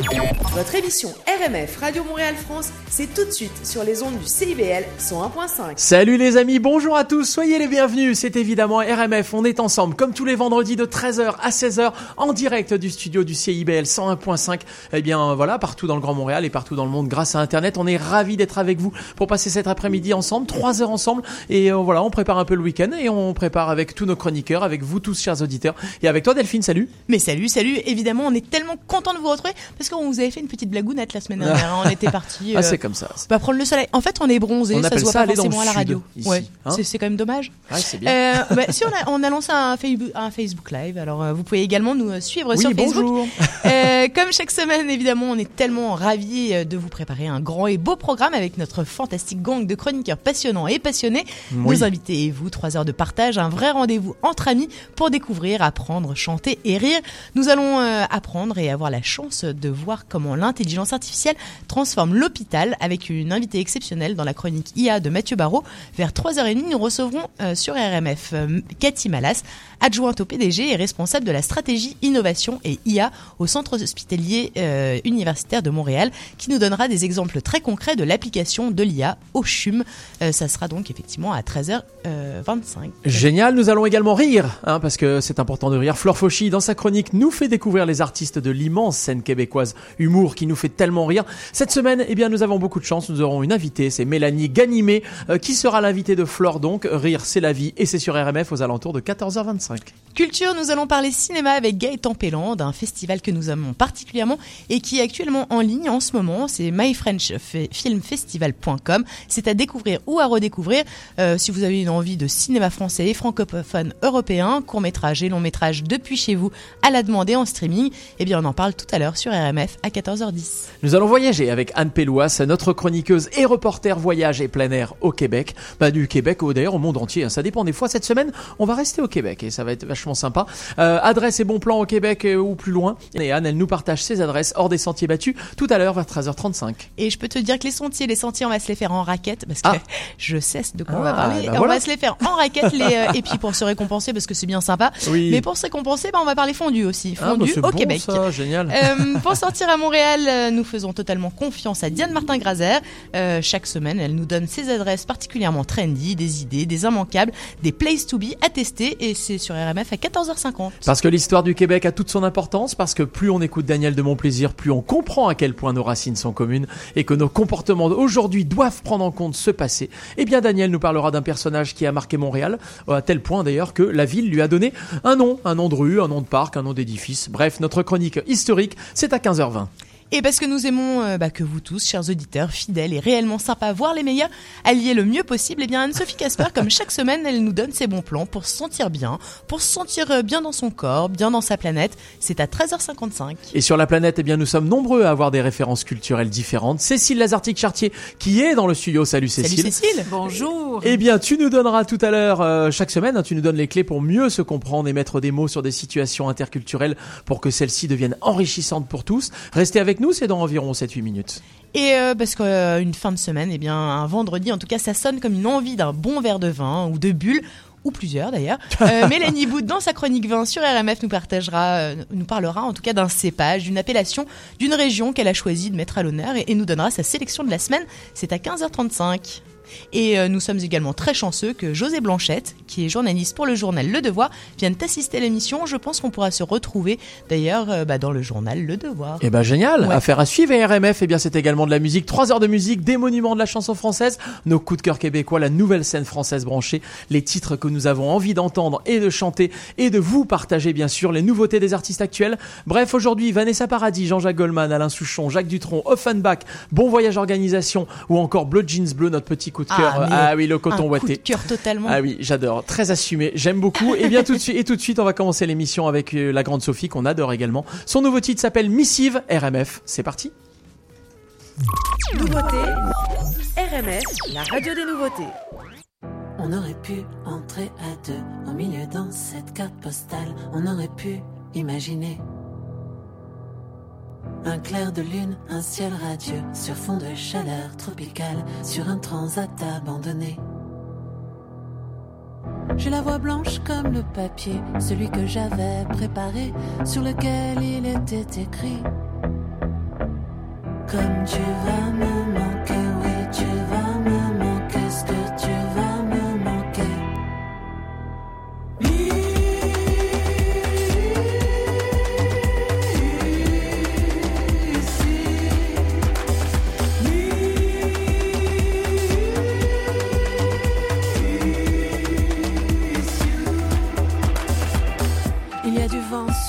Votre émission RMF Radio Montréal France, c'est tout de suite sur les ondes du CIBL 101.5. Salut les amis, bonjour à tous, soyez les bienvenus. C'est évidemment RMF, on est ensemble comme tous les vendredis de 13h à 16h en direct du studio du CIBL 101.5. Eh bien voilà, partout dans le Grand Montréal et partout dans le monde grâce à Internet, on est ravis d'être avec vous pour passer cet après-midi ensemble, 3 heures ensemble et euh, voilà, on prépare un peu le week-end et on prépare avec tous nos chroniqueurs, avec vous tous chers auditeurs et avec toi Delphine, salut. Mais salut, salut, évidemment, on est tellement content de vous retrouver parce qu'on vous avait fait une petite blagounette la semaine dernière. hein. On était parti. Ah c'est comme ça. pas prendre le soleil. En fait, on est bronzé, On ça se voit ça pas forcément à la radio. ouais, hein. c'est- quand même dommage. Ouais, c'est bien. Euh, bah, si on a, on a lancé un Facebook, un Facebook Live, alors euh, vous pouvez également nous euh, suivre Oui, sur Facebook. bonjour. Euh, comme chaque semaine, évidemment, on est tellement ravis euh, de vous préparer un grand et beau programme avec notre fantastique gang de chroniqueurs passionnants et passionnés, Oui. nos invités et vous, trois heures de partage, un vrai rendez-vous entre amis pour découvrir, apprendre, chanter et rire. Nous allons euh, apprendre et avoir la chance de voir comment l'intelligence artificielle transforme l'hôpital avec une invitée exceptionnelle dans la chronique IA de Mathieu Barrault. Vers 3h30, nous recevrons euh, sur RMF euh, Cathy Malas, adjointe au PDG et responsable de la stratégie innovation et IA au centre hospitalier euh, universitaire de Montréal, qui nous donnera des exemples très concrets de l'application de l'IA au CHUM. Ça sera donc effectivement à 13h25. Génial, nous allons également rire, hein, parce que c'est important de rire. Flore Fauchy, dans sa chronique, nous fait découvrir les artistes de l'immense scène québécoise humour qui nous fait tellement rire. Cette semaine, eh bien, nous avons beaucoup de chance, nous aurons une invitée, c'est Mélanie Ganimé, euh, qui sera l'invitée de Flore donc. Rire, c'est la vie, et c'est sur RMF aux alentours de 14h25. Culture, nous allons parler cinéma avec Gaëtan Pelland, d'un festival que nous aimons particulièrement et qui est actuellement en ligne en ce moment. C'est myfrenchfilmfestival.com. C'est à découvrir ou à redécouvrir euh, si vous avez une envie de cinéma français et francophone européen, court métrage et long métrage depuis chez vous à la demande et en streaming. Eh bien, on en parle tout à l'heure sur RMF à 14h10. Nous allons voyager avec Anne Pélouas, notre chroniqueuse et reporter voyage et plein air au Québec. Bah, du Québec au d'ailleurs au monde entier, hein. ça dépend des fois. Cette semaine, on va rester au Québec et ça va être vachement sympa. Euh, adresse et bons plans au Québec euh, ou plus loin. Et Anne, elle nous partage ses adresses hors des sentiers battus tout à l'heure vers 13h35. Et je peux te dire que les sentiers, les sentiers, on va se les faire en raquette parce que Ah. je sais de quoi on va Ah, parler. bah on voilà. va se les faire en raquette les, euh, et puis pour se récompenser parce que c'est bien sympa. Oui. Mais pour se récompenser, bah, on va parler fondu aussi. Ah, bah, Fondu au bon, Québec. ça, génial. Euh, pour sortir à Montréal, euh, nous faisons totalement confiance à Diane Martin-Grazer. Euh, chaque semaine, elle nous donne ses adresses particulièrement trendy, des idées, des immanquables, des places to be à tester et c'est sur RMF à 14h50. Parce que l'histoire du Québec a toute son importance, parce que plus on écoute Daniel de Montplaisir, plus on comprend à quel point nos racines sont communes et que nos comportements d'aujourd'hui doivent prendre en compte ce passé. Eh bien, Daniel nous parlera d'un personnage qui a marqué Montréal, à tel point d'ailleurs que la ville lui a donné un nom, un nom de rue, un nom de parc, un nom d'édifice. Bref, notre chronique historique, c'est à 15h20. Et parce que nous aimons euh, bah, que vous tous, chers auditeurs, fidèles et réellement sympas, voire les meilleurs, alliez le mieux possible, et bien Anne-Sophie Casper, comme chaque semaine, elle nous donne ses bons plans pour se sentir bien, pour se sentir euh, bien dans son corps, bien dans sa planète. C'est à 13h55. Et sur la planète, eh bien, nous sommes nombreux à avoir des références culturelles différentes. Cécile Lazartique-Chartier, qui est dans le studio. Salut Cécile. Salut Cécile Bonjour. Eh bien, tu nous donneras tout à l'heure, euh, chaque semaine, hein, tu nous donnes les clés pour mieux se comprendre et mettre des mots sur des situations interculturelles pour que celles-ci deviennent enrichissantes pour tous. Restez avec nous, c'est dans environ 7-8 minutes. Et euh, parce qu'une fin de semaine, eh bien un vendredi, en tout cas, ça sonne comme une envie d'un bon verre de vin ou de bulles. Ou plusieurs d'ailleurs. Euh, Mélanie Bout, dans sa chronique vin sur RMF, nous partagera, euh, nous parlera en tout cas d'un cépage, d'une appellation, d'une région qu'elle a choisi de mettre à l'honneur et, et nous donnera sa sélection de la semaine. C'est à 15h35. Et euh, nous sommes également très chanceux que José Blanchette, qui est journaliste pour le journal Le Devoir, vienne assister à l'émission. Je pense qu'on pourra se retrouver d'ailleurs euh, bah, dans le journal Le Devoir. Eh ben génial, Ouais. affaire à suivre et RMF, eh bien c'est également de la musique, 3 heures de musique, des monuments de la chanson française, nos coups de cœur québécois, la nouvelle scène française branchée, les titres que nous avons envie d'entendre et de chanter et de vous partager bien sûr, les nouveautés des artistes actuels. Bref, aujourd'hui, Vanessa Paradis, Jean-Jacques Goldman, Alain Souchon, Jacques Dutronc, Offenbach, Bon Voyage Organisation ou encore Bleu Jeans Bleu, notre petit coup de Ah, cœur. mais Ah, oui, le Un coton coup de cœur totalement. Ah oui, j'adore, très assumé, j'aime beaucoup. Et bien tout de suite, et tout de suite, on va commencer l'émission avec euh, la grande Sophie qu'on adore également. Son nouveau titre s'appelle Missive RMF. C'est parti. Nouveauté, RMF, la radio des nouveautés. On aurait pu entrer à deux au milieu dans cette carte postale. On aurait pu imaginer un clair de lune, un ciel radieux sur fond de chaleur tropicale, sur un transat abandonné. J'ai la voix blanche comme le papier, celui que j'avais préparé, sur lequel il était écrit. Comme tu vas me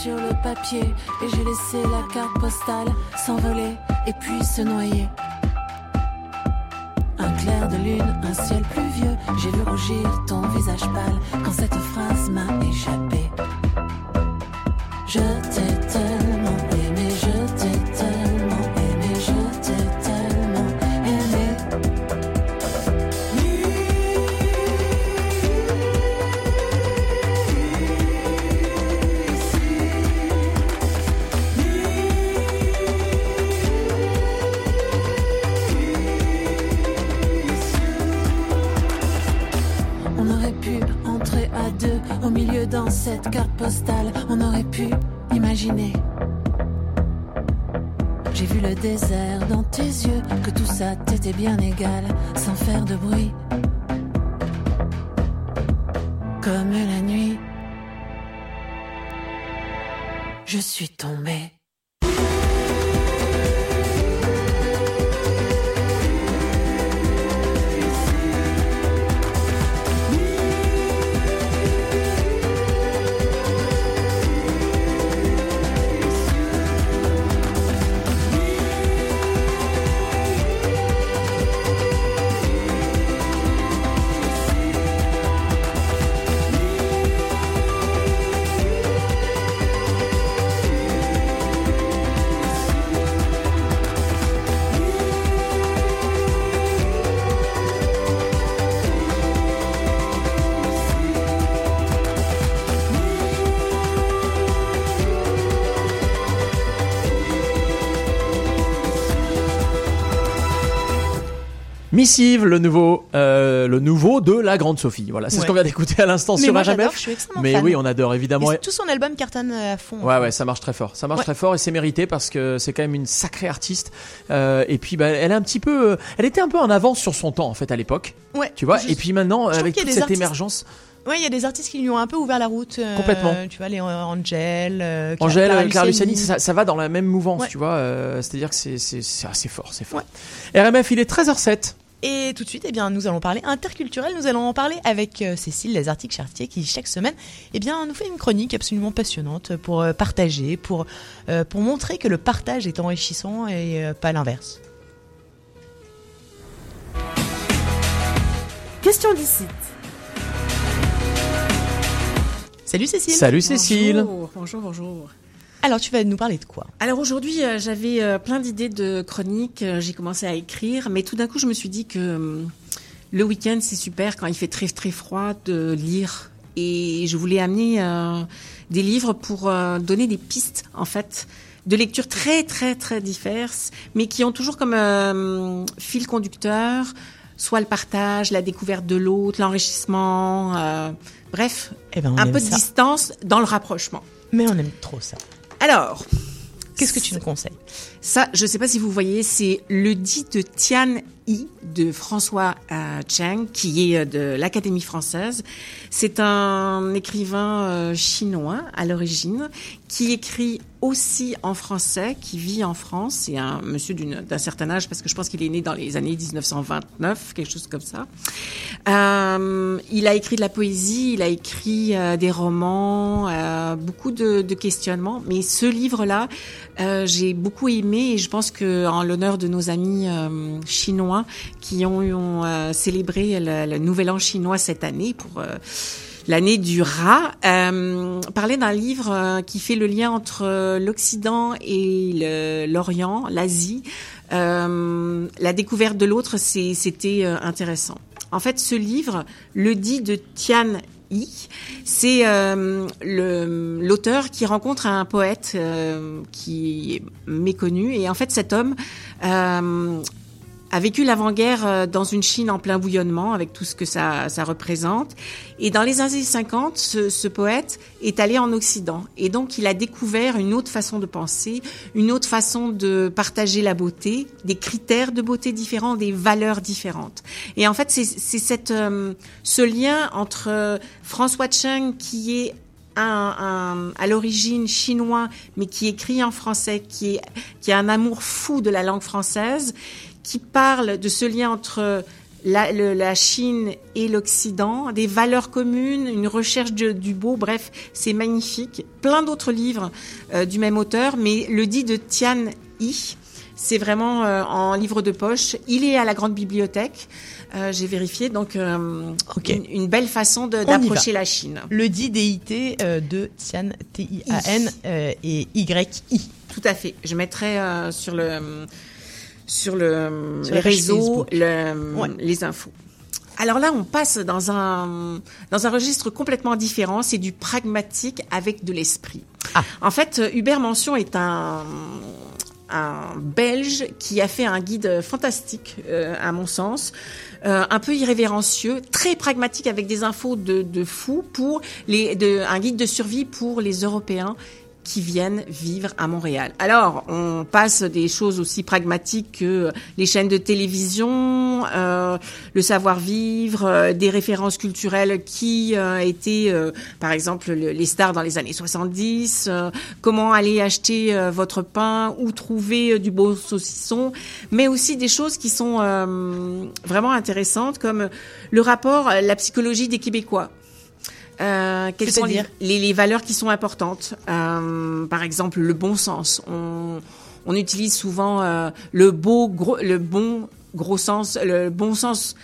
sur le papier et j'ai laissé la carte postale s'envoler et puis se noyer. Un clair de lune, un ciel pluvieux, j'ai vu rougir ton visage pâle Missive, le nouveau, euh, le nouveau de la Grande Sophie. Voilà, c'est ce qu'on vient d'écouter à l'instant sur moi, RMF. je suis Mais fan. oui, on adore évidemment. Et tout son album cartonne à fond. Ouais, ouais, ça marche très fort. Ça marche Ouais. très fort et c'est mérité parce que c'est quand même une sacrée artiste. Euh, et puis, bah, elle est un petit peu, euh, elle était un peu en avance sur son temps en fait à l'époque. Ouais. Tu vois. Je- Et puis maintenant, je avec a toute cette artistes- émergence, Ouais, il y a des artistes qui lui ont un peu ouvert la route. euh, Complètement. Tu vois, les euh, Angel, euh, Angèle, Clara Clara Luciani, ça, ça va dans la même mouvance, Ouais. tu vois. euh, C'est-à-dire que c'est assez fort, c'est fort. RMF, il est 13h07. Et tout de suite, eh bien, nous allons parler interculturel. Nous allons en parler avec euh, Cécile Lazartique-Chartier qui, chaque semaine, eh bien, nous fait une chronique absolument passionnante pour euh, partager, pour, euh, pour montrer que le partage est enrichissant et pas l'inverse. Question d'ici. Salut Cécile. Salut Cécile. Bonjour, bonjour, bonjour. Alors, tu vas nous parler de quoi? Alors aujourd'hui, euh, j'avais euh, plein d'idées de chroniques, euh, j'ai commencé à écrire, mais tout d'un coup, je me suis dit que le week-end, c'est super quand il fait très très froid de lire. Et je voulais amener des livres pour donner des pistes, en fait, de lecture très très très diverses, mais qui ont toujours comme fil conducteur soit le partage, la découverte de l'autre, l'enrichissement, euh, bref, Eh ben, un peu de distance dans le rapprochement. Mais on aime trop ça. Alors, Qu'est-ce que tu nous conseilles? Ça, je ne sais pas si vous voyez, c'est le dit de Tian Yi de François euh, Cheng, qui est euh, de l'Académie française. C'est un écrivain euh, chinois à l'origine, qui écrit aussi en français, qui vit en France. C'est un monsieur d'un certain âge, parce que je pense qu'il est né dans les années 1929, quelque chose comme ça. Il a écrit de la poésie, il a écrit des romans, beaucoup de, questionnements. Mais ce livre-là, j'ai beaucoup aimé et je pense que en l'honneur de nos amis euh, chinois qui ont, euh, célébré le, Nouvel An chinois cette année pour euh, l'année du rat, euh, parlait d'un livre qui fait le lien entre l'Occident et l'Orient, l'Asie. La découverte de l'autre, c'était intéressant. En fait, ce livre, le dit de Tian C'est euh, l'auteur qui rencontre un poète euh, qui est méconnu. Et en fait, cet homme euh, a vécu l'avant-guerre euh, dans une Chine en plein bouillonnement, avec tout ce que ça, ça représente. Et dans les années 50, ce, ce poète est allé en Occident. Et donc, il a découvert une autre façon de penser, une autre façon de partager la beauté, des critères de beauté différents, des valeurs différentes. Et en fait, c'est cette, euh, ce lien entre euh, François Cheng, qui est un, un- à l'origine chinois, mais qui écrit en français, qui, est, qui a un amour fou de la langue française, qui parle de ce lien entre la, le- la Chine et l'Occident, des valeurs communes, une recherche de- du beau, bref, c'est magnifique. Plein d'autres livres euh, du même auteur, mais le dit de Tian Yi, c'est vraiment euh, en livre de poche. Il est à la grande bibliothèque. Euh, J'ai vérifié, donc euh, une, une belle façon y d'approcher la Chine. Le dit DIT de Tian, T-I-A-N euh, et Y-I. Tout à fait. Je mettrai sur le sur le Sur les réseaux Facebook. le- Ouais. les infos. Alors là, on passe dans un dans un registre complètement différent. C'est du pragmatique avec de l'esprit. Ah. En fait, Hubert Mention est un un Belge qui a fait un guide fantastique, euh, à mon sens, euh, un peu irrévérencieux, très pragmatique avec des infos de, de fou pour les, de, un guide de survie pour les Européens qui viennent vivre à Montréal. Alors, on passe des choses aussi pragmatiques que les chaînes de télévision, euh, le savoir-vivre, euh, des références culturelles qui euh, étaient, euh, par exemple, le- les stars dans les années 70, euh, comment aller acheter euh, votre pain ou trouver euh, du beau saucisson, mais aussi des choses qui sont euh, vraiment intéressantes comme le rapport, euh, la psychologie des Québécois. Euh, quelles sont les, les, les valeurs qui sont importantes Euh, Par exemple, le bon sens. On, on utilise souvent euh, le beau, gros, le bon gros sens, le bon sens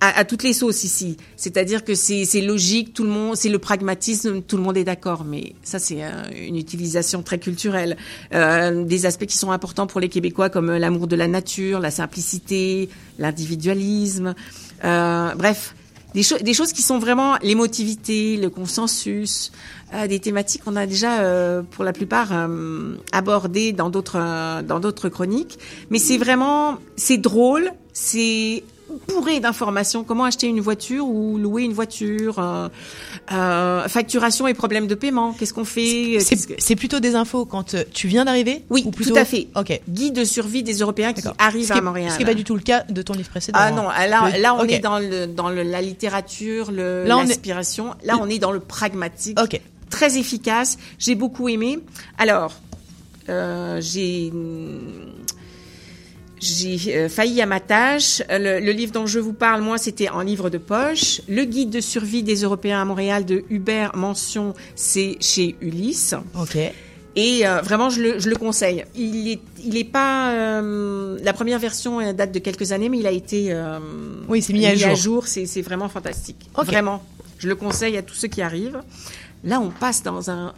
à, à toutes les sauces ici. C'est-à-dire que c'est logique, tout le monde, c'est le pragmatisme, tout le monde est d'accord. Mais ça, c'est euh, une utilisation très culturelle. Des aspects qui sont importants pour les Québécois, comme l'amour de la nature, la simplicité, l'individualisme. Bref, des, des choses qui sont vraiment l'émotivité, le consensus, euh, des thématiques qu'on a déjà euh, pour la plupart euh, abordées dans d'autres euh, dans d'autres chroniques. Mais c'est vraiment c'est drôle, c'est bourré d'informations. Comment acheter une voiture ou louer une voiture, euh, euh, facturation et problèmes de paiement. Qu'est-ce qu'on fait? C'est que- plutôt des infos quand euh, tu viens d'arriver Oui, ou plutôt... tout à fait. Ok. Guide de survie des Européens qui arrivent à Montréal. Ce qui n'est pas du tout le cas de ton livre précédent. Ah non, là, Le- là on est dans le dans le, la littérature, le Là, on est- l'inspiration. Là, on est dans le pragmatique. Ok. Très efficace. J'ai beaucoup aimé. Alors, euh, j'ai j'ai euh, failli à ma tâche. Euh, Le, le livre dont je vous parle, moi, c'était en livre de poche. Le guide de survie des Européens à Montréal de Hubert Mention, c'est chez Ulysse. Ok. Et euh, vraiment, je le, je le conseille. Il est, il est pas. euh, la première version date de quelques années, mais il a été. euh, Oui, c'est mis à jour. C'est, c'est vraiment fantastique. Ok. Vraiment, je le conseille à tous ceux qui arrivent. Là, on passe dans un,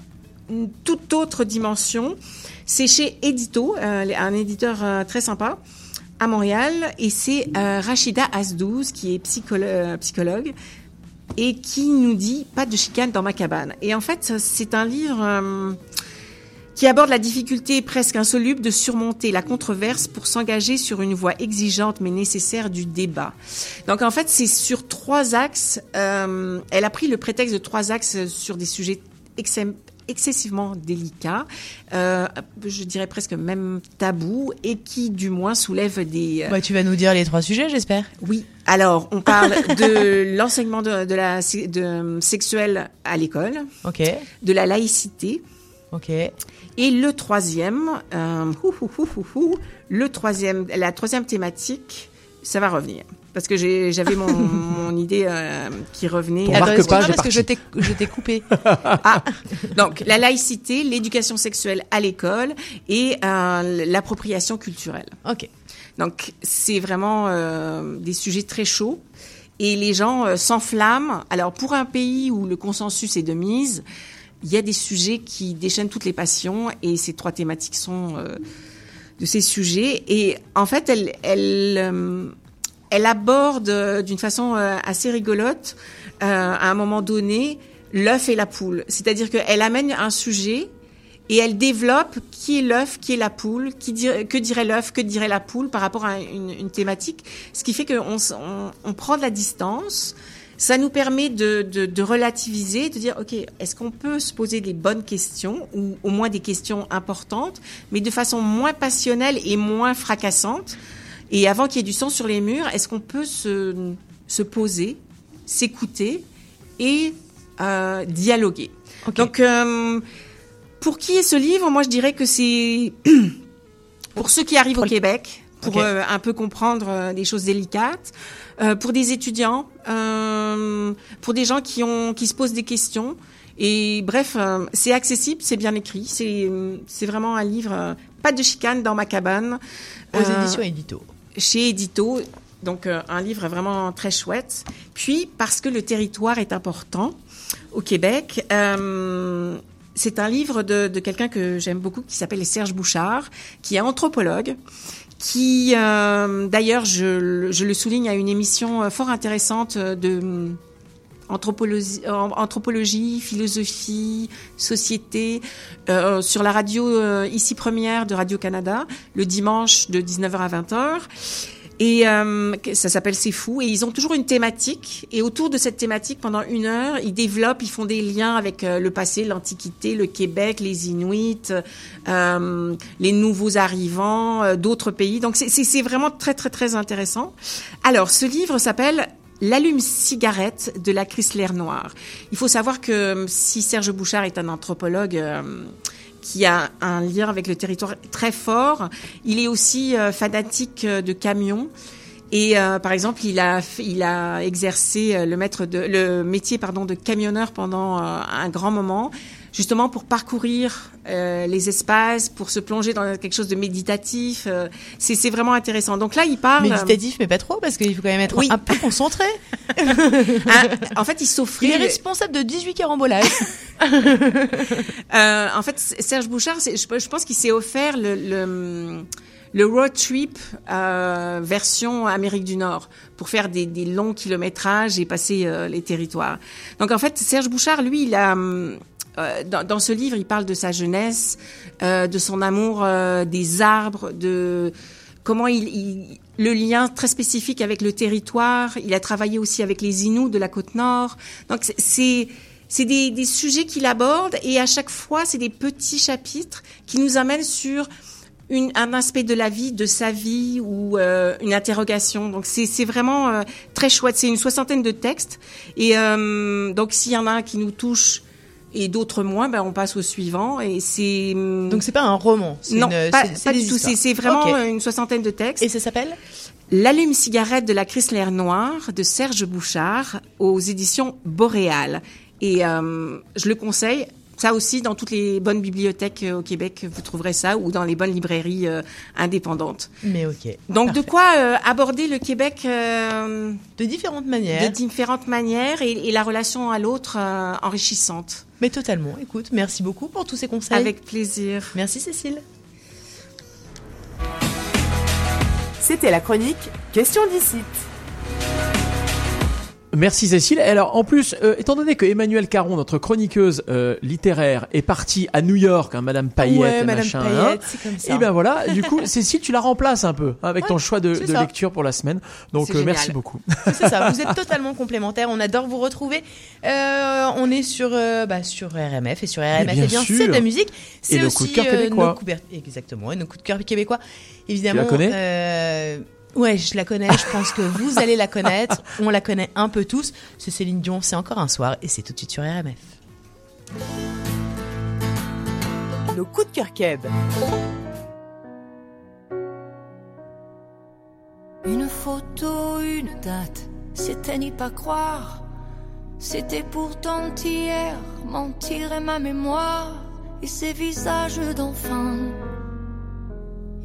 une toute autre dimension. C'est chez Edito, euh, un éditeur euh, très sympa à Montréal, et c'est euh, Rachida Asdouz qui est psycholo- psychologue et qui nous dit pas de chicane dans ma cabane. Et en fait, c'est un livre. qui aborde la difficulté presque insoluble de surmonter la controverse pour s'engager sur une voie exigeante mais nécessaire du débat. Donc en fait, c'est sur trois axes. elle a pris le prétexte de trois axes sur des sujets excessivement délicats, euh, je dirais presque même tabous, et qui du moins soulèvent des... euh, Bah, tu vas nous dire les trois sujets, j'espère. oui. Alors, on parle de l'enseignement de, de la de, sexuel à l'école, Ok. de la laïcité, Ok. et le troisième, euh, hou, hou, hou, hou, hou, le troisième, la troisième thématique, ça va revenir. Parce que j'avais mon, mon idée euh, qui revenait. Excuse-moi page est parce que je parti. t'ai je t'ai coupé. Ah, donc la laïcité, l'éducation sexuelle à l'école et euh, l'appropriation culturelle. Ok. Donc c'est vraiment euh, des sujets très chauds et les gens euh, s'enflamment. Alors pour un pays où le consensus est de mise, il y a des sujets qui déchaînent toutes les passions et ces trois thématiques sont euh, de ces sujets. Et en fait, elle, elle, euh, elle aborde euh, d'une façon euh, assez rigolote euh, à un moment donné l'œuf et la poule. C'est-à-dire qu'elle amène un sujet et elle développe qui est l'œuf, qui est la poule, que dirait l'œuf, que dirait la poule par rapport à une, thématique, ce qui fait qu'on on, prend de la distance. Ça nous permet de, de relativiser, de dire, OK, est-ce qu'on peut se poser des bonnes questions, ou au moins des questions importantes, mais de façon moins passionnelle et moins fracassante Et avant qu'il y ait du sang sur les murs, est-ce qu'on peut se, se poser, s'écouter et euh, dialoguer. Donc, euh, pour qui est ce livre? Moi, je dirais que c'est pour ceux qui arrivent au Québec, pour euh, un peu comprendre des choses délicates, pour des étudiants, pour des gens qui ont qui se posent des questions. Et bref, c'est accessible, c'est bien écrit, c'est c'est vraiment un livre pas de chicane dans ma cabane. Aux éditions Édito. Chez Édito. Donc euh, un livre vraiment très chouette. Puis parce que le territoire est important au Québec, euh, c'est un livre de, quelqu'un que j'aime beaucoup qui s'appelle Serge Bouchard, qui est anthropologue, qui euh, d'ailleurs je, le- je le souligne à une émission fort intéressante de anthropologie, philosophie, société, euh, sur la radio euh, ici première de Radio Canada, le dimanche de 19h à 20h. Et euh, ça s'appelle C'est fou. Et ils ont toujours une thématique. Et autour de cette thématique, pendant une heure, ils développent, ils font des liens avec euh, le passé, l'Antiquité, le Québec, les Inuits, euh, les nouveaux arrivants, euh, d'autres pays. Donc c'est vraiment très très très intéressant. Alors ce livre s'appelle L'allume-cigarette de la Chrysler noire. Il faut savoir que euh, si Serge Bouchard est un anthropologue euh, qui a un lien avec le territoire très fort, il est aussi euh, fanatique de camions. Et par exemple, il a il a exercé le maître de le métier pardon de camionneur pendant un grand moment, justement pour parcourir euh, les espaces, pour se plonger dans quelque chose de méditatif. euh, c'est vraiment intéressant. Donc là, il parle. Méditatif, mais pas trop, parce qu'il faut quand même être Oui. un peu concentré. Ah, en fait, il Il est responsable de 18 carambolages. Euh, en fait, Serge Bouchard, je pense qu'il s'est offert le, le, le road trip euh, version Amérique du Nord pour faire des, des longs kilométrages et passer euh, les territoires. Donc en fait, Serge Bouchard, lui, il a hum, euh, dans, ce livre, il parle de sa jeunesse, euh, de son amour euh, des arbres, de comment il, le lien très spécifique avec le territoire. Il a travaillé aussi avec les Inuits de la côte nord. Donc c'est- c'est des, sujets qu'il aborde et à chaque fois c'est des petits chapitres qui nous amènent sur un aspect de la vie, de sa vie ou une interrogation. Donc c'est vraiment très chouette. C'est une soixantaine de textes et donc s'il y en a un qui nous touche et d'autres moins, ben on passe au suivant et c'est Donc c'est pas un roman. non une- pas, du tout. histoires. C'est c'est vraiment une soixantaine de textes. Et ça s'appelle? L'allume-cigarette de la Chrysler Noire de Serge Bouchard aux éditions Boréal. Et euh, je le conseille. Ça aussi, dans toutes les bonnes bibliothèques euh, au Québec, vous trouverez ça, ou dans les bonnes librairies euh, indépendantes. Mais ok. Donc, Parfait. de quoi euh, aborder le Québec euh, De différentes de manières. différentes manières et, et la relation à l'autre enrichissante. Mais totalement. Écoute, merci beaucoup pour tous ces conseils. Avec plaisir. Merci Cécile. C'était la chronique Question d'ici. Merci Cécile. Et Alors en plus, euh, étant donné que Emmanuel Caron, notre chroniqueuse euh, littéraire, est partie à New York, hein, Madame Payette, ouais, Madame machin, Payette, hein, c'est comme ça. et ben voilà. Du coup, Cécile, tu la remplaces un peu hein, avec ton choix de, lecture pour la semaine. Donc euh, merci beaucoup. C'est ça, vous êtes totalement complémentaires. On adore vous retrouver. On est sur, bah, sur RMF et sur RMF, bien eh bien, sûr. c'est de la musique. C'est nos aussi coups de cœur québécois. nos Exactement, et nos coups de cœur québécois. Évidemment. Tu la connais? Ouais, je la connais. Je pense que vous allez la connaître. On la connaît un peu tous. C'est Céline Dion. C'est encore un soir et c'est tout de suite sur RMF. Nos coups de cœur Keb. Une photo, une date, c'était n'y pas croire. C'était pourtant hier, mentir est ma mémoire. Et ces visages d'enfants,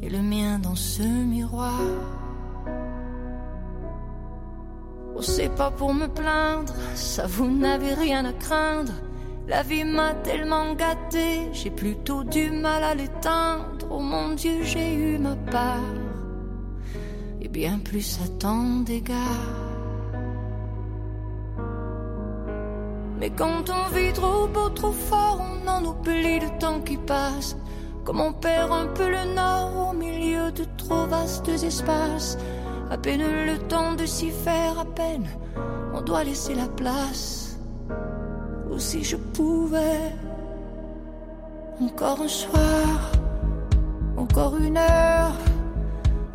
et le mien dans ce miroir. Oh, c'est pas pour me plaindre, ça vous n'avez rien à craindre. La vie m'a tellement gâté, j'ai plutôt du mal à l'éteindre. Oh mon Dieu, j'ai eu ma part et bien plus à tant d'égards. Mais quand on vit trop beau, trop fort, on en oublie le temps qui passe. Comme on perd un peu le nord au milieu de trop vastes espaces. À peine le temps de s'y faire, à peine on doit laisser la place. Ou si je pouvais, encore un soir, encore une heure,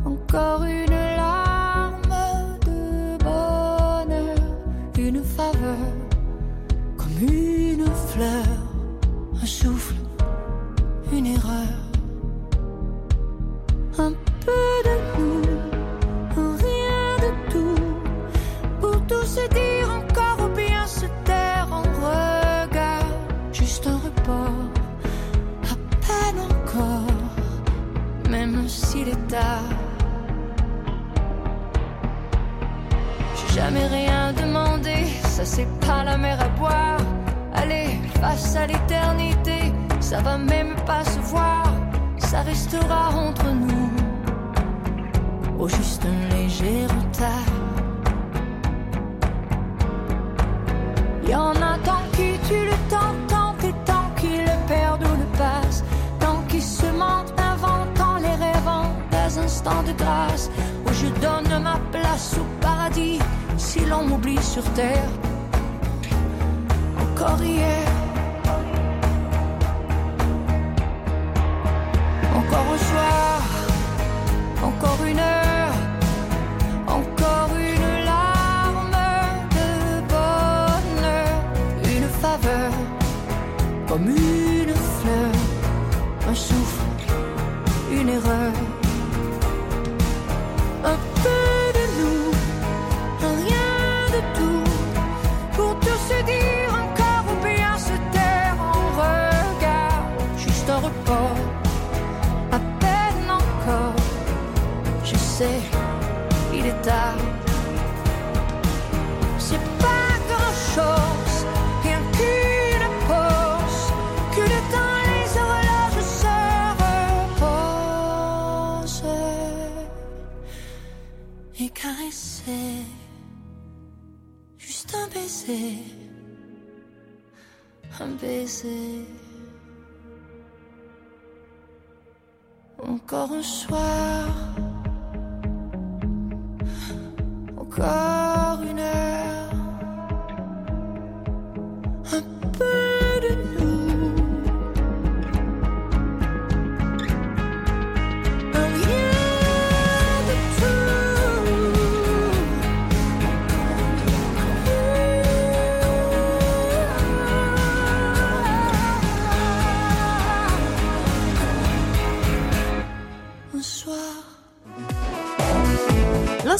encore une larme de bonheur, une faveur, comme une fleur, un souffle, une erreur, un peu de tout se dire encore ou bien se taire en regard, juste un report, à peine encore, même s'il est tard. J'ai jamais rien demandé, ça c'est pas la mer à boire. Allez, face à l'éternité, ça va même pas se voir, ça restera entre nous. Au juste un léger retard. Y en a tant qui tuent le temps, tant et tant qui le perdent ou le passent, tant qui se mentent, inventant les rêvant des instants de grâce, où je donne ma place au paradis, si l'on m'oublie sur terre. Encore hier. Encore un soir, encore une heure, une fleur, un souffle, une erreur, un peu de nous, rien de tout, pour tout se dire encore ou bien se taire en regard, juste un report à peine encore. Je sais, il est tard. Encore un soir, encore une heure,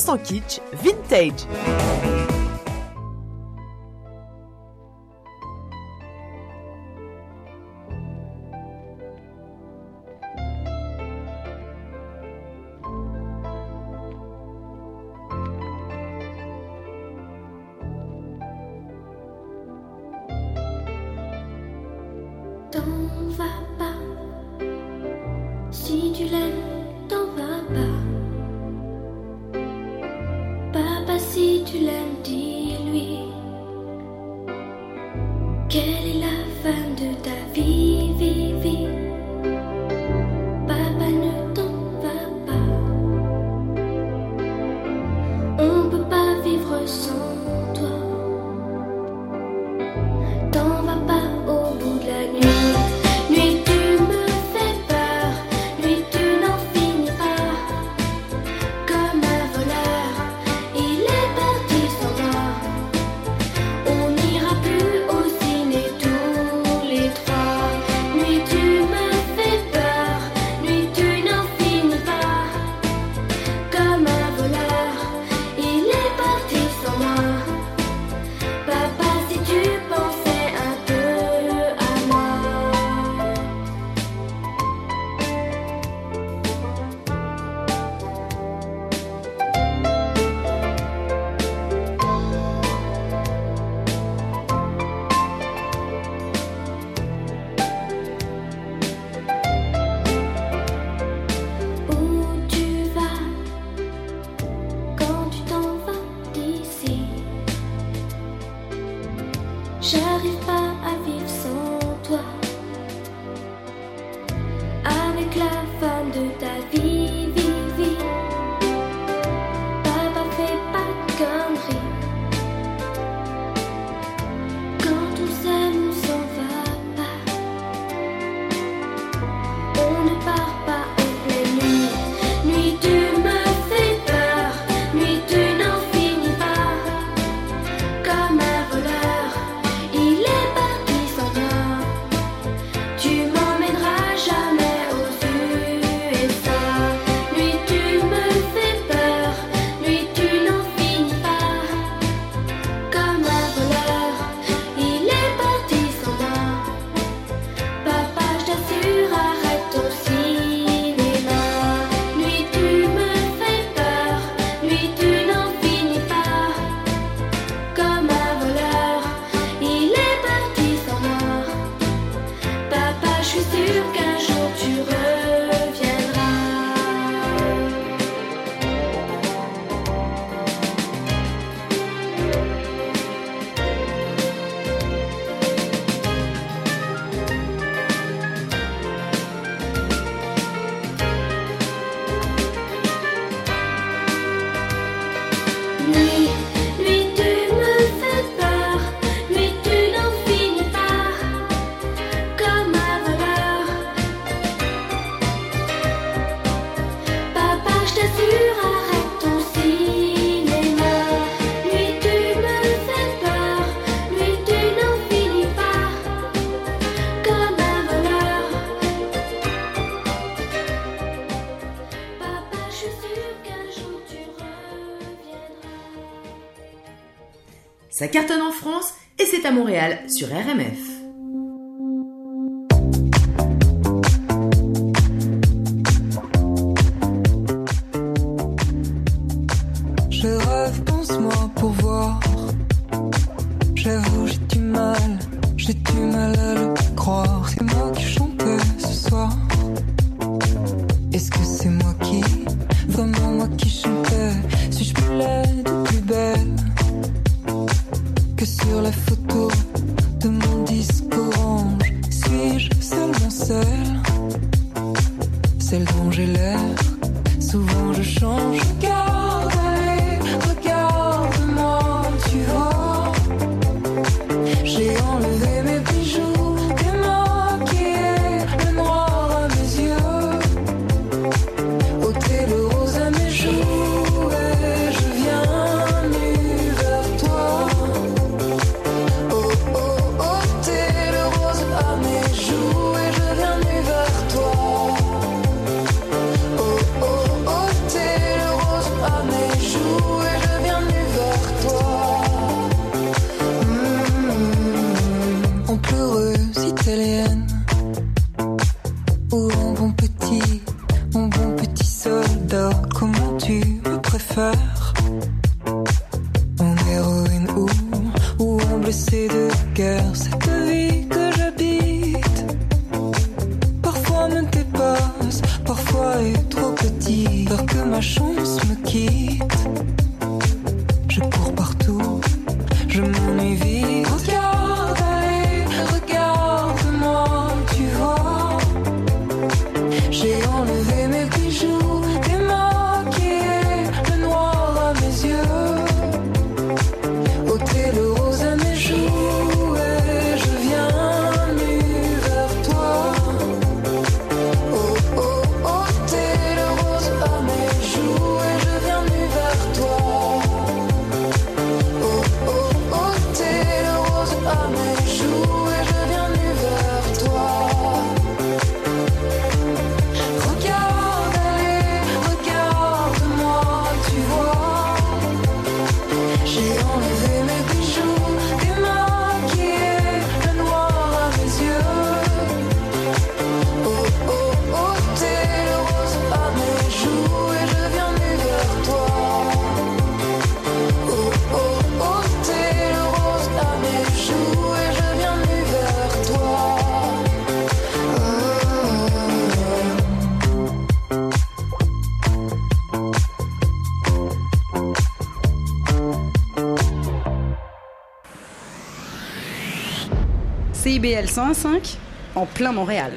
100% vintage. Ça cartonne en France et c'est à Montréal sur RMF. girls. 105 en plein Montréal.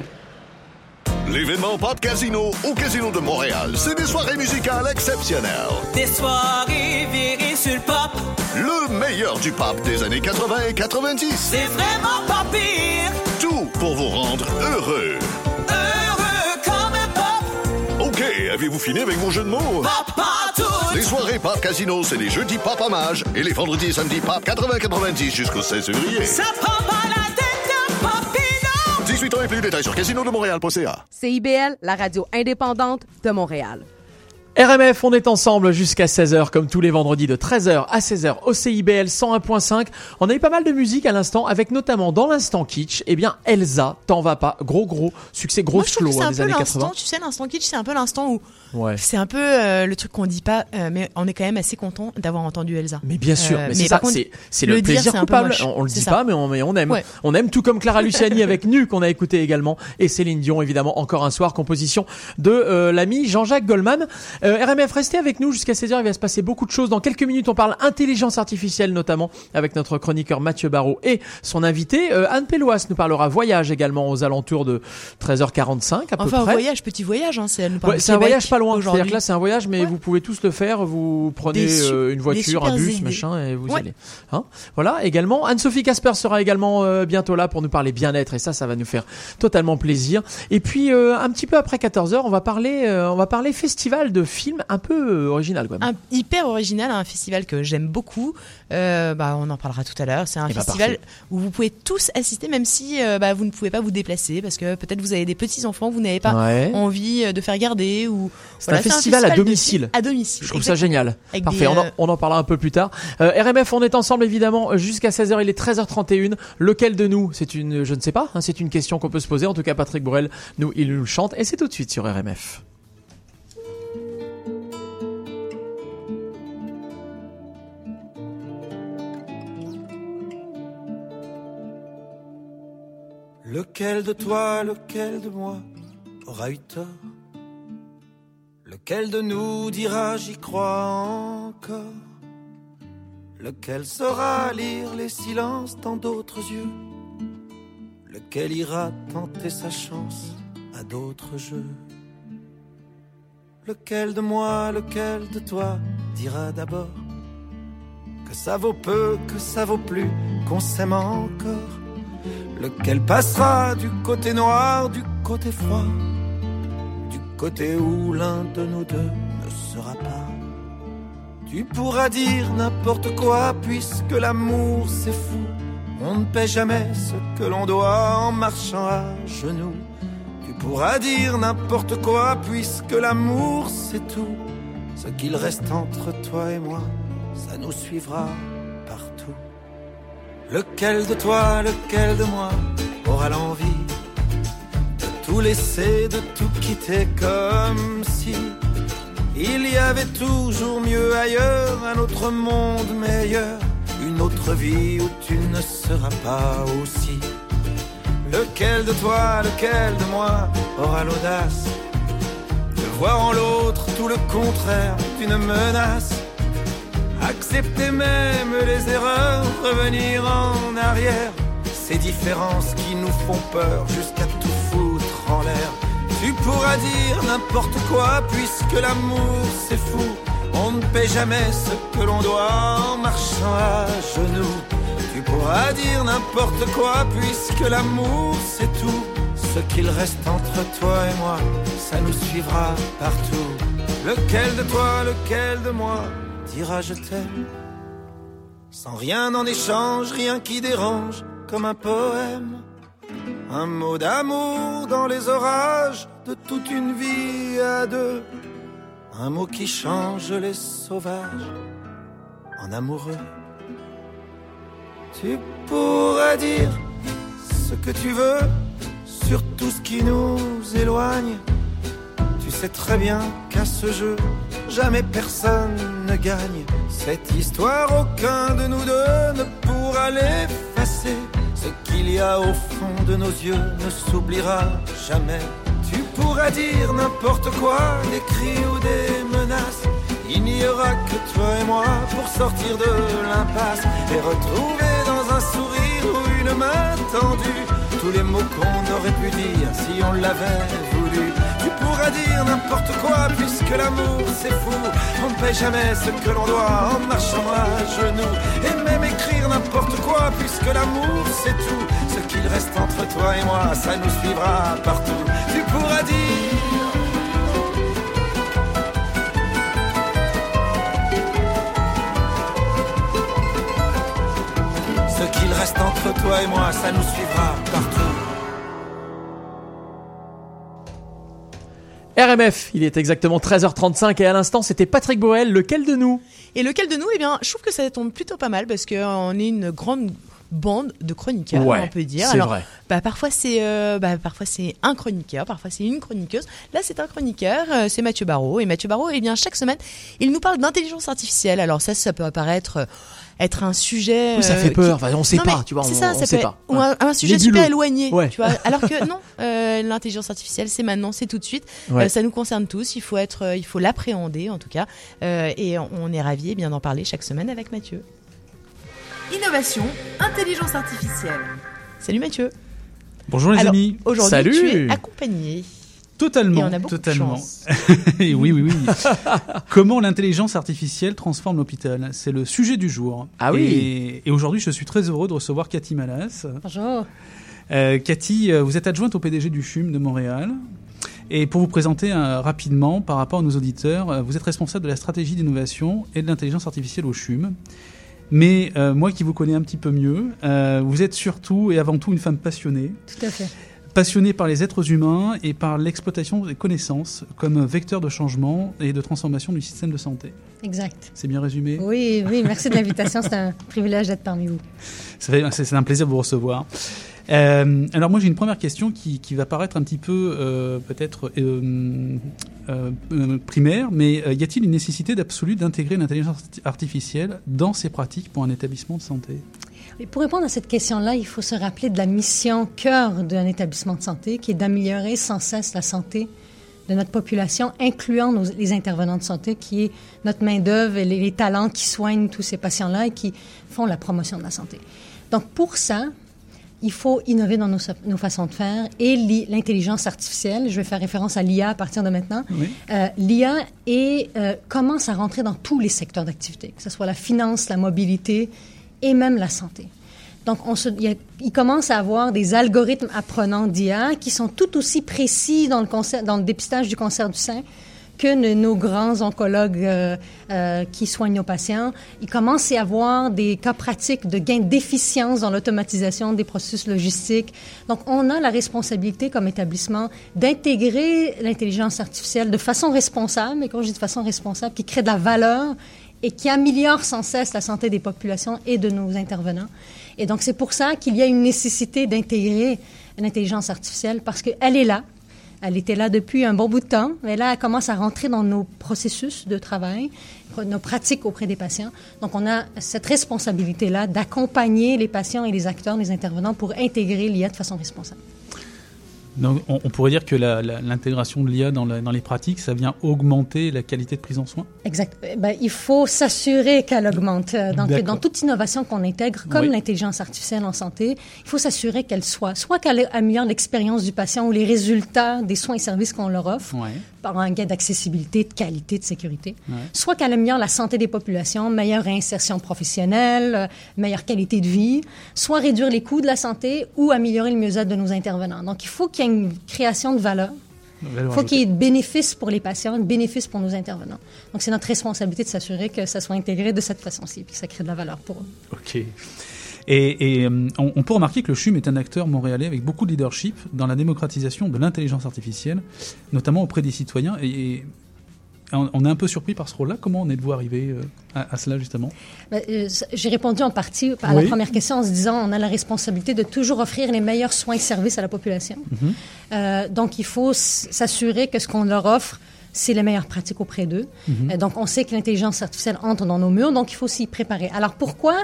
L'événement Pop Casino au Casino de Montréal, c'est des soirées musicales exceptionnelles. Des soirées virées sur le pop, Le meilleur du pop des années 80 et 90. c'est vraiment pas pire. Tout pour vous rendre heureux. Heureux comme un pop, OK, avez-vous fini avec vos jeux de mots? pop partout. Les soirées Pop Casino, c'est les jeudis Pop Hommage et les vendredis et samedis Pop 80-90 jusqu'au 16 février. Ça papillon. 18 ans et plus, détails sur casinodemontréal.ca. CIBL, la radio indépendante de Montréal. RMF, on est ensemble jusqu'à 16h, comme tous les vendredis de 13h à 16h au CIBL 101.5. On a eu pas mal de musique à l'instant, avec notamment dans l'instant kitsch, eh bien Elsa, t'en vas pas, gros gros succès, gros Moi, je trouve que slow c'est hein, des années l'instant, 80. tu sais, l'instant kitsch, c'est un peu l'instant où Ouais. c'est un peu euh, le truc qu'on dit pas, euh, mais on est quand même assez content d'avoir entendu Elsa. Mais bien sûr, Euh, mais c'est ça, c'est le, le plaisir coupable. On, on le dit ça. pas, mais on, mais on aime. Ouais. On aime tout comme Clara Luciani avec Nu qu'on a écouté également et Céline Dion évidemment encore un soir composition de l'ami Jean-Jacques Goldman. Euh, RMF restez avec nous jusqu'à 16h, il va se passer beaucoup de choses. Dans quelques minutes, on parle intelligence artificielle notamment avec notre chroniqueur Mathieu Barrault et son invité euh, Anne Péloas nous parlera voyage également aux alentours de 13h45 à peu Enfin, un près. voyage, petit voyage, hein, c'est Ouais, un voyage pas loin. C'est-à-dire que là, c'est un voyage, mais vous pouvez tous le faire. Vous prenez euh, une voiture, un bus, idées. machin, et vous Ouais. allez. Hein? Voilà. Également, Anne-Sophie Casper sera également euh, bientôt là pour nous parler bien-être, et ça, ça va nous faire totalement plaisir. Et puis, euh, un petit peu après 14 h on va parler, euh, on va parler festival de film un peu euh, original quand même. un hyper original, un festival que j'aime beaucoup. Euh, bah, on en parlera tout à l'heure. C'est un Eh bah, festival où vous pouvez tous assister, même si euh, bah, vous ne pouvez pas vous déplacer, parce que peut-être vous avez des petits enfants, vous n'avez pas Ouais. envie de faire garder ou. C'est un festival à domicile. À domicile. Je trouve ça génial. Avec Parfait, des, on, en, on en parlera un peu plus tard. Euh, RMF, on est ensemble évidemment jusqu'à 16h, il est 13h31. Lequel de nous C'est une, je ne sais pas, hein, c'est une question qu'on peut se poser. En tout cas, Patrick Bourrel, nous, il nous le chante et c'est tout de suite sur RMF. Lequel de toi, lequel de moi aura eu tort? Lequel de nous dira j'y crois encore? Lequel saura lire les silences dans d'autres yeux? Lequel ira tenter sa chance à d'autres jeux? Lequel de moi, lequel de toi dira d'abord que ça vaut peu, que ça vaut plus, qu'on s'aime encore? Lequel passera du côté noir, du côté froid, du côté où l'un de nous deux ne sera pas? Tu pourras dire n'importe quoi puisque l'amour c'est fou. On ne paie jamais ce que l'on doit en marchant à genoux. Tu pourras dire n'importe quoi puisque l'amour c'est tout. Ce qu'il reste entre toi et moi, ça nous suivra. Lequel de toi, lequel de moi aura l'envie de tout laisser, de tout quitter comme si il y avait toujours mieux ailleurs, un autre monde meilleur, une autre vie où tu ne seras pas aussi. Lequel de toi, lequel de moi aura l'audace de voir en l'autre tout le contraire d'une menace? Accepter même les erreurs, revenir en arrière. Ces différences qui nous font peur jusqu'à tout foutre en l'air. Tu pourras dire n'importe quoi puisque l'amour c'est fou. On ne paie jamais ce que l'on doit en marchant à genoux. Tu pourras dire n'importe quoi puisque l'amour c'est tout. Ce qu'il reste entre toi et moi, ça nous suivra partout. Lequel de toi, lequel de moi dira je t'aime Sans rien en échange, rien qui dérange, comme un poème. Un mot d'amour dans les orages de toute une vie à deux. Un mot qui change les sauvages en amoureux. Tu pourras dire ce que tu veux sur tout ce qui nous éloigne. Très bien qu'à ce jeu, jamais personne ne gagne. Cette histoire, aucun de nous deux ne pourra l'effacer. Ce qu'il y a au fond de nos yeux ne s'oubliera jamais. Tu pourras dire n'importe quoi, des cris ou des menaces. Il n'y aura que toi et moi pour sortir de l'impasse et retrouver dans un sourire ou une main tendue tous les mots qu'on aurait pu dire si on l'avait voulu. Tu pourras dire n'importe quoi puisque l'amour c'est fou. On ne paie jamais ce que l'on doit en marchant à genoux. Et même écrire n'importe quoi puisque l'amour c'est tout. Ce qu'il reste entre toi et moi, ça nous suivra partout. Tu pourras dire. Ce qu'il reste entre toi et moi, ça nous suivra partout. RMF, il est exactement 13h35 et à l'instant c'était Patrick Boel, lequel de nous? Et lequel de nous? Eh bien, je trouve que ça tombe plutôt pas mal parce qu'on est une grande bande de chroniqueurs, Ouais, on peut dire. c'est Alors, vrai. Bah, parfois c'est euh, bah, parfois c'est un chroniqueur, parfois c'est une chroniqueuse. Là, c'est un chroniqueur, euh, c'est Mathieu Barraud. Et Mathieu Barraud, eh bien, chaque semaine, il nous parle d'intelligence artificielle. Alors ça, ça peut apparaître euh, être un sujet. Oui, ça euh, fait peur. qui- Enfin, on sait Non, pas, tu vois, C'est on- ça, on ça sait peut pas. Ou un, un sujet Nébuleux. super éloigné, Ouais. tu vois. Alors que non, euh, l'intelligence artificielle, c'est maintenant, c'est tout de suite. Ouais. Euh, ça nous concerne tous. Il faut être, euh, il faut l'appréhender en tout cas. Euh, et on, on est ravis eh bien d'en parler chaque semaine avec Mathieu. Innovation, intelligence artificielle. Salut Mathieu. Bonjour les Alors, amis. Aujourd'hui, tu es accompagné. Totalement. Et on a beaucoup de totalement. chance. Et oui, oui, oui. Comment l'intelligence artificielle transforme l'hôpital? C'est le sujet du jour. Ah oui. Et, et aujourd'hui, je suis très heureux de recevoir Cathy Malas. Bonjour. Euh, Cathy, euh, vous êtes adjointe au PDG du CHUM de Montréal. Et pour vous présenter euh, rapidement par rapport à nos auditeurs, vous êtes responsable de la stratégie d'innovation et de l'intelligence artificielle au CHUM. Mais euh, moi qui vous connais un petit peu mieux, euh, vous êtes surtout et avant tout une femme passionnée. Tout à fait. Passionnée par les êtres humains et par l'exploitation des connaissances comme vecteur de changement et de transformation du système de santé. Exact. C'est bien résumé Oui, oui, merci de l'invitation. C'est un privilège d'être parmi vous. C'est un plaisir de vous recevoir. Euh, alors moi j'ai une première question qui, qui va paraître un petit peu euh, peut-être euh, primaire, mais y a-t-il une nécessité d'absolu d'intégrer l'intelligence arti- artificielle dans ces pratiques pour un établissement de santé? Et pour répondre à cette question-là, il faut se rappeler de la mission cœur d'un établissement de santé, qui est d'améliorer sans cesse la santé de notre population, incluant nos- les intervenants de santé, qui est notre main-d'œuvre et les, les talents qui soignent tous ces patients-là et qui font la promotion de la santé. Donc, pour ça, il faut innover dans nos, façons de faire et l'i- l'intelligence artificielle. Je vais faire référence à l'IA à partir de maintenant. Oui. Euh, L'IA euh, commence à rentrer dans tous les secteurs d'activité, que ce soit la finance, la mobilité et même la santé. Donc, on il, commence à avoir des algorithmes apprenants d'IA qui sont tout aussi précis dans le, dépistage du cancer du sein que nos grands oncologues euh, euh, qui soignent nos patients. Il commence à y avoir des cas pratiques de gain d'efficience dans l'automatisation des processus logistiques. Donc, on a la responsabilité comme établissement d'intégrer l'intelligence artificielle de façon responsable, mais quand je dis de façon responsable, qui crée de la valeur et qui améliore sans cesse la santé des populations et de nos intervenants. Et donc, c'est pour ça qu'il y a une nécessité d'intégrer l'intelligence artificielle parce qu'elle est là. Elle était là depuis un bon bout de temps, mais là, elle commence à rentrer dans nos processus de travail, nos pratiques auprès des patients. Donc, on a cette responsabilité-là d'accompagner les patients et les acteurs, les intervenants pour intégrer l'IA de façon responsable. Donc, on, on pourrait dire que l'intégration de l'IA dans, les pratiques, ça vient augmenter la qualité de prise en soin? Exact. Eh Ben, il faut s'assurer qu'elle augmente. Euh, Donc, D'accord. dans toute innovation qu'on intègre, comme Oui. l'intelligence artificielle en santé, il faut s'assurer qu'elle soit, soit qu'elle améliore l'expérience du patient ou les résultats des soins et services qu'on leur offre par un gain d'accessibilité, de qualité, de sécurité, soit qu'elle améliore la santé des populations, meilleure réinsertion professionnelle, euh, meilleure qualité de vie, soit réduire les coûts de la santé ou améliorer le mieux-être de nos intervenants. Donc, il faut qu'il y ait une création de valeur. Il faut qu'il y ait de bénéfices pour les patients, de bénéfices pour nos intervenants. Donc, c'est notre responsabilité de s'assurer que ça soit intégré de cette façon-ci, puis que ça crée de la valeur pour eux. Ok. Et, et, euh, on, on peut remarquer que le CHUM est un acteur montréalais avec beaucoup de leadership dans la démocratisation de l'intelligence artificielle, notamment auprès des citoyens. Et, et on, on est un peu surpris par ce rôle-là. Comment en êtes-vous arrivé euh, à, à cela, justement? Ben, euh, J'ai répondu en partie à Oui. la première question en se disant on a la responsabilité de toujours offrir les meilleurs soins et services à la population. Mhm. Euh, donc, il faut s'assurer que ce qu'on leur offre, c'est les meilleures pratiques auprès d'eux. Mhm. Euh, donc, on sait que l'intelligence artificielle entre dans nos murs, donc il faut s'y préparer. Alors, pourquoi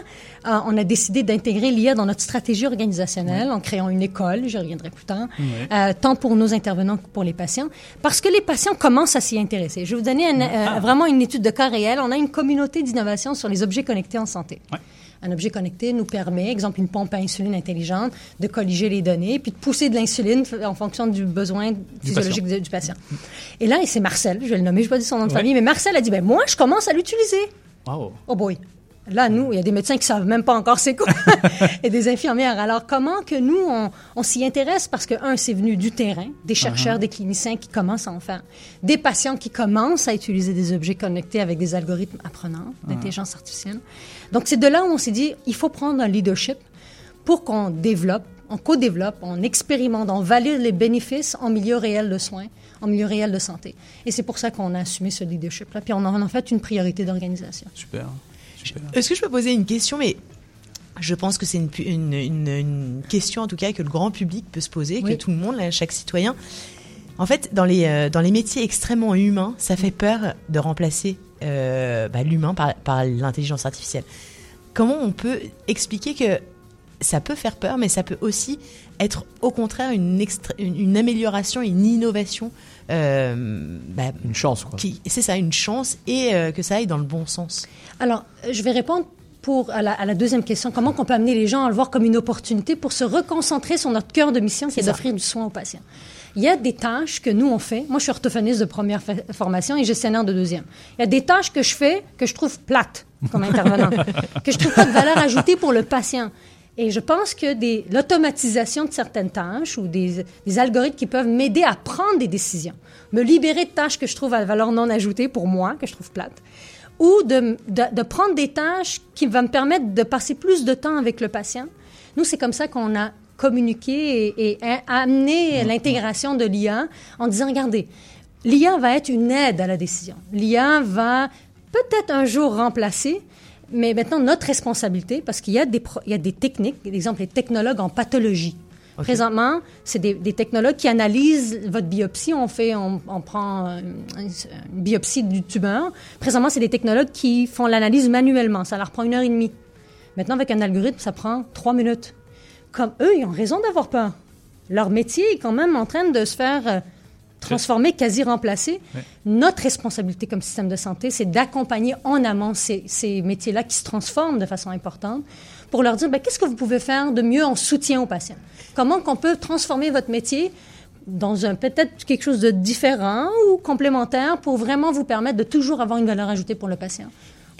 euh, on a décidé d'intégrer l'IA dans notre stratégie organisationnelle en créant une école, je reviendrai plus tard, euh, tant pour nos intervenants que pour les patients? Parce que les patients commencent à s'y intéresser. Je vais vous donner un- euh, vraiment une étude de cas réel. On a une communauté d'innovation sur les objets connectés en santé. Un objet connecté nous permet, exemple une pompe à insuline intelligente, de colliger les données puis de pousser de l'insuline en fonction du besoin physiologique patient. du, du patient. Et là, et c'est Marcel, je vais le nommer, je ne vais pas dire son nom de famille, mais Marcel a dit, ben moi, je commence à l'utiliser. Wow. Oh boy. Là, nous, il y a des médecins qui savent même pas encore c'est quoi, et des infirmières. Alors, comment que nous, on, on s'y intéresse? Parce que, un, c'est venu du terrain, des chercheurs, Uh-huh. des cliniciens qui commencent à en faire, des patients qui commencent à utiliser des objets connectés avec des algorithmes apprenants Ah. d'intelligence artificielle. Donc, c'est de là où on s'est dit, il faut prendre un leadership pour qu'on développe, on co-développe, on expérimente, on valide les bénéfices en milieu réel de soins, en milieu réel de santé. Et c'est pour ça qu'on a assumé ce leadership-là, puis on en a fait une priorité d'organisation. Super. Est-ce que je peux poser une question Mais je pense que c'est une, pu- une, une- une question, en tout cas, que le grand public peut se poser, Oui. que tout le monde, là, chaque citoyen. En fait, dans les, euh, dans les métiers extrêmement humains, ça fait peur de remplacer euh, bah, l'humain par, par l'intelligence artificielle. Comment on peut expliquer que ça peut faire peur, mais ça peut aussi être au contraire une, extra- une, une amélioration, une innovation bah, Une chance, quoi. C'est ça, une chance, et euh, que ça aille dans le bon sens? Alors, euh, je vais répondre pour, à, la, à la deuxième question. Comment on peut amener les gens à le voir comme une opportunité pour se reconcentrer sur notre cœur de mission, qui est d'offrir du soin aux patients? Il y a des tâches que nous, on fait. Moi, je suis orthophoniste de première fa- formation et gestionnaire de deuxième. Il y a des tâches que je fais que je trouve plates comme intervenant, que je trouve pas de valeur ajoutée pour le patient. Et je pense que des- l'automatisation de certaines tâches ou des, des algorithmes qui peuvent m'aider à prendre des décisions, me libérer de tâches que je trouve à valeur non ajoutée pour moi, que je trouve plates, ou de, de, de prendre des tâches qui vont me permettre de passer plus de temps avec le patient. Nous, c'est comme ça qu'on a communiqué et, et a- amené l'intégration de l'IA en disant, regardez, l'IA va être une aide à la décision. L'IA va peut-être un jour remplacer, mais maintenant notre responsabilité, parce qu'il y a des, il y a des techniques, par exemple les technologues en pathologie. Présentement, c'est des, des technologues qui analysent votre biopsie. On fait, on, on prend une, une biopsie du tumeur. Présentement, c'est des technologues qui font l'analyse manuellement. Ça leur prend une heure et demie. Maintenant, avec un algorithme, ça prend trois minutes. Comme eux, ils ont raison d'avoir peur. Leur métier est quand même en train de se faire euh, transformer, quasi remplacer. Ouais. Notre responsabilité comme système de santé, c'est d'accompagner en amont ces, ces métiers-là qui se transforment de façon importante pour leur dire, ben, qu'est-ce que vous pouvez faire de mieux en soutien aux patients? Comment qu'on peut transformer votre métier dans un peut-être quelque chose de différent ou complémentaire pour vraiment vous permettre de toujours avoir une valeur ajoutée pour le patient?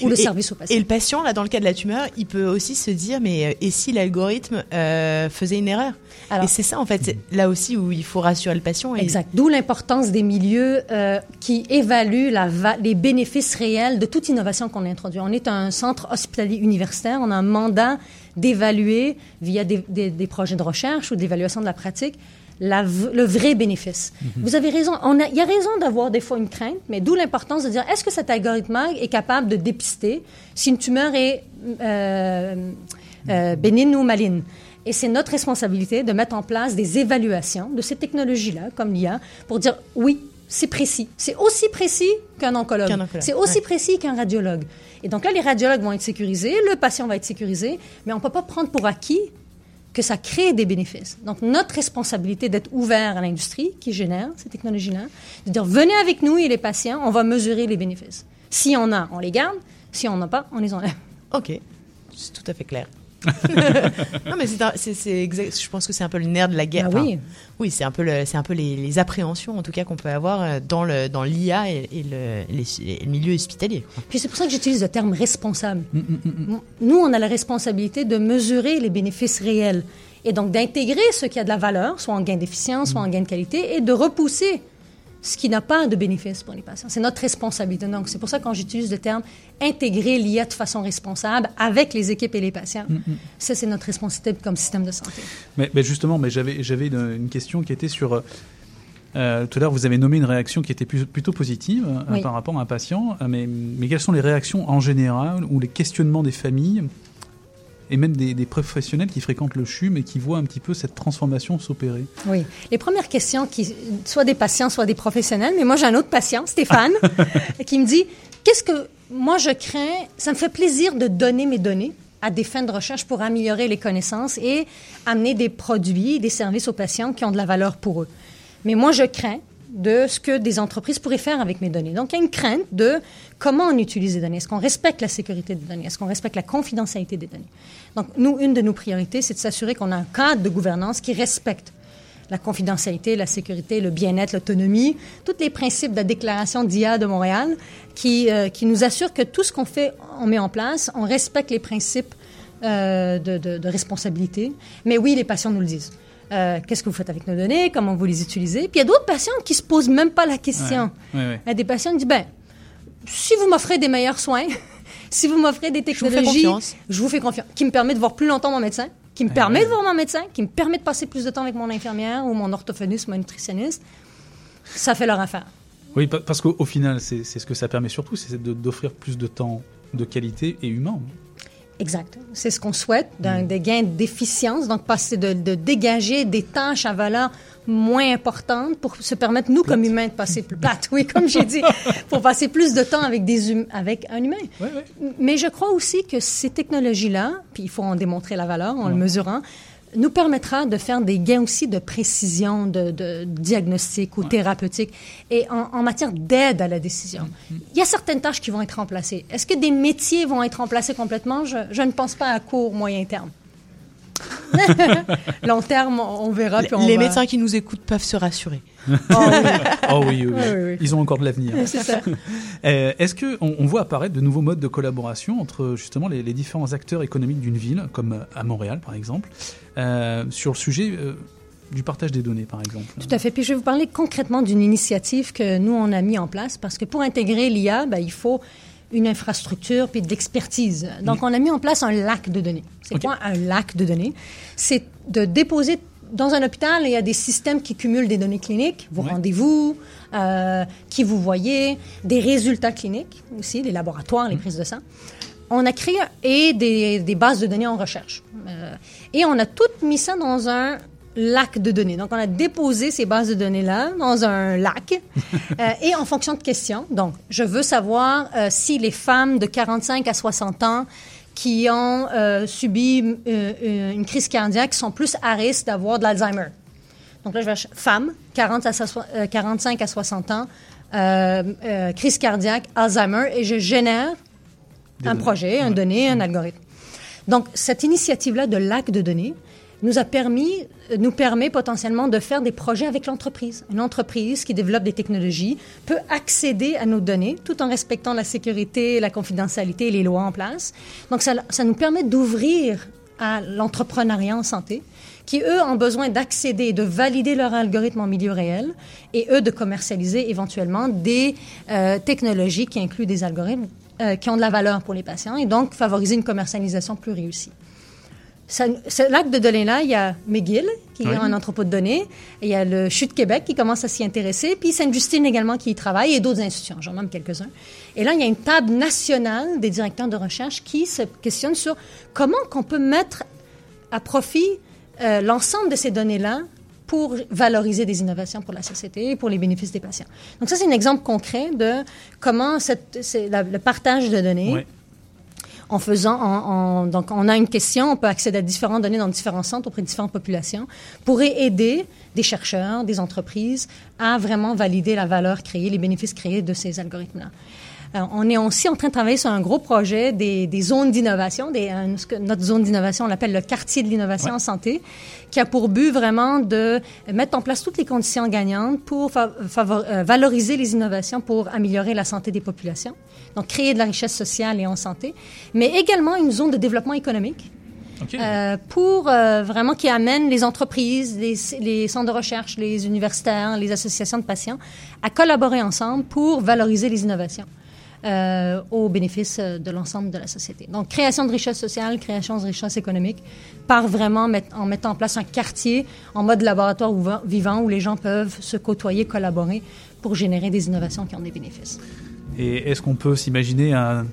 Ou le Et- service au patient. Et le patient, là, dans le cas de la tumeur, il peut aussi se dire, mais euh, et si l'algorithme euh, faisait une erreur? Alors- Et c'est ça, en fait, là aussi où il faut rassurer le patient. Et... Exact. D'où l'importance des milieux euh, qui évaluent la va- les bénéfices réels de toute innovation qu'on introduit. On est un centre hospitalier universitaire. On a un mandat d'évaluer via des, des- des projets de recherche ou d'évaluation de la pratique la le vrai bénéfice. Vous avez raison. On a- Il y a raison d'avoir des fois une crainte, mais d'où l'importance de dire est-ce que cet algorithme est capable de dépister si une tumeur est euh, euh, bénigne ou maligne? Et c'est notre responsabilité de mettre en place des évaluations de ces technologies-là, comme l'IA, pour dire oui, c'est précis. C'est aussi précis qu'un oncologue. C'est aussi ouais. précis qu'un radiologue. Et donc là, les radiologues vont être sécurisés, le patient va être sécurisé, mais on ne peut pas prendre pour acquis que ça crée des bénéfices. Donc, notre responsabilité d'être ouvert à l'industrie qui génère ces technologies-là, de dire venez avec nous et les patients, on va mesurer les bénéfices. Si on a, on les garde. Si on n'a pas, on les enlève. Ok, c'est tout à fait clair. non mais c'est un- c'est c'est exact. Je pense que c'est un peu le nerf de la guerre. Ah oui. Enfin, oui, c'est un peu le- c'est un peu les, les appréhensions en tout cas qu'on peut avoir euh, dans le dans l'IA et, et le, les- et le milieu hospitalier. Puis c'est pour ça que j'utilise le terme responsable. Nous, on a la responsabilité de mesurer les bénéfices réels et donc d'intégrer ce qui a de la valeur, soit en gain d'efficience, soit en gain de qualité, et de repousser ce qui n'a pas de bénéfice pour les patients. C'est notre responsabilité. Donc, c'est pour ça que quand j'utilise le terme intégrer l'IA de façon responsable avec les équipes et les patients, ça, c'est notre responsabilité comme système de santé. Mais, mais justement, mais j'avais une, une question qui était sur. euh, euh, tout à l'heure, vous avez nommé une réaction qui était plus- plutôt positive euh, par rapport à un patient. mais, mais quelles sont les réactions en général ou les questionnements des familles et même des, des professionnels qui fréquentent le CHUM et qui voient un petit peu cette transformation s'opérer Oui. Les premières questions, qui, soit des patients, soit des professionnels, mais moi j'ai un autre patient, Stéphane, qui me dit Qu'est-ce que moi je crains? Ça me fait plaisir de donner mes données à des fins de recherche pour améliorer les connaissances et amener des produits, des services aux patients qui ont de la valeur pour eux. Mais moi je crains de ce que des entreprises pourraient faire avec mes données. Donc, il y a une crainte de comment on utilise les données. Est-ce qu'on respecte la sécurité des données? Est-ce qu'on respecte la confidentialité des données? Donc, nous, une de nos priorités, c'est de s'assurer qu'on a un cadre de gouvernance qui respecte la confidentialité, la sécurité, le bien-être, l'autonomie, tous les principes de la déclaration d'IA de Montréal qui, euh, qui nous assurent que tout ce qu'on fait, on met en place, on respecte les principes euh, de responsabilité. Mais oui, les patients nous le disent. Euh, Qu'est-ce que vous faites avec nos données? Comment vous les utilisez? Puis il y a d'autres patients qui se posent même pas la question. Ouais, ouais, ouais. Il y a des patients qui disent, ben, si vous m'offrez des meilleurs soins, si vous m'offrez des vous technologies, confiance. je vous fais confiance, qui me permet de voir plus longtemps mon médecin, qui me permet de voir mon médecin, qui me permet de passer plus de temps avec mon infirmière ou mon orthophoniste mon nutritionniste, ça fait leur affaire. Oui, pa- parce qu'au au final, c'est ce que ça permet surtout, c'est d'offrir plus de temps de qualité et humain. Exact. C'est ce qu'on souhaite, d'un- Mm. des gains d'efficience, donc passer de, de dégager des tâches à valeur moins importante pour se permettre, nous, comme humains, de passer plus plate, oui, comme j'ai dit, pour passer plus de temps avec, des hum- avec un humain. Mais je crois aussi que ces technologies-là, puis il faut en démontrer la valeur en le mesurant, nous permettra de faire des gains aussi de précision, de, de diagnostic ou thérapeutique, et en, en matière d'aide à la décision. Il y a certaines tâches qui vont être remplacées. Est-ce que des métiers vont être remplacés complètement? Je, je ne pense pas à court, moyen terme. Long terme, on verra. puis on Les va- médecins qui nous écoutent peuvent se rassurer. Oh oui, oui, oui. Oui, oui, oui. Ils ont encore de l'avenir. C'est ça. Euh, Est-ce que on, on voit apparaître de nouveaux modes de collaboration entre justement les, les différents acteurs économiques d'une ville, comme euh, à Montréal par exemple, euh, sur le sujet euh, du partage des données par exemple? Tout à fait. Puis je vais vous parler concrètement d'une initiative que nous, on a mis en place parce que pour intégrer l'IA, ben, il faut une infrastructure puis de l'expertise. Donc, on a mis en place un lac de données. C'est quoi un lac de données? C'est de déposer dans un hôpital, il y a des systèmes qui cumulent des données cliniques, vos Ouais. rendez-vous, euh, qui vous voyez, des résultats cliniques aussi, les laboratoires, les prises de sang. On a créé et des, des bases de données en recherche. Euh, et on a tout mis ça dans un lac de données. Donc, on a déposé ces bases de données-là dans un lac euh, et en fonction de questions. Donc, je veux savoir euh, si les femmes de 45 à 60 ans qui ont euh, subi une crise cardiaque sont plus à risque d'avoir de l'Alzheimer. Donc là, je vais femmes, 40 à so- euh, 45 à 60 ans, crise cardiaque, Alzheimer, et je génère Des un données. projet, un donné, un algorithme. Donc, cette initiative-là de lac de données nous a permis, euh, nous permet potentiellement de faire des projets avec l'entreprise. Une entreprise qui développe des technologies peut accéder à nos données tout en respectant la sécurité, la confidentialité et les lois en place. Donc, ça, nous permet d'ouvrir à l'entrepreneuriat en santé, qui, eux, ont besoin d'accéder, de valider leur algorithme en milieu réel, et eux, de commercialiser éventuellement des euh, technologies qui incluent des algorithmes euh, qui ont de la valeur pour les patients, et donc favoriser une commercialisation plus réussie. Ça- Ce lac de données-là, il y a McGill, qui Oui. a un entrepôt de données, il y a le CHU de Québec qui commence à s'y intéresser, puis Sainte-Justine également qui y travaille, et d'autres institutions, j'en nomme quelques-uns. Et là, il y a une table nationale des directeurs de recherche qui se questionne sur comment qu'on peut mettre à profit euh, l'ensemble de ces données-là pour valoriser des innovations pour la société et pour les bénéfices des patients. Donc ça, c'est un exemple concret de comment cette, c'est la- le partage de données Ouais. En faisant, en, en- donc on a une question, on peut accéder à différentes données dans différents centres auprès de différentes populations, pourrait aider des chercheurs, des entreprises à vraiment valider la valeur créée, les bénéfices créés de ces algorithmes-là. Euh, on est aussi en train de travailler sur un gros projet des, des zones d'innovation. Des, euh, ce que- notre zone d'innovation, on l'appelle le quartier de l'innovation Ouais. en santé, qui a pour but vraiment de mettre en place toutes les conditions gagnantes pour fa- favor- euh, valoriser les innovations pour améliorer la santé des populations. Donc, créer de la richesse sociale et en santé, mais également une zone de développement économique. Euh, pour euh, vraiment qui amène les entreprises, les, les centres de recherche, les universitaires, les associations de patients à collaborer ensemble pour valoriser les innovations euh, au bénéfice de l'ensemble de la société. Donc, création de richesse sociale, création de richesse économique, par vraiment en mettant en place un quartier en mode laboratoire vivant où les gens peuvent se côtoyer, collaborer pour générer des innovations qui ont des bénéfices. Et est-ce qu'on peut s'imaginer un-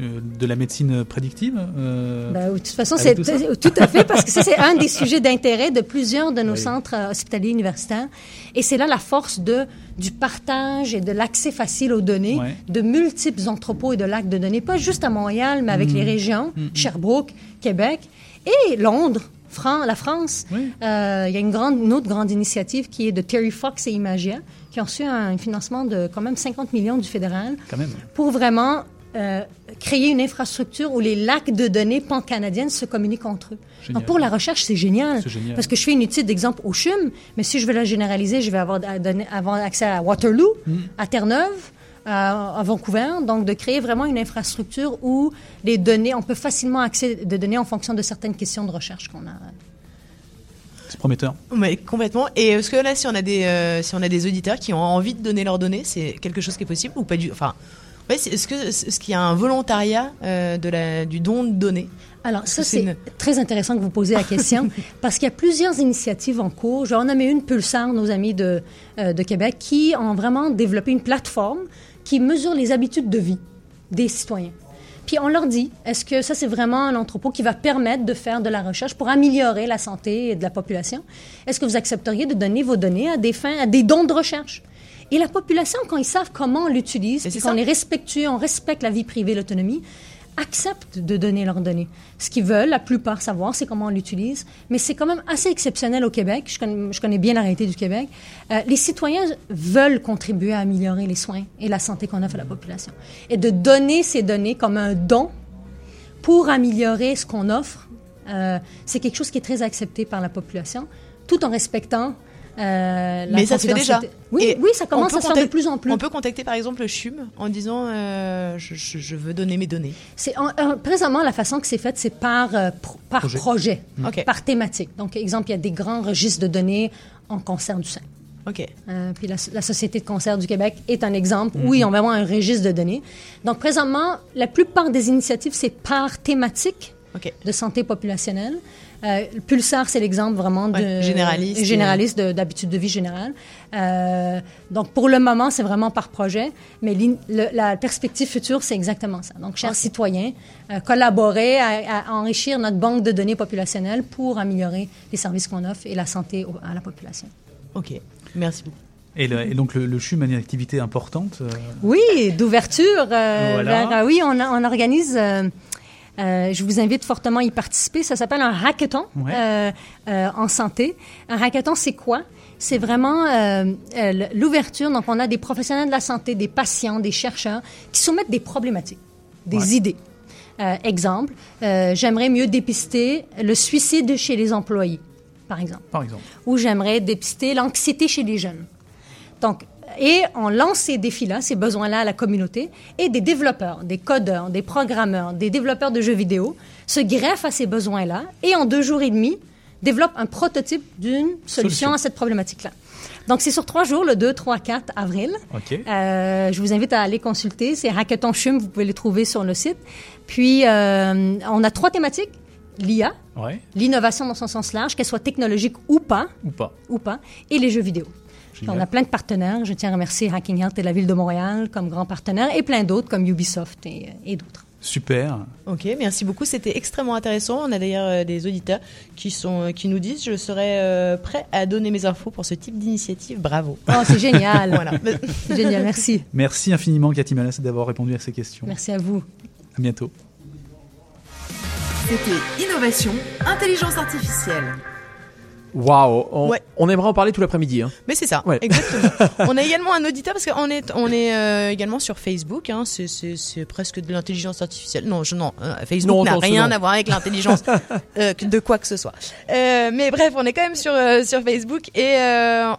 euh, de la médecine prédictive euh, Ben, de toute façon, c'est tout à fait parce que ça, c'est un des sujets d'intérêt de plusieurs de nos Oui. centres euh, hospitaliers universitaires. Et c'est là la force de, du partage et de l'accès facile aux données Ouais. de multiples entrepôts et de lacs de données, pas juste à Montréal, mais avec Mhm. les régions, Mhm. Sherbrooke, Québec et Londres. Fran- la France, Euh, il y a une, grande, une autre grande initiative qui est de Terry Fox et Imagia, qui ont reçu un financement de quand même 50 millions du fédéral Quand même. pour vraiment euh, créer une infrastructure où les lacs de données pan-canadiennes se communiquent entre eux. Donc pour la recherche, c'est génial. Parce que je fais une étude d'exemple au CHUM, mais si je veux la généraliser, je vais avoir, à donner- avoir accès à Waterloo, Mm. à Terre-Neuve, à, à Vancouver. Donc de créer vraiment une infrastructure où les données, on peut facilement accéder de données en fonction de certaines questions de recherche qu'on a. C'est prometteur. Mais complètement. Et est-ce que là, si on a des, euh, si on a des auditeurs qui ont envie de donner leurs données, c'est quelque chose qui est possible ou pas du Enfin, ouais, c'est- est-ce que est-ce qu'il y a un volontariat euh, de la, du don de données? Alors, ça, C'est une- très intéressant que vous posiez la question parce qu'il y a plusieurs initiatives en cours. Je vais en nommer une, Pulsar, nos amis de, euh, de Québec, qui ont vraiment développé une plateforme qui mesure les habitudes de vie des citoyens. Puis on leur dit, est-ce que ça, c'est vraiment un entrepôt qui va permettre de faire de la recherche pour améliorer la santé de la population? Est-ce que vous accepteriez de donner vos données à des fins, à des dons de recherche? Et la population, quand ils savent comment on l'utilise, qu'on est respectueux, on respecte la vie privée, l'autonomie, acceptent de donner leurs données. Ce qu'ils veulent, la plupart, savoir, c'est comment on l'utilise. Mais c'est quand même assez exceptionnel au Québec. Je connais, bien la réalité du Québec. Euh, les citoyens veulent contribuer à améliorer les soins et la santé qu'on offre à la population. Et de donner ces données comme un don pour améliorer ce qu'on offre Euh, c'est quelque chose qui est très accepté par la population, tout en respectant euh, Mais ça se fait déjà. Oui, Et oui, ça commence on peut à se faire de plus en plus. On peut contacter par exemple le CHUM en disant euh, je, je- je veux donner mes données. C'est en- présentement la façon que c'est fait, c'est par euh, pro- par Projet. projet, Mm. Par thématique. Donc, exemple, il y a des grands registres de données en cancer du sein. Ok. Euh, puis la, la Société de cancer du Québec est un exemple où ils ont vraiment un registre de données. Donc, présentement, la plupart des initiatives, c'est par thématique de santé populationnelle. Euh, le Pulsar, c'est l'exemple vraiment de Ouais, généraliste. généraliste de- d'habitude de, vie générale. Euh, donc, pour le moment, c'est vraiment par projet, mais le- la perspective future, c'est exactement ça. Donc, chers citoyens, euh, collaborer à, à enrichir notre banque de données populationnelles pour améliorer les services qu'on offre et la santé au- à la population. Ok, merci beaucoup. Et, le- et donc le, le CHUM a une activité importante. euh, Oui, d'ouverture. euh, Voilà. euh, oui, on, a- on organise. Euh, je vous invite fortement à y participer. Ça s'appelle un hackathon Ouais. euh, euh, en santé. Un hackathon, c'est quoi? C'est vraiment euh, euh, l'ouverture. Donc, on a des professionnels de la santé, des patients, des chercheurs qui soumettent des problématiques, des Ouais. idées. Euh, exemple, j'aimerais mieux dépister le suicide chez les employés, par exemple par exemple. où j'aimerais dépister l'anxiété chez les jeunes. Donc, et on lance ces défis-là, ces besoins-là à la communauté, et des développeurs, des codeurs, des programmeurs, des développeurs de jeux vidéo se greffent à ces besoins-là et en deux jours et demi développent un prototype d'une solution, Solution. à cette problématique-là. Donc, c'est sur trois jours, le 2, 3, 4 avril. Euh, je vous invite à aller consulter. C'est Hackathon Chum, vous pouvez les trouver sur le site. Puis, euh, on a trois thématiques. L'IA, Ouais. l'innovation dans son sens large, qu'elle soit technologique ou pas, Ou pas. ou pas, et les jeux vidéo. Génial. on a plein de partenaires. Je tiens à remercier Hacking Health et la Ville de Montréal comme grands partenaires, et plein d'autres comme Ubisoft et, et d'autres. Super. Ok, merci beaucoup. C'était extrêmement intéressant. On a d'ailleurs euh, des auditeurs qui sont euh, qui nous disent je serais euh, prêt à donner mes infos pour ce type d'initiative. Bravo. Oh, c'est génial. voilà. C'est génial, merci. Merci infiniment, Cathy Malas, d'avoir répondu à ces questions. Merci à vous. À bientôt. C'était Innovation, Intelligence Artificielle. Waouh, on, Ouais. on aimerait en parler tout l'après-midi. Hein. Mais c'est ça, Ouais. exactement. on a également un auditeur parce qu'on est, on est euh, également sur Facebook. Hein, c'est, presque de l'intelligence artificielle. Non, je, non, euh, Facebook n'a rien non. à voir avec l'intelligence euh, de quoi que ce soit. Mais bref, on est quand même sur sur Facebook et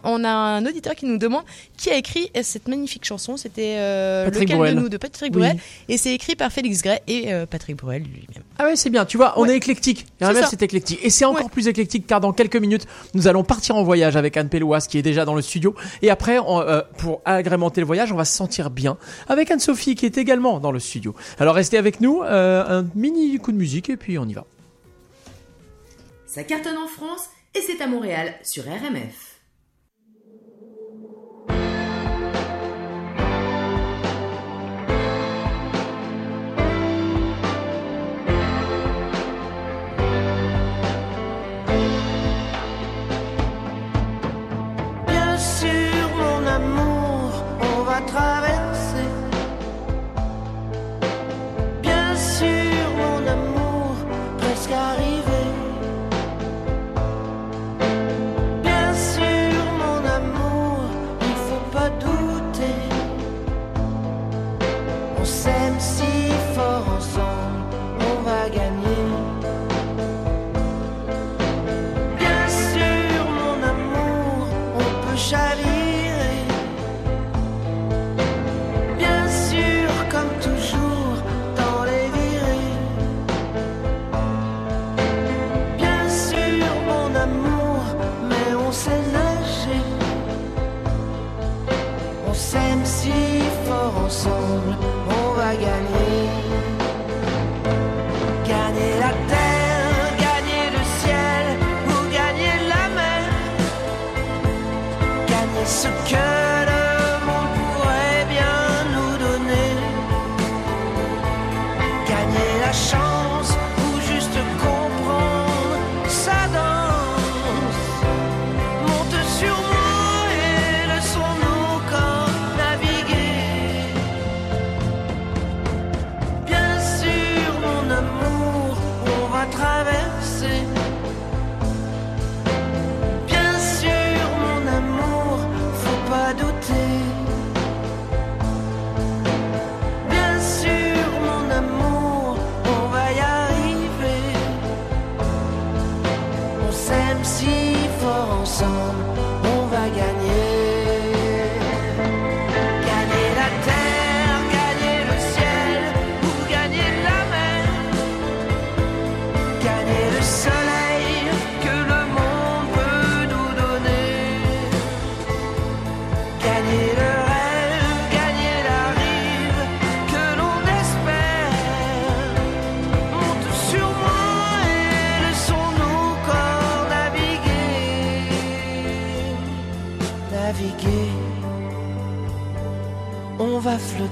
on a un auditeur qui nous demande qui a écrit cette magnifique chanson. C'était euh, lequel Bruel. de nous de Patrick Oui. Bruel et c'est écrit par Félix Gray et euh, Patrick Bruel lui-même. Ah ouais, c'est bien. Tu vois, on est éclectique. C'est RMF, c'est éclectique. Et c'est encore plus éclectique car dans quelques minutes, nous allons partir en voyage avec Anne Péloise qui est déjà dans le studio. Et après, on, euh, pour agrémenter le voyage, on va se sentir bien avec Anne-Sophie qui est également dans le studio. Alors restez avec nous, euh, un mini coup de musique et puis on y va. Ça cartonne en France et c'est à Montréal sur RMF.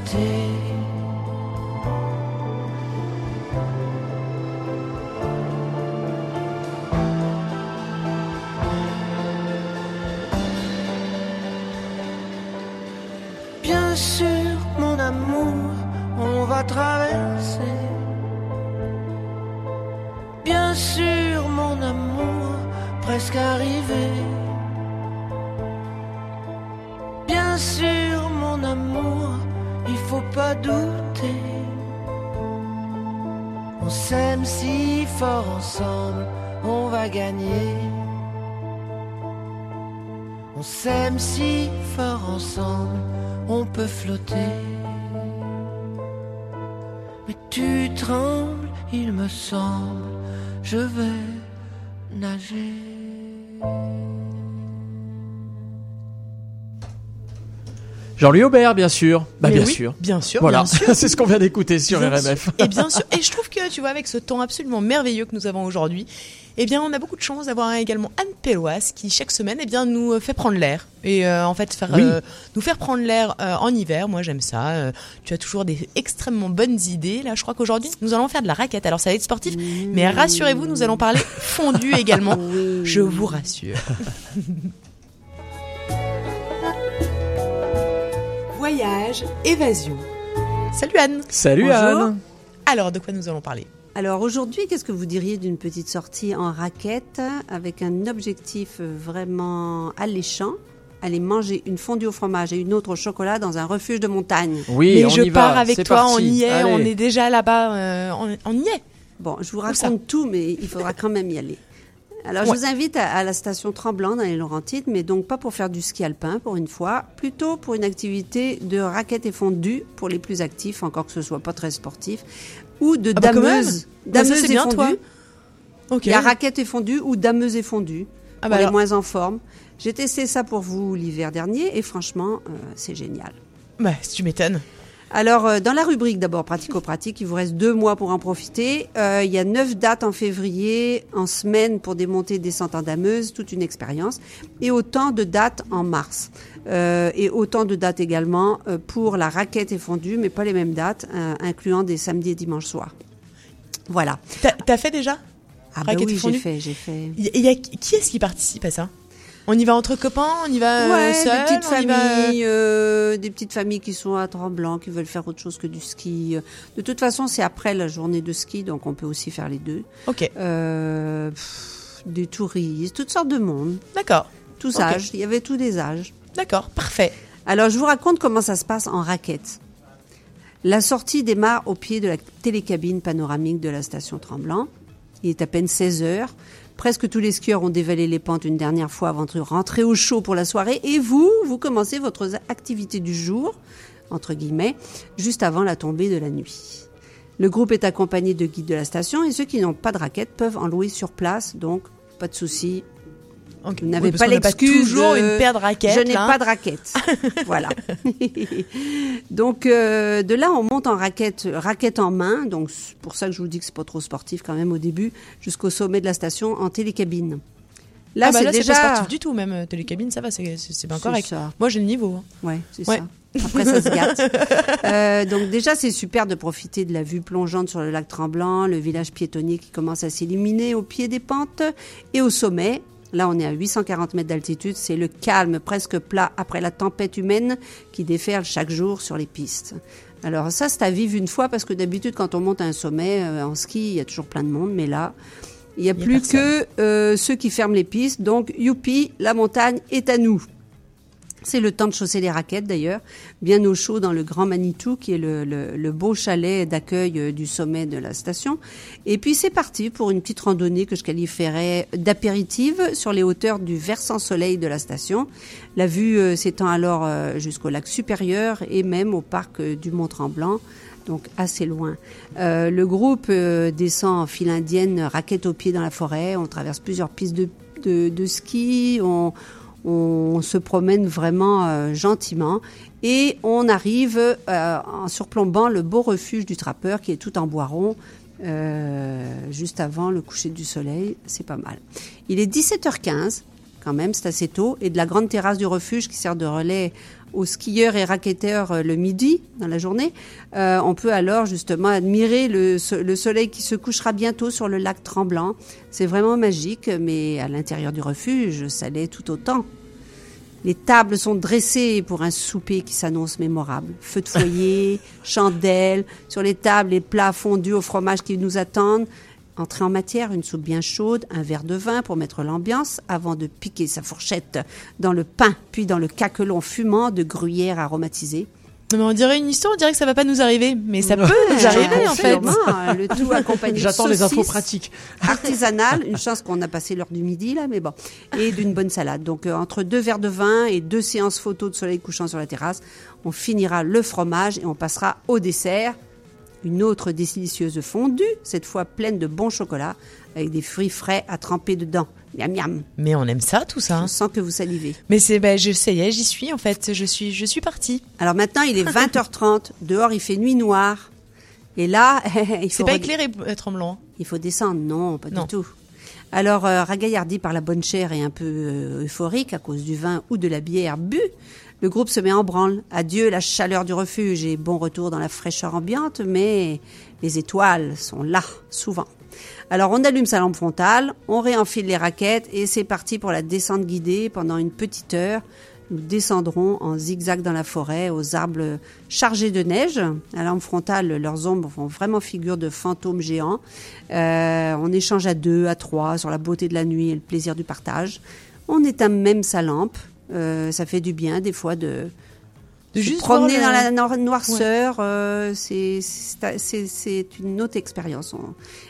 take Jean-Louis Aubert, bien sûr. Bah, Mais bien oui, sûr. bien sûr, Voilà. C'est ce qu'on vient d'écouter sur Bien RMF. sûr. Et bien sûr, et je trouve que tu vois avec ce temps absolument merveilleux que nous avons aujourd'hui, eh bien on a beaucoup de chance d'avoir également Anne Pelloise qui chaque semaine eh bien nous euh, fait prendre l'air et euh, en fait faire Oui. euh, nous faire prendre l'air euh, en hiver. Moi j'aime ça. Tu as toujours des extrêmement bonnes idées. Là je crois qu'aujourd'hui nous allons faire de la raquette. Alors ça va être sportif, mais rassurez-vous nous allons parler fondu également. Je vous rassure. Voyage, évasion. Salut Anne. Salut Bonjour. Anne. Alors de quoi nous allons parler? Alors aujourd'hui, qu'est-ce que vous diriez d'une petite sortie en raquette avec un objectif vraiment alléchant? Aller manger une fondue au fromage et une autre au chocolat dans un refuge de montagne. Oui, Mais on je y pars va. avec C'est toi, on parti. y est, Allez. on est déjà là-bas, euh, on, on y est. Bon, je vous raconte tout, mais il faudra quand même y aller. Alors, je vous invite à, à la station Tremblant dans les Laurentides, mais donc pas pour faire du ski alpin pour une fois, plutôt pour une activité de raquette et fondue pour les plus actifs, encore que ce soit pas très sportif, ou de Ah bah dameuse. Bah dameuse et bien, fondue. toi. Ok. Il y a raquette et fondue ou dameuse et fondue Ah pour bah les moins en forme. J'ai testé ça pour vous l'hiver dernier et franchement, euh, c'est génial. Bah, si tu m'étonnes. Alors, euh, dans la rubrique d'abord pratico-pratique, il vous reste deux mois pour en profiter. Euh, il y a neuf dates en février, en semaine pour des montées et descentes en dameuse, toute une expérience, et autant de dates en mars. Euh, et autant de dates également pour la raquette et fondue, mais pas les mêmes dates, euh, incluant des samedis et dimanches soirs. Voilà. T'as fait déjà? Ah bah oui, j'ai fait, j'ai fait. Il y a- qui est-ce qui participe à ça? On y va entre copains On y va euh, Ouais, seul des petites va, euh, familles, euh, des petites familles qui sont à Tremblant, qui veulent faire autre chose que du ski. De toute façon, c'est après la journée de ski, donc on peut aussi faire les deux. Ok. Euh, pff, des touristes, toutes sortes de monde, D'accord. tous âges. Il y avait tous des âges. D'accord, parfait. Alors, je vous raconte comment ça se passe en raquette. La sortie démarre au pied de la télécabine panoramique de la station Tremblant. Il est à peine 16 heures. Presque tous les skieurs ont dévalé les pentes une dernière fois avant de rentrer au chaud pour la soirée. Et vous, vous commencez votre activité du jour, entre guillemets, juste avant la tombée de la nuit. Le groupe est accompagné de guides de la station et ceux qui n'ont pas de raquette peuvent en louer sur place, donc pas de souci. Ok. Vous n'avez Oui, pas l'excuse toujours de- une paire de raquettes, Je n'ai là. pas de raquette. voilà. donc euh, de là, on monte en raquette, raquette en main. Donc c'est pour ça que je vous dis que c'est pas trop sportif quand même au début, jusqu'au sommet de la station en télécabine. Là, Ah bah c'est déjà pas sportif du tout, même euh, télécabine, ça va, c'est bien correct. ça. Moi, j'ai le niveau. hein. Ouais, c'est Ouais. ça. Après, ça se gâte. Euh, donc déjà, c'est super de profiter de la vue plongeante sur le lac Tremblant, le village piétonnier qui commence à s'illuminer au pied des pentes et au sommet. Là, on est à 840 mètres d'altitude. C'est le calme presque plat après la tempête humaine qui déferle chaque jour sur les pistes. Alors ça, c'est à vivre une fois parce que d'habitude, quand on monte à un sommet euh, en ski, il y a toujours plein de monde, mais là, il n'y a plus personne. que euh, ceux qui ferment les pistes. Donc, youpi, la montagne est à nous. C'est le temps de chausser les raquettes d'ailleurs, bien au chaud dans le Grand Manitou, qui est le, le- le beau chalet d'accueil euh, du sommet de la station. Et puis c'est parti pour une petite randonnée que je qualifierais d'apéritive sur les hauteurs du versant soleil de la station. La vue euh, s'étend alors euh, jusqu'au lac supérieur et même au parc du Mont-Tremblant. Donc assez loin. Le groupe descend en file indienne, raquette aux pieds dans la forêt. On traverse plusieurs pistes de, de, de ski. On, on se promène vraiment euh, gentiment et on arrive euh, en surplombant le beau refuge du trappeur qui est tout en bois rond euh, juste avant le coucher du soleil. C'est pas mal. Il est 17h15 quand même, c'est assez tôt, et de la grande terrasse du refuge qui sert de relais aux skieurs et racketteurs euh, le midi dans la journée. Euh, on peut alors justement admirer le, le soleil qui se couchera bientôt sur le lac Tremblant. C'est vraiment magique, mais à l'intérieur du refuge, ça l'est tout autant. Les tables sont dressées pour un souper qui s'annonce mémorable. Feu de foyer, chandelles, sur les tables, les plats fondus au fromage qui nous attendent. Entrée en matière, une soupe bien chaude, un verre de vin pour mettre l'ambiance avant de piquer sa fourchette dans le pain, puis dans le caquelon fumant de gruyère aromatisée. Non, mais on dirait une histoire, on dirait que ça va pas nous arriver, mais ça peut nous arriver en fait. Hein, le tout accompagné de J'attends les infos pratiques. artisanales. Une chance qu'on a passé l'heure du midi là, mais bon, et d'une bonne salade. Donc euh, entre deux verres de vin et deux séances photos de soleil couchant sur la terrasse, on finira le fromage et on passera au dessert. Une autre délicieuse fondue, cette fois pleine de bon chocolat, avec des fruits frais à tremper dedans. Miam miam. Mais on aime ça, tout ça. Je sens que vous salivez. Mais c'est, bah, je ça y est, j'y suis en fait. Je suis, je suis partie. Alors maintenant, il est 20h30. Dehors, il fait nuit noire. Et là, il faut C'est pas éclairé, euh, tremblant. Il faut descendre, non, pas Non. du tout. Alors, euh, ragaillardi par la bonne chair et un peu euh, euphorique à cause du vin ou de la bière bu, le groupe se met en branle. Adieu la chaleur du refuge et bon retour dans la fraîcheur ambiante, mais les étoiles sont là, souvent. Alors, on allume sa lampe frontale, on réenfile les raquettes et c'est parti pour la descente guidée pendant une petite heure. Nous descendrons en zigzag dans la forêt, aux arbres chargés de neige. À lampe frontale, leurs ombres font vraiment figure de fantômes géants. Euh, on échange à deux, à trois sur la beauté de la nuit et le plaisir du partage. On éteint même sa lampe. Euh, ça fait du bien des fois de, De se juste promener dans la noir- noirceur. euh, c'est- une autre expérience.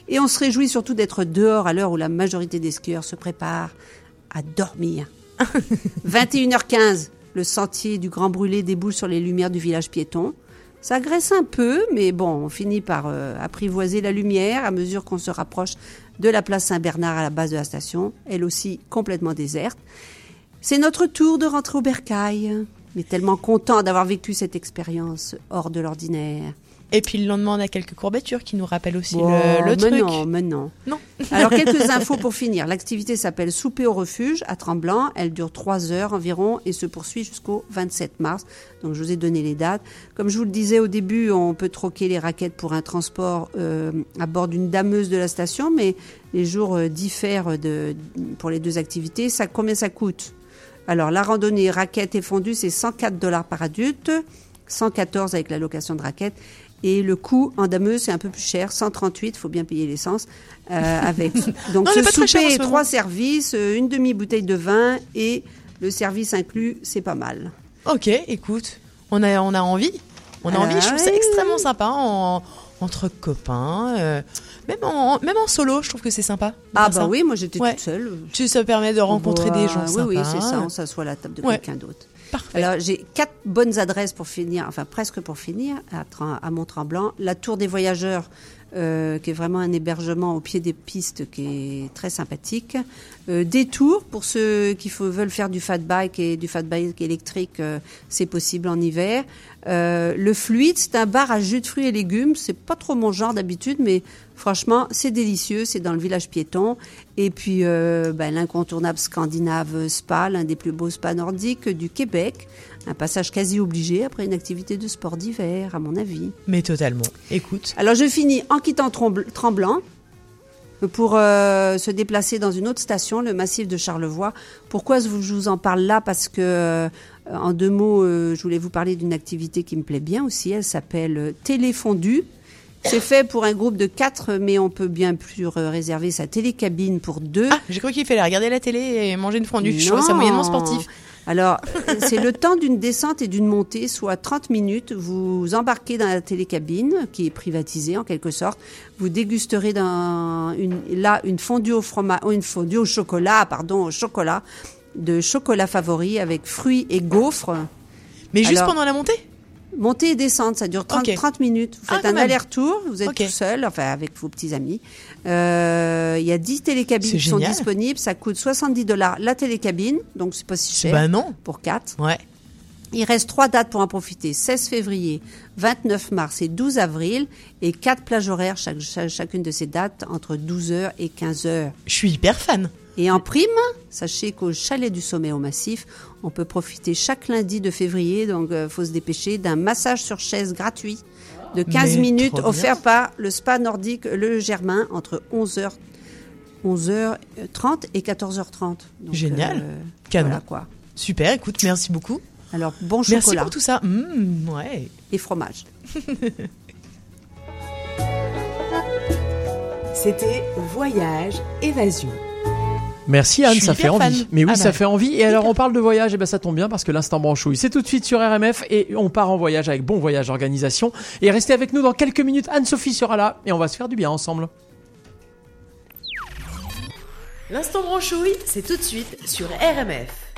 Et on se réjouit surtout d'être dehors à l'heure où la majorité des skieurs se préparent à dormir. 21h15, le sentier du Grand Brûlé déboule sur les lumières du village piéton. Ça agresse un peu, mais bon, on finit par euh, apprivoiser la lumière à mesure qu'on se rapproche de la place Saint-Bernard à la base de la station, elle aussi complètement déserte. C'est notre tour de rentrer au bercail. Mais tellement content d'avoir vécu cette expérience hors de l'ordinaire. Et puis le lendemain, on a quelques courbatures qui nous rappellent aussi Oh, le, le mais truc. non, mais non. Non. Alors, quelques infos pour finir. L'activité s'appelle Souper au refuge à Tremblant. Elle dure trois heures environ et se poursuit jusqu'au 27 mars. Donc, je vous ai donné les dates. Comme je vous le disais au début, on peut troquer les raquettes pour un transport euh, à bord d'une dameuse de la station, mais les jours euh, diffèrent de, pour les deux activités. Ça, combien ça coûte? Alors, la randonnée raquettes et fondue, c'est 104 dollars par adulte, 114 avec la location de raquettes. Et le coût en dameuse, c'est un peu plus cher, 138, faut bien payer l'essence. euh, avec donc Non, ce souper, trois services, euh, une demi-bouteille de vin et le service inclus, c'est pas mal. Ok, écoute, on a, on a envie. On a Ah envie, je trouve ça extrêmement sympa en- entre copains. euh, même, en, même en solo, je trouve que c'est sympa. Ah bah ça. oui, moi j'étais Ouais. toute seule. Tu, ça permet de rencontrer des gens oui, sympas. Oui, c'est ça, on s'assoit à la table de Ouais. quelqu'un d'autre. Parfait. Alors, j'ai quatre bonnes adresses pour finir, enfin presque pour finir, à, à Mont-Tremblant. La Tour des Voyageurs, euh, qui est vraiment un hébergement au pied des pistes qui est très sympathique. Euh, des tours, pour ceux qui veulent faire du fat bike et du fat bike électrique, euh, c'est possible en hiver. Euh, le Fluide, c'est un bar à jus de fruits et légumes. C'est pas trop mon genre d'habitude, mais franchement, c'est délicieux. C'est dans le village piéton. Et puis, euh, ben, l'incontournable scandinave spa, l'un des plus beaux spas nordiques du Québec. Un passage quasi obligé après une activité de sport d'hiver, à mon avis. Mais totalement. Écoute. Alors, je finis en quittant Trembl- Tremblant pour euh, se déplacer dans une autre station, le massif de Charlevoix. Pourquoi je vous je en parle là? Parce que, euh, en deux mots, euh, je voulais vous parler d'une activité qui me plaît bien aussi. Elle s'appelle euh, Téléfondu. C'est fait pour un groupe de quatre, mais on peut bien plus réserver sa télécabine pour deux. Ah, j'ai cru qu'il fallait regarder la télé et manger une fondue. Je trouve ça moyennement sportif. Alors, c'est le temps d'une descente et d'une montée, soit 30 minutes. Vous embarquez dans la télécabine, qui est privatisée en quelque sorte. Vous dégusterez dans une, là une fondue au fromage, une fondue au chocolat, pardon, au chocolat, de chocolat favori avec fruits et gaufres. Mais juste Alors, pendant la montée? Montée et descente, ça dure 30, Ok. 30 minutes. Vous Ah, faites quand un aller-retour, vous êtes Ok. tout seul, enfin avec vos petits amis. Euh, Il y a 10 télécabines qui sont disponibles, ça coûte 70 dollars la télécabine, donc c'est pas si cher. Bah non. Pour 4. Ouais. Il reste trois dates pour en profiter 16 février, 29 mars et 12 avril, et quatre plages horaires chaque, chaque- chacune de ces dates entre 12h et 15h. Je suis hyper fan. Et en prime, sachez qu'au chalet du sommet au massif, on peut profiter chaque lundi de février, donc il faut se dépêcher, d'un massage sur chaise gratuit de 15 Mais minutes offert par le spa nordique Le Germain entre 11h 11h30 et 14h30. Donc, Génial. euh, Canon. voilà quoi. Super, écoute, merci beaucoup. Alors, bon Merci chocolat. pour tout ça. Mmh, ouais. Et fromage. C'était Voyage Évasion. Merci Anne, ça fait envie. fan. Mais oui, Ah ça bah. fait envie. Et alors on parle de voyage, et ben ça tombe bien parce que l'instant branchouille, c'est tout de suite sur RMF et on part en voyage avec Bon Voyage Organisation. Et restez avec nous dans quelques minutes. Anne-Sophie sera là et on va se faire du bien ensemble. L'instant branchouille, c'est tout de suite sur RMF.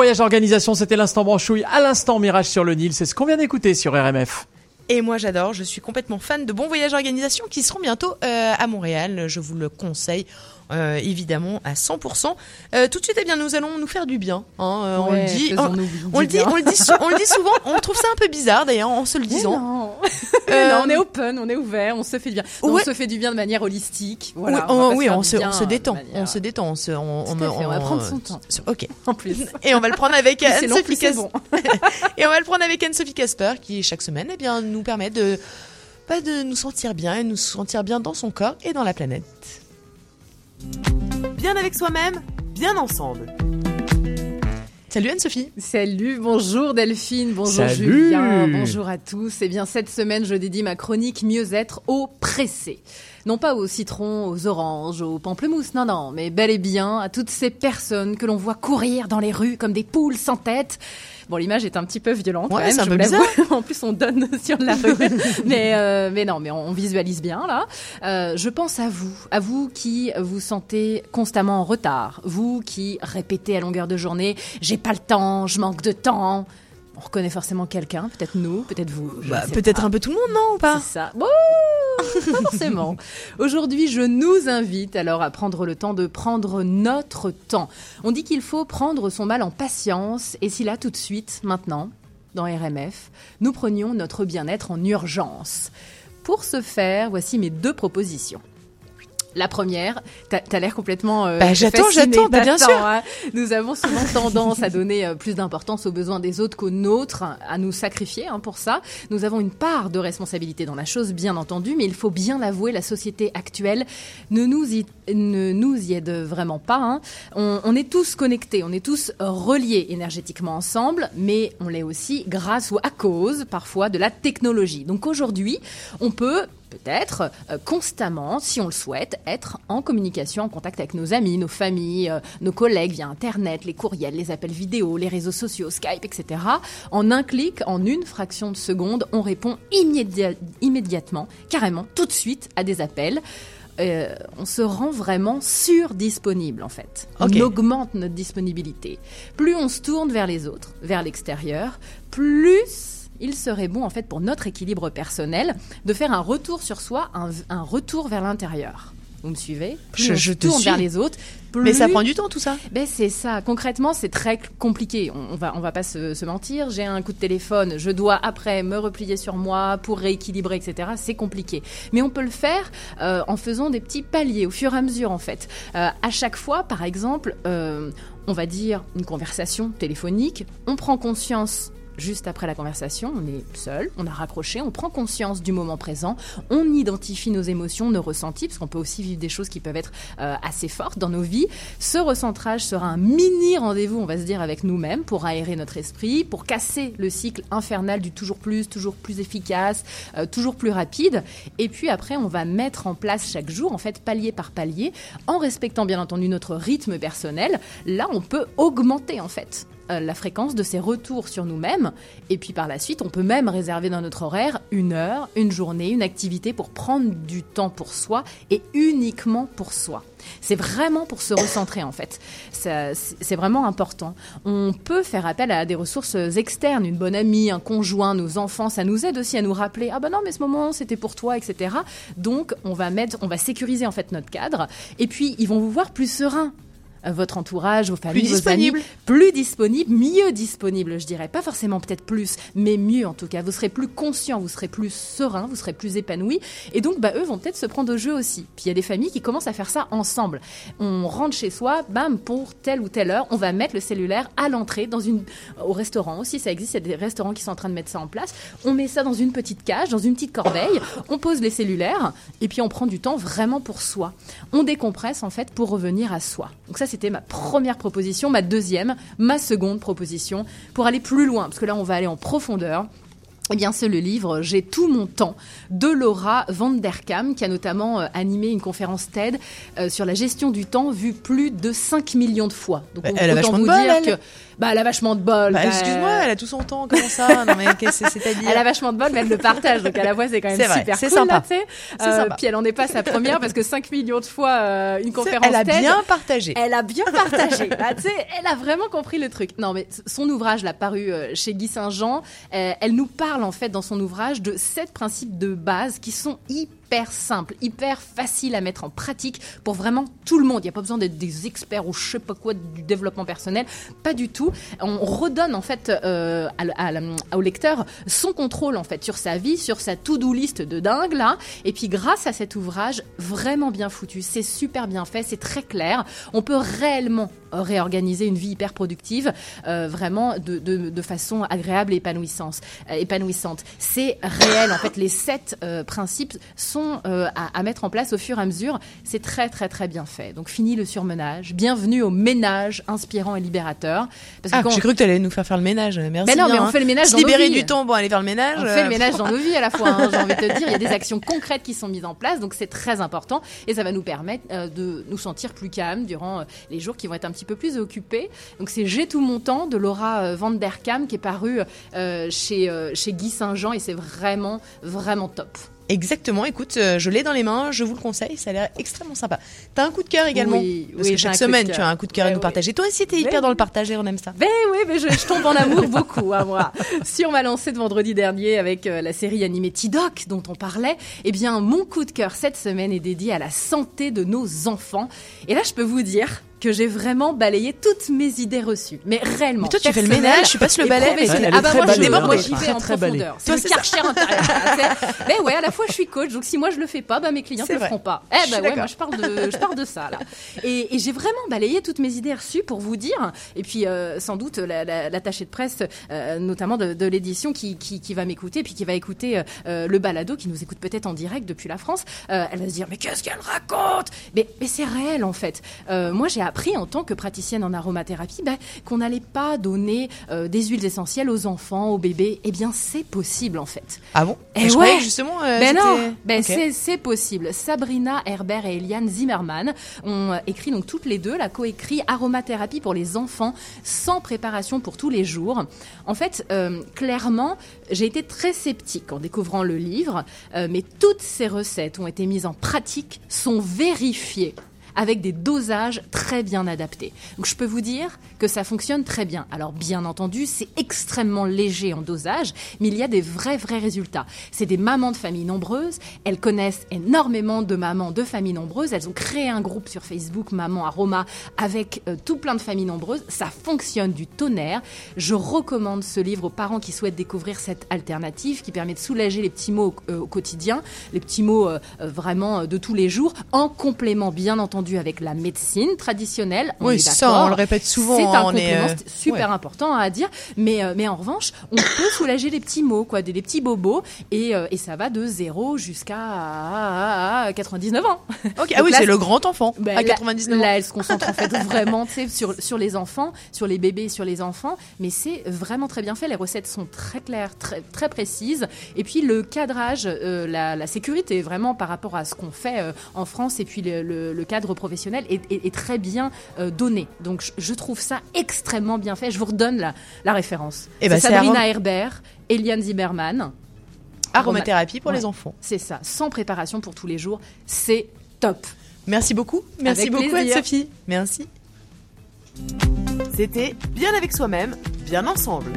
Voyage Organisation, c'était l'instant branchouille. À l'instant Mirage sur le Nil, c'est ce qu'on vient d'écouter sur RMF. Et moi j'adore, je suis complètement fan de Bon Voyage Organisation qui seront bientôt euh, à Montréal. Je vous le conseille euh, évidemment à 100%. Euh, tout de suite, eh bien, nous allons nous faire du bien. hein, euh, on le dit, on, on le dit, bien. on le dit, on le dit souvent. On trouve ça un peu bizarre d'ailleurs en se le disant. Euh, Non, on est open, on est ouvert, on se fait du bien. Non, Ouais. On se fait du bien de manière holistique. Voilà, oui, on on, oui, se, on se détend, manière- on se détend, on se, on, fait, va prendre son temps. Ok. En plus. Et on va le prendre avec Anne-Sophie plus c'est Cas- bon. Et on va le prendre avec Anne-Sophie Casper qui chaque semaine eh bien, nous permet de, pas de nous sentir bien et nous sentir bien dans son corps et dans la planète. Bien avec soi-même, bien ensemble. Salut Anne-Sophie. Salut, bonjour Delphine, bonjour Salut. Julien, bonjour à tous. Eh bien, cette semaine, je dédie ma chronique Mieux-être au pressé. Non pas aux citrons, aux oranges, aux pamplemousses, non, non, mais bel et bien à toutes ces personnes que l'on voit courir dans les rues comme des poules sans tête. Bon, l'image est un petit peu violente. Ouais, quand même, je. En plus, on donne sur la rue. mais, euh, mais non, mais on, on visualise bien là. Euh, je pense à vous, à vous qui vous sentez constamment en retard, vous qui répétez à longueur de journée "J'ai pas le temps, je manque de temps". On reconnaît forcément quelqu'un, peut-être nous, peut-être vous. Bah, peut-être un peu tout le monde, non ou pas C'est ça. Bon, pas forcément. Aujourd'hui, je nous invite alors à prendre le temps de prendre notre temps. On dit qu'il faut prendre son mal en patience, et si là, tout de suite, maintenant, dans RMF, nous prenions notre bien-être en urgence. Pour ce faire, voici mes deux propositions. La première, t'as as, l'air complètement. euh, Bah, j'attends, j'attends, bah, bien sûr. hein. Nous avons souvent tendance à donner euh, plus d'importance aux besoins des autres qu'aux nôtres, à nous sacrifier hein, pour ça. Nous avons une part de responsabilité dans la chose, bien entendu, mais il faut bien l'avouer, la société actuelle ne nous y, ne nous y aide vraiment pas. hein. On, on est tous connectés, on est tous reliés énergétiquement ensemble, mais on l'est aussi grâce ou à cause parfois de la technologie. Donc aujourd'hui, on peut peut-être euh, constamment, si on le souhaite, être en communication, en contact avec nos amis, nos familles, euh, nos collègues via Internet, les courriels, les appels vidéo, les réseaux sociaux, Skype, etc. En un clic, en une fraction de seconde, on répond immédiat- immédiatement, carrément, tout de suite à des appels. Euh, on se rend vraiment surdisponible en fait. On augmente notre disponibilité. Plus on se tourne vers les autres, vers l'extérieur, plus il serait bon en fait pour notre équilibre personnel de faire un retour sur soi, un, un retour vers l'intérieur. Vous me suivez? Plus Je- on je tourne vers les autres. Mais ça prend du temps, tout ça. ben c'est ça. Concrètement, c'est très compliqué. On, on va, on va pas se, se mentir. J'ai un coup de téléphone. Je dois après me replier sur moi pour rééquilibrer, etc. C'est compliqué. Mais on peut le faire euh, en faisant des petits paliers au fur et à mesure, en fait. Euh, à chaque fois, par exemple, euh, on va dire une conversation téléphonique. On prend conscience. Juste après la conversation, on est seul, on a raccroché, on prend conscience du moment présent, on identifie nos émotions, nos ressentis, parce qu'on peut aussi vivre des choses qui peuvent être euh, assez fortes dans nos vies. Ce recentrage sera un mini rendez-vous, on va se dire, avec nous-mêmes pour aérer notre esprit, pour casser le cycle infernal du toujours plus, toujours plus efficace, euh, toujours plus rapide. Et puis après, on va mettre en place chaque jour, en fait, palier par palier, en respectant bien entendu notre rythme personnel. Là, on peut augmenter, en fait, la fréquence de ces retours sur nous-mêmes. Et puis par la suite, on peut même réserver dans notre horaire une heure, une journée, une activité pour prendre du temps pour soi et uniquement pour soi. C'est vraiment pour se recentrer en fait. C'est vraiment important. On peut faire appel à des ressources externes, une bonne amie, un conjoint, nos enfants. Ça nous aide aussi à nous rappeler ah ben non mais ce moment c'était pour toi, etc. Donc on va mettre, on va sécuriser en fait notre cadre. Et puis ils vont vous voir plus serein. Euh, Votre entourage, vos familles, vos disponible. amis, plus disponible, mieux disponible, je dirais. Pas forcément peut-être plus, mais mieux en tout cas. Vous serez plus conscient, vous serez plus serein, vous serez plus épanoui. Et donc, bah, eux vont peut-être se prendre au jeu aussi. Puis il y a des familles qui commencent à faire ça ensemble. On rentre chez soi, bam, pour telle ou telle heure, on va mettre le cellulaire à l'entrée, dans une, au restaurant aussi, ça existe. Il y a des restaurants qui sont en train de mettre ça en place. On met ça dans une petite cage, dans une petite corbeille. On pose les cellulaires et puis on prend du temps vraiment pour soi. On décompresse en fait pour revenir à soi. Donc ça, c'était ma première proposition. Ma deuxième, ma seconde proposition pour aller plus loin, parce que là, on va aller en profondeur. Eh bien, c'est le livre J'ai tout mon temps de Laura Van Der Kam, qui a notamment euh, animé une conférence TED euh, sur la gestion du temps vue plus de 5 millions de fois. Donc, Bah, on- elle a vachement vous dire que bah, elle a vachement de bol. Bah, Bah, excuse-moi, elle a tout son temps, comment ça Non mais qu'est-ce que c'est-à-dire elle a vachement de bol, mais elle le partage. Donc à la fois, c'est quand même C'est vrai, super c'est cool. sympa. Là, Euh, sympa. Puis elle en est pas sa première parce que 5 millions de fois euh, une conférence Elle a TED, bien partagé. Elle a bien partagé. Là, tu sais, elle a vraiment compris le truc. Non, mais son ouvrage, l'a paru euh, chez Guy Saint-Jean, euh, elle nous parle en fait dans son ouvrage de sept principes de base qui sont hyper simples, hyper faciles à mettre en pratique pour vraiment tout le monde. Il n'y a pas besoin d'être des experts ou je sais pas quoi du développement personnel, pas du tout. On redonne en fait euh, au lecteur son contrôle en fait sur sa vie, sur sa to-do list de dingue là. Et puis grâce à cet ouvrage vraiment bien foutu, c'est super bien fait, c'est très clair. On peut réellement réorganiser une vie hyper productive, euh, vraiment de, de, de façon agréable et épanouissante. euh, épanouissante. C'est réel en fait. Les sept euh, principes sont euh, à, à mettre en place au fur et à mesure. C'est très très très bien fait. Donc fini le surmenage. Bienvenue au ménage inspirant et libérateur. Parce Ah, quand- j'ai cru que tu allais nous faire faire le ménage. Merci. Mais non, bien, mais on hein. fait le ménage Se dans nos libérer vies. du temps pour aller faire le ménage. On fait euh, le ménage dans nos vies à la fois, hein, j'ai envie de te dire. Il y a des actions concrètes qui sont mises en place, donc c'est très important. Et ça va nous permettre euh, de nous sentir plus calmes durant euh, les jours qui vont être un petit peu plus occupés. Donc c'est J'ai tout mon temps de Laura euh, Van Der Kam qui est paru euh, chez, euh, chez Guy Saint-Jean et c'est vraiment, vraiment top. Exactement, écoute, je l'ai dans les mains, je vous le conseille, ça a l'air extrêmement sympa. T'as un coup de cœur également Oui, Parce oui, que chaque semaine, tu as un coup de cœur à Ouais, nous partager. Toi aussi, t'es hyper Mais dans le partager, on aime ça. Ben oui, mais je, je tombe en amour beaucoup, à moi. Sur ma lancée de vendredi dernier avec euh, la série animée T-Doc dont on parlait, eh bien, mon coup de cœur cette semaine est dédié à la santé de nos enfants. Et là, je peux vous dire que j'ai vraiment balayé toutes mes idées reçues. Mais réellement. Mais toi, tu fais le ménage, tu passes le balai, mais est Ah bah moi, je déborde, hein. moi, j'y vais en profondeur. C'est le karcher intérieur. C'est- Mais ouais, à la fois, je suis coach, donc si moi je le fais pas, bah mes clients ne le feront pas. Eh bah ouais, moi je parle de, je parle de ça là. Et, et j'ai vraiment balayé toutes mes idées reçues pour vous dire. Et puis euh, sans doute la- la- l'attaché de presse, euh, notamment de, de l'édition, qui, qui, qui va m'écouter, puis qui va écouter euh, le balado, qui nous écoute peut-être en direct depuis la France. elle va se dire mais qu'est-ce qu'elle raconte? Mais, mais c'est réel en fait. Moi j'ai appris en tant que praticienne en aromathérapie bah, qu'on n'allait pas donner euh, des huiles essentielles aux enfants, aux bébés. Eh bien c'est possible en fait. Ah bon? Eh Je ouais. justement, euh, ben non, ben c'est possible. Sabrina Herbert et Eliane Zimmerman ont euh, écrit donc toutes les deux la coécrit aromathérapie pour les enfants sans préparation pour tous les jours. En fait, euh, clairement, j'ai été très sceptique en découvrant le livre, mais toutes ces recettes ont été mises en pratique, sont vérifiées avec des dosages très bien adaptés. Donc je peux vous dire que ça fonctionne très bien. Alors bien entendu, c'est extrêmement léger en dosage, mais il y a des vrais vrais résultats. C'est des mamans de familles nombreuses, elles connaissent énormément de mamans de familles nombreuses, elles ont créé un groupe sur Facebook Maman Aroma avec euh, tout plein de familles nombreuses, ça fonctionne du tonnerre. Je recommande ce livre aux parents qui souhaitent découvrir cette alternative qui permet de soulager les petits mots au, euh, au quotidien, les petits mots euh, vraiment de tous les jours en complément bien entendu avec la médecine traditionnelle. On Oui, est ça, on le répète souvent, C'est un est, complément euh, c'est super ouais. important à dire, mais euh, mais en revanche, on peut soulager les petits mots, quoi, des, des petits bobos, et, euh, et ça va de 0 jusqu'à à- à 99 ans. Ah oui, là, c'est le grand enfant ben, à là- 99 ans. Là, elle se concentre en fait vraiment sur, sur les enfants, sur les bébés, sur les enfants, mais c'est vraiment très bien fait. Les recettes sont très claires, très, très précises. Et puis le cadrage, euh, la, la sécurité vraiment par rapport à ce qu'on fait euh, en France et puis le, le- le cadre professionnel est, est- est très bien euh, donné. Donc je, je trouve ça extrêmement bien fait. Je vous redonne la, la référence. Eh ben, Sabrina Herbert, Eliane Zimmerman. Aromathérapie pour Ouais, les enfants. C'est ça, sans préparation pour tous les jours. C'est top. Merci beaucoup. Merci Avec beaucoup. Anne-Sophie. Merci. C'était bien avec soi-même, bien ensemble.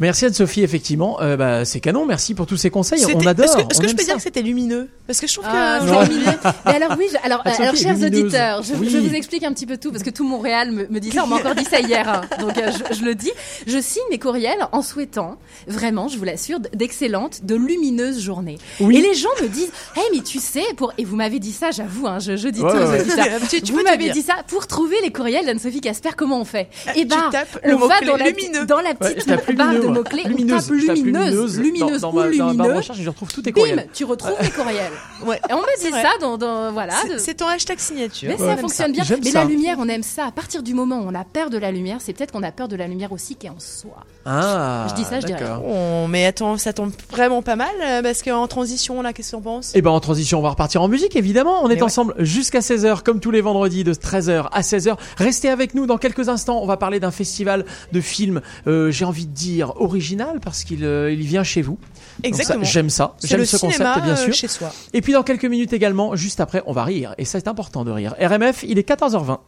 Merci Anne-Sophie, effectivement. Euh, bah, c'est canon, merci pour tous ces conseils. On adore. Est-ce que, est-ce on que je peux ça. dire que c'était lumineux Parce que je trouve Ah, que. c'est Ouais. lumineux. Mais alors oui, je- alors, Ah, alors chers lumineuse. auditeurs, je, Oui. je vous explique un petit peu tout parce que tout Montréal me, me dit ça. On m'a encore dit ça hier, hein. donc euh, je, je le dis. Je signe mes courriels en souhaitant vraiment, je vous l'assure, d'excellentes, de lumineuses journées. Oui. Et les gens me disent, hey mais tu sais, pour et vous m'avez dit ça, j'avoue, hein, je, je dis Ouais, tout, ouais. je dis ça. Tu- tu vous m'avez dit ça pour trouver les courriels d'Anne-Sophie Casper. Comment on fait? Et tu bah, tapes on le va dans la, lumineux. dans la Ouais, petite barre de mots-clés, Lumineuse, lumineuse, lumineuse dans, ma, recherche, je retrouve tous tes Bim, courriels. tu retrouves les courriels. Ouais. Et on me dit vrai. ça dans, dans voilà. C'est- ton hashtag signature. mais ça fonctionne bien. J'aime Mais ça. la lumière, on aime ça. À partir du moment où on a peur de la lumière, c'est peut-être qu'on a peur de la lumière aussi qui est en soi. Ah, Je dis ça, je d'accord. Oh, mais attends, ça tombe vraiment pas mal euh, parce qu'en transition, là, qu'est-ce que t'en penses? Et ben en transition, on va repartir en musique évidemment. On est Mais ouais. ensemble jusqu'à 16h comme tous les vendredis de 13h à 16h. Restez avec nous dans quelques instants. On va parler d'un festival de films, euh, j'ai envie de dire original parce qu'il euh, il vient chez vous. Exactement. J'aime ça. J'aime ce cinéma concept bien euh, sûr. chez soi. Et puis dans quelques minutes également, juste après, on va rire. Et ça c'est important de rire. RMF, il est 14h20.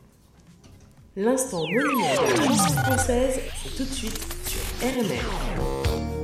L'instant monument de la musique française, c'est tout de suite sur RMR.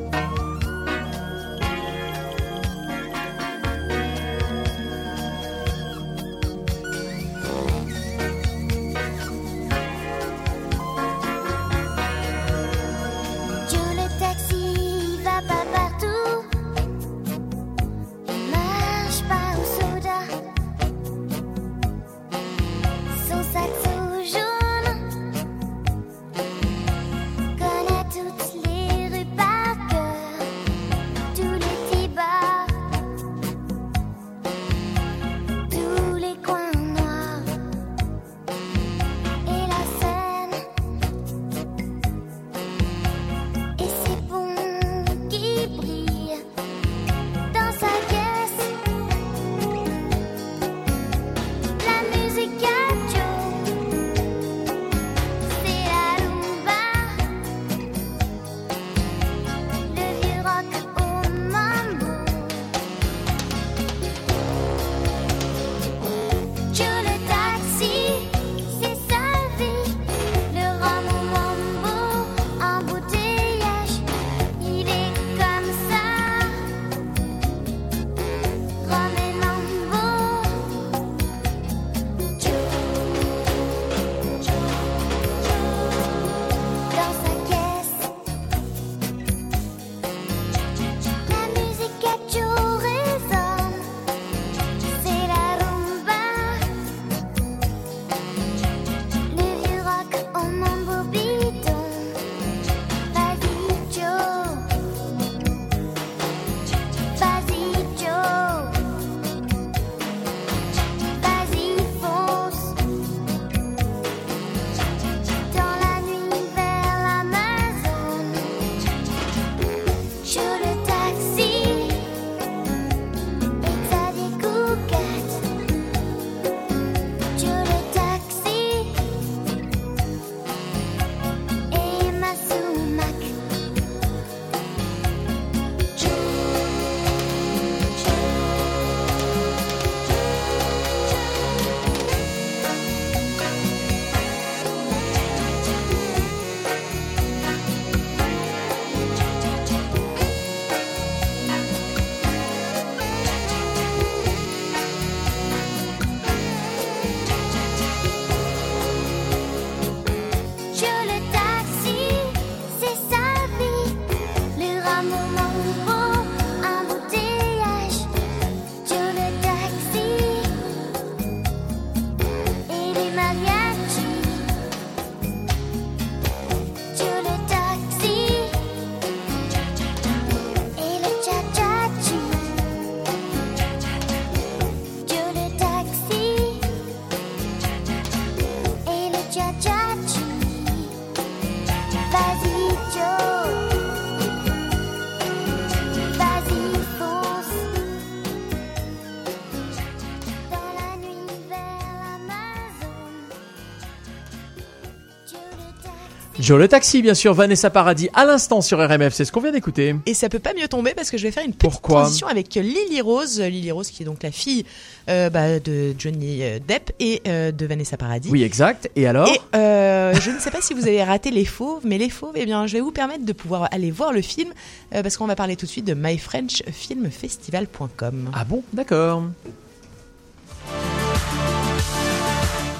Joe le taxi, bien sûr, Vanessa Paradis à l'instant sur RMF, c'est ce qu'on vient d'écouter. Et ça peut pas mieux tomber parce que je vais faire une petite Pourquoi transition avec Lily Rose. Lily Rose qui est donc la fille euh, bah, de Johnny euh, Depp et euh, de Vanessa Paradis. Oui, exact. Et alors Et euh, je ne sais pas si vous avez raté Les Fauves, mais Les Fauves, eh bien, je vais vous permettre de pouvoir aller voir le film euh, parce qu'on va parler tout de suite de myfrenchfilmfestival.com. Ah bon, d'accord.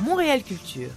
Montréal Culture.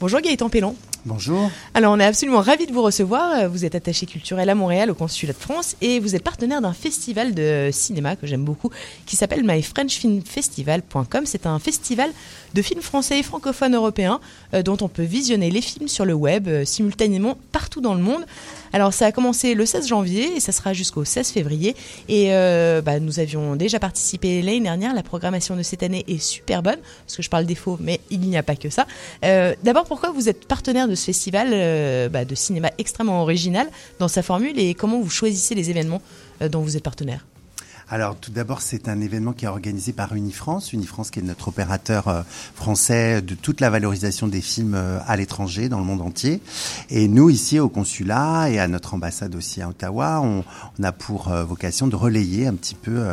Bonjour Gaëtan Pellon. Bonjour. Alors, on est absolument ravis de vous recevoir. Vous êtes attaché culturel à Montréal, au Consulat de France, et vous êtes partenaire d'un festival de cinéma que j'aime beaucoup, qui s'appelle myfrenchfilmfestival.com. C'est un festival de films français et francophones européens, euh, dont on peut visionner les films sur le web euh, simultanément partout dans le monde. Alors, ça a commencé le 16 janvier et ça sera jusqu'au 16 février. Et euh, bah, nous avions déjà participé l'année dernière. La programmation de cette année est super bonne, parce que je parle des faux, mais il n'y a pas que ça. D'abord, pourquoi vous êtes partenaire de ce festival bah, de cinéma extrêmement original dans sa formule et comment vous choisissez les événements dont vous êtes partenaire? Alors tout d'abord, c'est un événement qui est organisé par Unifrance, Unifrance qui est notre opérateur euh, français de toute la valorisation des films euh, à l'étranger, dans le monde entier. Et nous, ici au consulat et à notre ambassade aussi à Ottawa, on, a pour euh, vocation de relayer un petit peu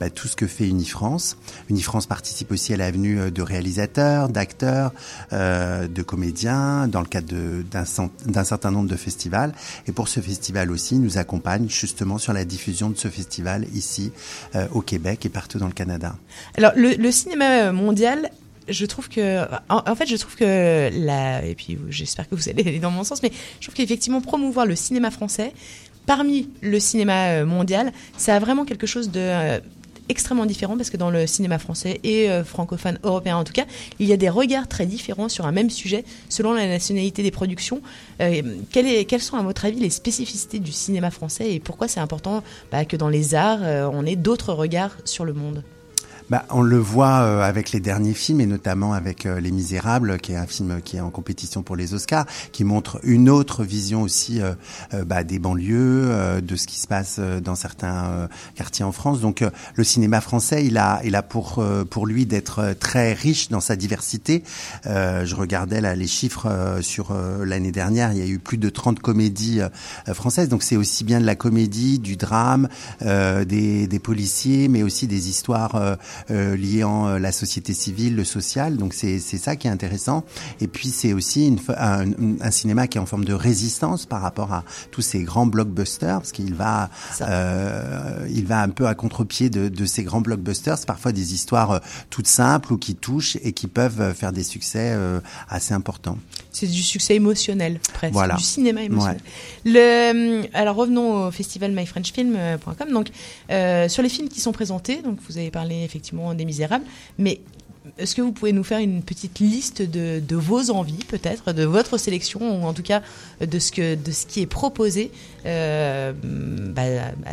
bah, tout ce que fait Unifrance. Unifrance participe aussi à l'avenue de réalisateurs, d'acteurs, euh, de comédiens, dans le cadre d'un certain nombre de festivals. Et pour ce festival aussi, nous accompagne justement sur la diffusion de ce festival ici au Québec et partout dans le Canada. Alors, le, cinéma mondial, je trouve que, en, fait, je trouve que la, et puis j'espère que vous allez aller dans mon sens, mais je trouve qu'effectivement promouvoir le cinéma français parmi le cinéma euh, mondial, ça a vraiment quelque chose de euh, extrêmement différent parce que dans le cinéma français et euh, francophone européen en tout cas, il y a des regards très différents sur un même sujet selon la nationalité des productions. Euh, quelles, sont à votre avis les spécificités du cinéma français et pourquoi c'est important bah, que dans les arts euh, on ait d'autres regards sur le monde? Bah, on le voit euh, avec les derniers films et notamment avec euh, Les Misérables, qui est un film qui est en compétition pour les Oscars, qui montre une autre vision aussi euh, euh, bah, des banlieues, euh, de ce qui se passe euh, dans certains euh, quartiers en France. Donc euh, le cinéma français, il a, il a pour euh, pour lui d'être euh, très riche dans sa diversité. Euh, je regardais là les chiffres euh, sur euh, l'année dernière, il y a eu plus de 30 comédies euh, françaises. Donc c'est aussi bien de la comédie, du drame, euh, des, des policiers, mais aussi des histoires euh, euh, liant euh, la société civile, le social. Donc c'est c'est ça qui est intéressant. Et puis c'est aussi une, un, un cinéma qui est en forme de résistance par rapport à tous ces grands blockbusters, parce qu'il va euh, il va un peu à contre-pied de, de ces grands blockbusters. C'est parfois des histoires euh, toutes simples ou qui touchent et qui peuvent euh, faire des succès euh, assez importants. C'est du succès émotionnel, presque. Voilà. Du cinéma émotionnel. Le, euh, alors revenons au festival myfrenchfilm.com. Donc, euh, sur les films qui sont présentés, donc vous avez parlé effectivement des Misérables, mais est-ce que vous pouvez nous faire une petite liste de, de vos envies, peut-être, de votre sélection, ou en tout cas de ce, que, de ce qui est proposé euh, bah,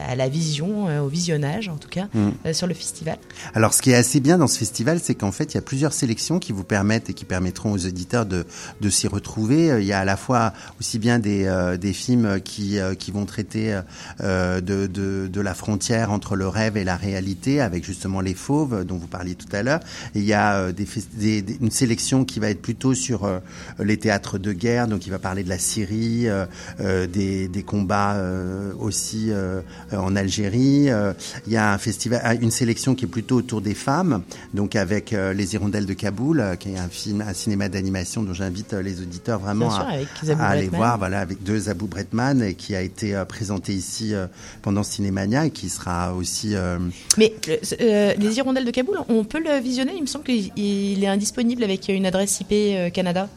à la vision, euh, au visionnage, en tout cas, Mm. euh, sur le festival Alors, ce qui est assez bien dans ce festival, c'est qu'en fait, il y a plusieurs sélections qui vous permettent et qui permettront aux auditeurs de, de s'y retrouver. Il y a à la fois aussi bien des, des films qui, qui vont traiter de, de, de la frontière entre le rêve et la réalité, avec justement les fauves dont vous parliez tout à l'heure. Il y a des, des- une sélection qui va être plutôt sur les théâtres de guerre, donc il va parler de la Syrie, des, des combats euh, aussi euh, en Algérie. Euh, il y a un festival, une sélection qui est plutôt autour des femmes, donc avec Les Hirondelles de Kaboul, qui est un film, un cinéma d'animation dont j'invite les auditeurs vraiment sûr, à, aller voir. Voilà, avec deux Zabou Bretman et qui a été présenté ici pendant Cinémania et qui sera aussi. Mais euh, les hirondelles de Kaboul, on peut le visionner? Il me semble qu'il il est indisponible avec une adresse IP Canada.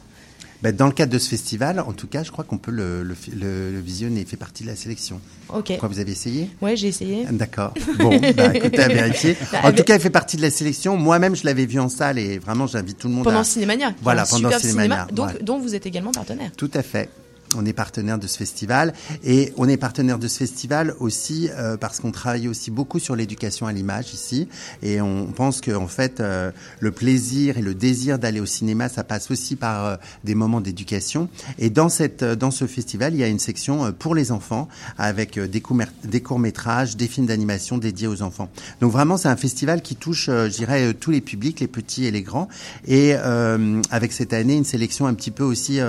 Ben, dans le cadre de ce festival, en tout cas, je crois qu'on peut le, le, le- le visionner. Il fait partie de la sélection. Ok. Quoi, vous avez essayé? Ouais, j'ai essayé. D'accord. Bon, bah, écoutez, à vérifier. Ah, En tout mais- cas, il fait partie de la sélection. Moi-même, je l'avais vu en salle et vraiment, j'invite tout le monde Pendant à... Cinémania. Voilà, pendant Cinémania. cinéma, donc, dont vous êtes également partenaire. Tout à fait. On est partenaire de ce festival et on est partenaire de ce festival aussi euh, parce qu'on travaille aussi beaucoup sur l'éducation à l'image ici. Et on pense que en fait euh, le plaisir et le désir d'aller au cinéma ça passe aussi par euh, des moments d'éducation. Et dans cette euh, dans ce festival il y a une section euh, pour les enfants avec des courts des courts métrages des films d'animation dédiés aux enfants. Donc vraiment c'est un festival qui touche je dirais tous les publics les petits et les grands. Et avec cette année une sélection un petit peu aussi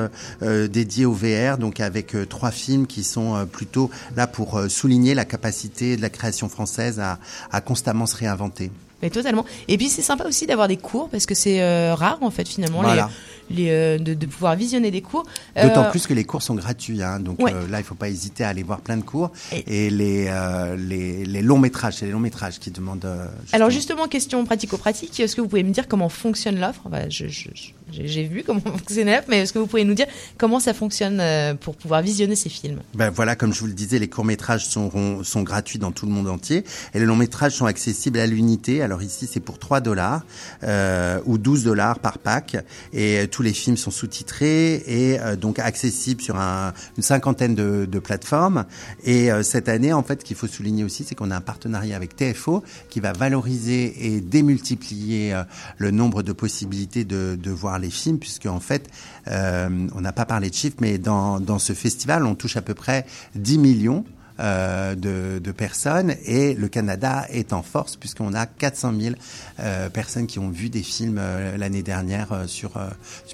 dédiée au VR donc avec euh, trois films qui sont euh, plutôt là pour euh, souligner la capacité de la création française à, à constamment se réinventer. Mais totalement. Et puis c'est sympa aussi d'avoir des cours parce que c'est euh, rare en fait finalement Voilà. les, les, euh, de, de pouvoir visionner des cours. D'autant Euh, plus que les cours sont gratuits, hein, donc Ouais. euh, là il faut pas hésiter à aller voir plein de cours et, les, les les longs métrages, c'est les longs métrages qui demandent. Alors justement, question pratico-pratique, est-ce que vous pouvez me dire comment fonctionne l'offre? Enfin, je- je- je- J'ai vu comment fonctionne l'offre, mais est-ce que vous pouvez nous dire comment ça fonctionne pour pouvoir visionner ces films? Ben voilà, comme je vous le disais, les courts-métrages sont, sont gratuits dans tout le monde entier et les longs-métrages sont accessibles à l'unité. Alors ici, c'est pour 3 dollars euh, ou 12 dollars par pack et tous les films sont sous-titrés et euh, donc accessibles sur un- une cinquantaine de, plateformes. Et euh, cette année, en fait, ce qu'il faut souligner aussi, c'est qu'on a un partenariat avec TFO qui va valoriser et démultiplier euh, le nombre de possibilités de, voir les films, puisque en fait, on n'a pas parlé de chiffres, mais dans, dans ce festival, on touche à peu près 10 millions. Euh, de, de personnes et le Canada est en force puisqu'on a 400 000 euh, personnes qui ont vu des films euh, l'année dernière euh, sur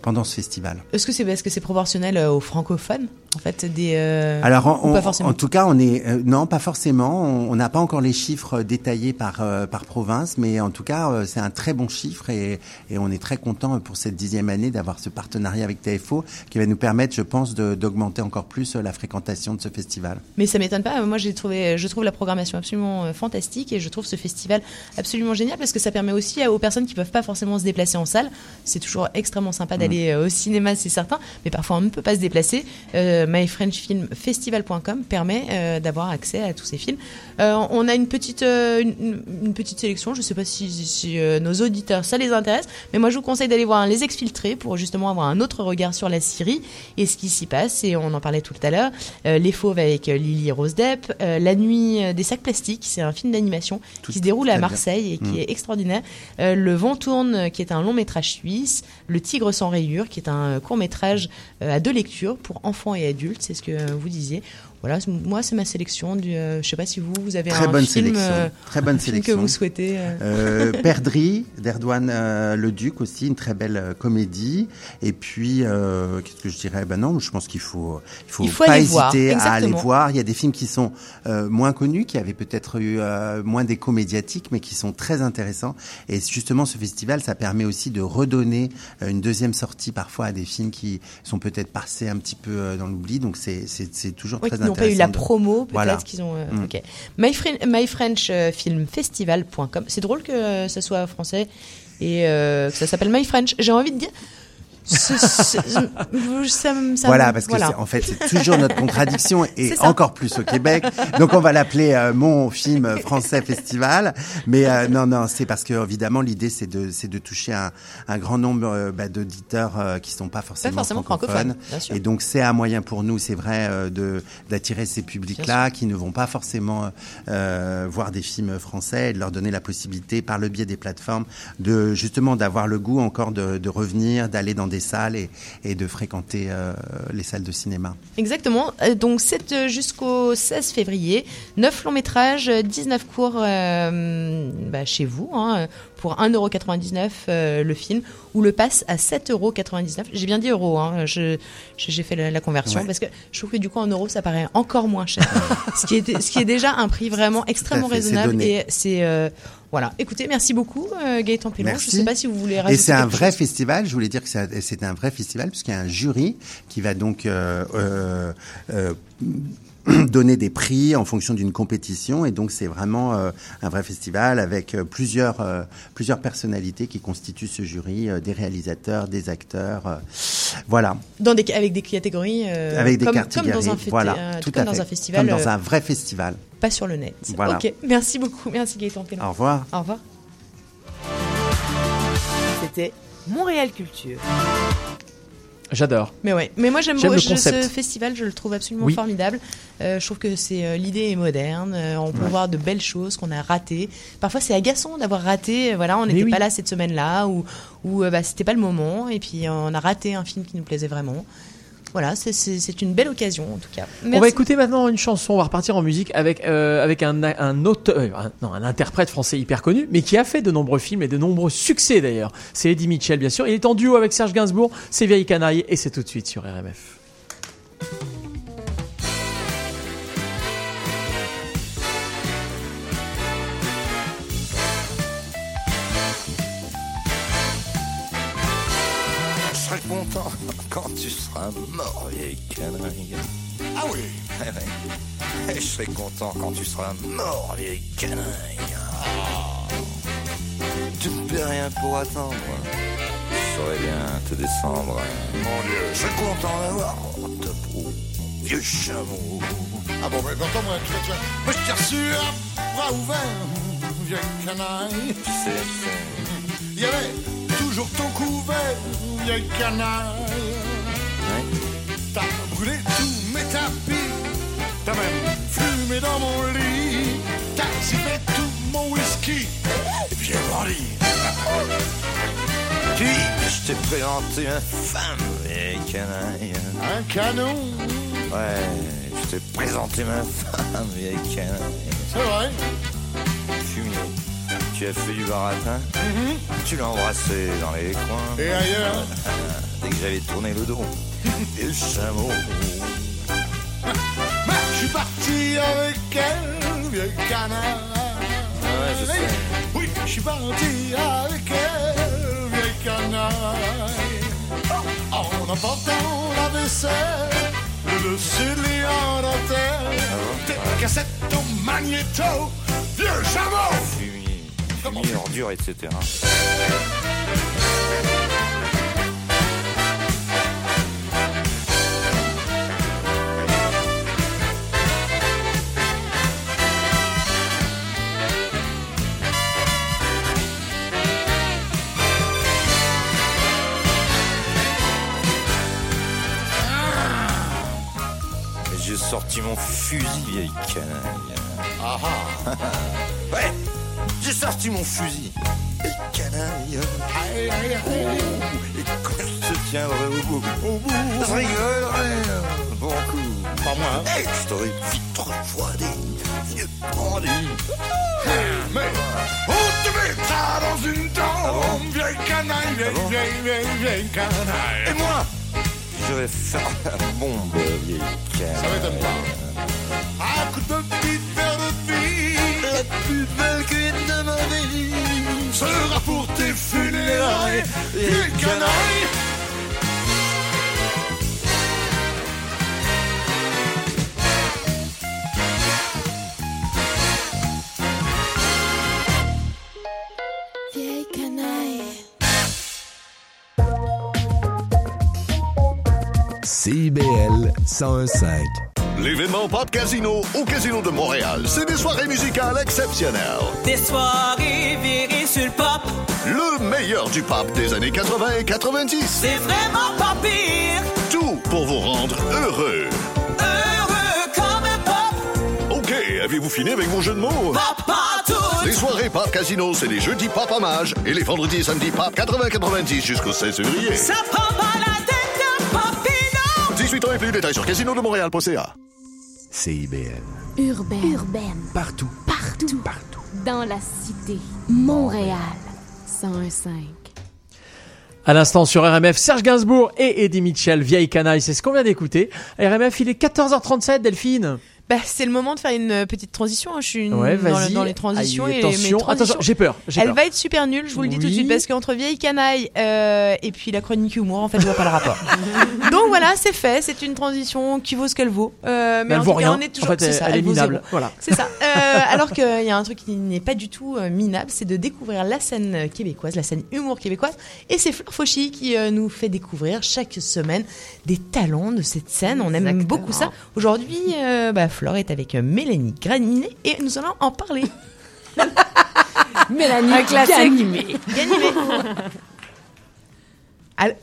pendant ce festival. Est-ce que c'est est -ce c'est proportionnel aux francophones? En fait des euh, Alors, ou en, pas en- forcément en tout cas, on est euh, non, pas forcément. On n'a pas encore les chiffres détaillés par euh, par province, mais en tout cas, euh, c'est un très bon chiffre et, et on est très content pour cette dixième année d'avoir ce partenariat avec TFO qui va nous permettre, je pense, d'augmenter encore plus la fréquentation de ce festival. Mais ça m'étonne pas. Moi, j'ai trouvé, je trouve la programmation absolument fantastique et je trouve ce festival absolument génial parce que ça permet aussi aux personnes qui peuvent pas forcément se déplacer en salle. C'est toujours extrêmement sympa d'aller euh, au cinéma, c'est certain, mais parfois on ne peut pas se déplacer. Euh, MyFrenchFilmFestival.com permet euh, d'avoir accès à tous ces films. Euh, on a une petite, euh, une, une petite sélection. Je sais pas si, si, nos auditeurs ça les intéresse, mais moi je vous conseille d'aller voir Les Exfiltrés pour justement avoir un autre regard sur la Syrie et ce qui s'y passe. Et on en parlait tout à l'heure. Les Fauves avec Lily Rose Depp, La Nuit des sacs plastiques, c'est un film d'animation qui se déroule à bien. Marseille et qui Mm. est extraordinaire. Euh, le Vent tourne, qui est un long métrage suisse. Le Tigre sans rayures, qui est un court métrage à deux lectures pour enfants et adultes. C'est ce que euh, vous disiez. Voilà, moi c'est ma sélection. Du, euh, je sais pas si vous, vous avez Très un bonne film, sélection. euh, Très bonne sélection. que vous souhaitez. euh. Euh, Perdrix d'Erdouane euh, Le Duc aussi, une très belle comédie. Et puis, euh, qu'est-ce que je dirais? Ben non, je pense qu'il faut, il faut, Il faut pas hésiter à aller voir. Il y a des films qui sont moins connus, qui avaient peut-être eu moins d'écho médiatique, mais qui sont très intéressants. Et justement, ce festival, ça permet aussi de redonner une deuxième sortie parfois à des films qui sont peut-être passés un petit peu dans l'oubli. Donc c'est toujours Oui, très qui n'ont pas eu la promo, peut-être Voilà. qu'ils ont. euh, Mm. Ok. euh, MyFrenchFilmFestival.com. C'est drôle que ça soit français et euh, que ça s'appelle My French. J'ai envie de dire. Ce- ce- je- ça me- ça voilà, parce que voilà. en fait, c'est toujours notre contradiction et encore plus au Québec. Donc, on va l'appeler euh, mon film français festival. Mais euh, non, non, c'est parce que évidemment, l'idée c'est de c'est de toucher un, un grand nombre euh, bah, d'auditeurs euh, qui sont pas forcément, forcément francophones, bien sûr. Et donc, c'est un moyen pour nous, c'est vrai, euh, de d'attirer ces publics-là qui ne vont pas forcément euh, voir des films français et de leur donner la possibilité, par le biais des plateformes, de justement d'avoir le goût encore de, de revenir, d'aller dans des salles et, et de fréquenter euh, les salles de cinéma. Exactement. Euh, Donc c'est euh, jusqu'au 16 février. 9 longs métrages, euh, 19 cours bah, chez vous hein, pour 1,99€ euh, le film ou le pass à 7,99€. J'ai bien dit euros, hein, j'ai fait la, la conversion Ouais. parce que je trouve que du coup en euros ça paraît encore moins cher. ce, qui est, ce qui est déjà un prix vraiment extrêmement raisonnable et c'est... euh, voilà. Écoutez, merci beaucoup euh, Gaëtan Pellon. Je Merci. ne sais pas si vous voulez Et rajouter c'est un vrai chose. festival. Je voulais dire que c'est c'est un vrai festival puisqu'il y a un jury qui va donc euh, euh, euh, donner des prix en fonction d'une compétition et donc c'est vraiment euh, un vrai festival avec euh, plusieurs euh, plusieurs personnalités qui constituent ce jury, euh, des réalisateurs, des acteurs, euh, voilà, Dans des, avec des catégories, euh, avec des comme, catégories, comme dans un, voilà, euh, tout comme à dans fait, un festival, comme dans un vrai festival. pas sur le net. Voilà. Ok, merci beaucoup, merci Gaëtan Pellon. Au revoir. Au revoir. C'était Montréal Culture. J'adore. Mais ouais, mais moi j'aime beaucoup ce festival, je le trouve absolument Oui. formidable. Euh, je trouve que c'est euh, l'idée est moderne, euh, on peut Ouais. voir de belles choses qu'on a ratées. Parfois c'est agaçant d'avoir raté, voilà, on n'était oui. pas là cette semaine-là ou ou bah, c'était pas le moment et puis on a raté un film qui nous plaisait vraiment. Voilà, c'est- une belle occasion en tout cas. On va écouter maintenant une chanson. On va repartir en musique avec euh, avec un un auteur, euh, un, non, un interprète français hyper connu, mais qui a fait de nombreux films et de nombreux succès d'ailleurs. C'est Eddie Mitchell, bien sûr. Il est en duo avec Serge Gainsbourg. C'est Vieille Canaille et c'est tout de suite sur RMF. Je serai content quand tu seras mort, vieille canaille. Ah oui Eh ouais. Et je serai content quand tu seras mort, vieille canaille. Ah. Tu ne peux rien pour attendre. Je saurais bien te descendre. Mon Dieu, je serai content d'avoir ta peau, vieux chameau. Ah bon, mais pourtant, moi, tu vois, moi, je t'ai reçu à bras ouverts, vieille canaille. Tu sais. Il y avait toujours ton couvert, vieille canaille. T'as brûlé tous mes tapis, t'as même fumé dans mon lit, t'as sifflé tout mon whisky, et puis j'ai grandi. Puis, je t'ai présenté ma femme, vieille canaille. Un canon, Ouais, je t'ai présenté ma femme, vieille canaille. c'est vrai. Fumier, tu as fait du baratin, tu l'as embrassé dans les coins. Et ailleurs Dès que j'avais tourné le dos, et le chameau. Bah, je suis parti avec elle, vieille canaille. Ouais, je sais. Oui, je suis parti avec elle, vieille canaille. En emportant la vaisselle, le celui en dentelle, tes cassettes au magnéto, vieux chameau. Fumier, fumier, ordure, etc. Et J'ai sorti mon fusil, vieille canaille. Ah ouais, j'ai sorti mon fusil. Vieille canaille. Aïe, aïe, aïe. Et quand je te tiendrai au bout, au bout, je rigolerai. Bon coup. Pas moi. Et je t'aurais vite refroidi, vieux bandit. Mais on te mettra dans une tombe, vieille canaille, vieille, vieille, vieille, vieille canaille. Et moi, je vais faire la bombe, vieille canaille. Ça m'étonne pas. Sera pour tes funérailles, vieille canaille. CIBL 101.5. L'événement Pop Casino au Casino de Montréal, c'est des soirées musicales exceptionnelles. Des soirées virées le meilleur du pop des années 80 et 90. c'est vraiment pas pire. Tout pour vous rendre heureux. Heureux comme un pop, OK, avez-vous fini avec vos jeux de mots? pop partout. Les soirées Pop Casino, c'est les jeudis Pop Hommage et les vendredis et samedis Pop 80-90 jusqu'au 16 février. Ça prend pas la tête d'un papillon. 18 ans et plus, détails sur casinodemontréal.ca. CIBL. Urbaine. Urbaine. Partout. Partout. Partout. Dans la cité. Montréal. 101.5. À l'instant sur RMF, Serge Gainsbourg et Eddie Mitchell, vieille canaille, c'est ce qu'on vient d'écouter. RMF, il est 14h37, Delphine. Bah, c'est le moment de faire une petite transition. hein. Je suis une- Ouais, dans, les transitions Aïe, et mes attention, transitions. attention, j'ai peur, j'ai Elle peur. va être super nulle, je vous le dis tout de suite, parce qu'entre vieille canaille euh, et puis la chronique humour, en fait, je vois pas le rapport. Donc voilà, c'est fait. C'est une transition qui vaut ce qu'elle vaut. Euh, mais Mais elle en vaut tout cas, rien. on est toujours. En fait, elle- ça, elle est minable. Voilà. C'est ça. Euh, alors qu'il y a un truc qui n'est pas du tout euh, minable, c'est de découvrir la scène québécoise, la scène humour québécoise. Et c'est Fleur Fauchy qui euh, nous fait découvrir chaque semaine des talents de cette scène. On aime Exactement. beaucoup ça. Aujourd'hui, euh, bah, Flore est avec Mélanie Graninet et nous allons en parler. Mélanie Un classique. Ganimé. Ganimé. Al-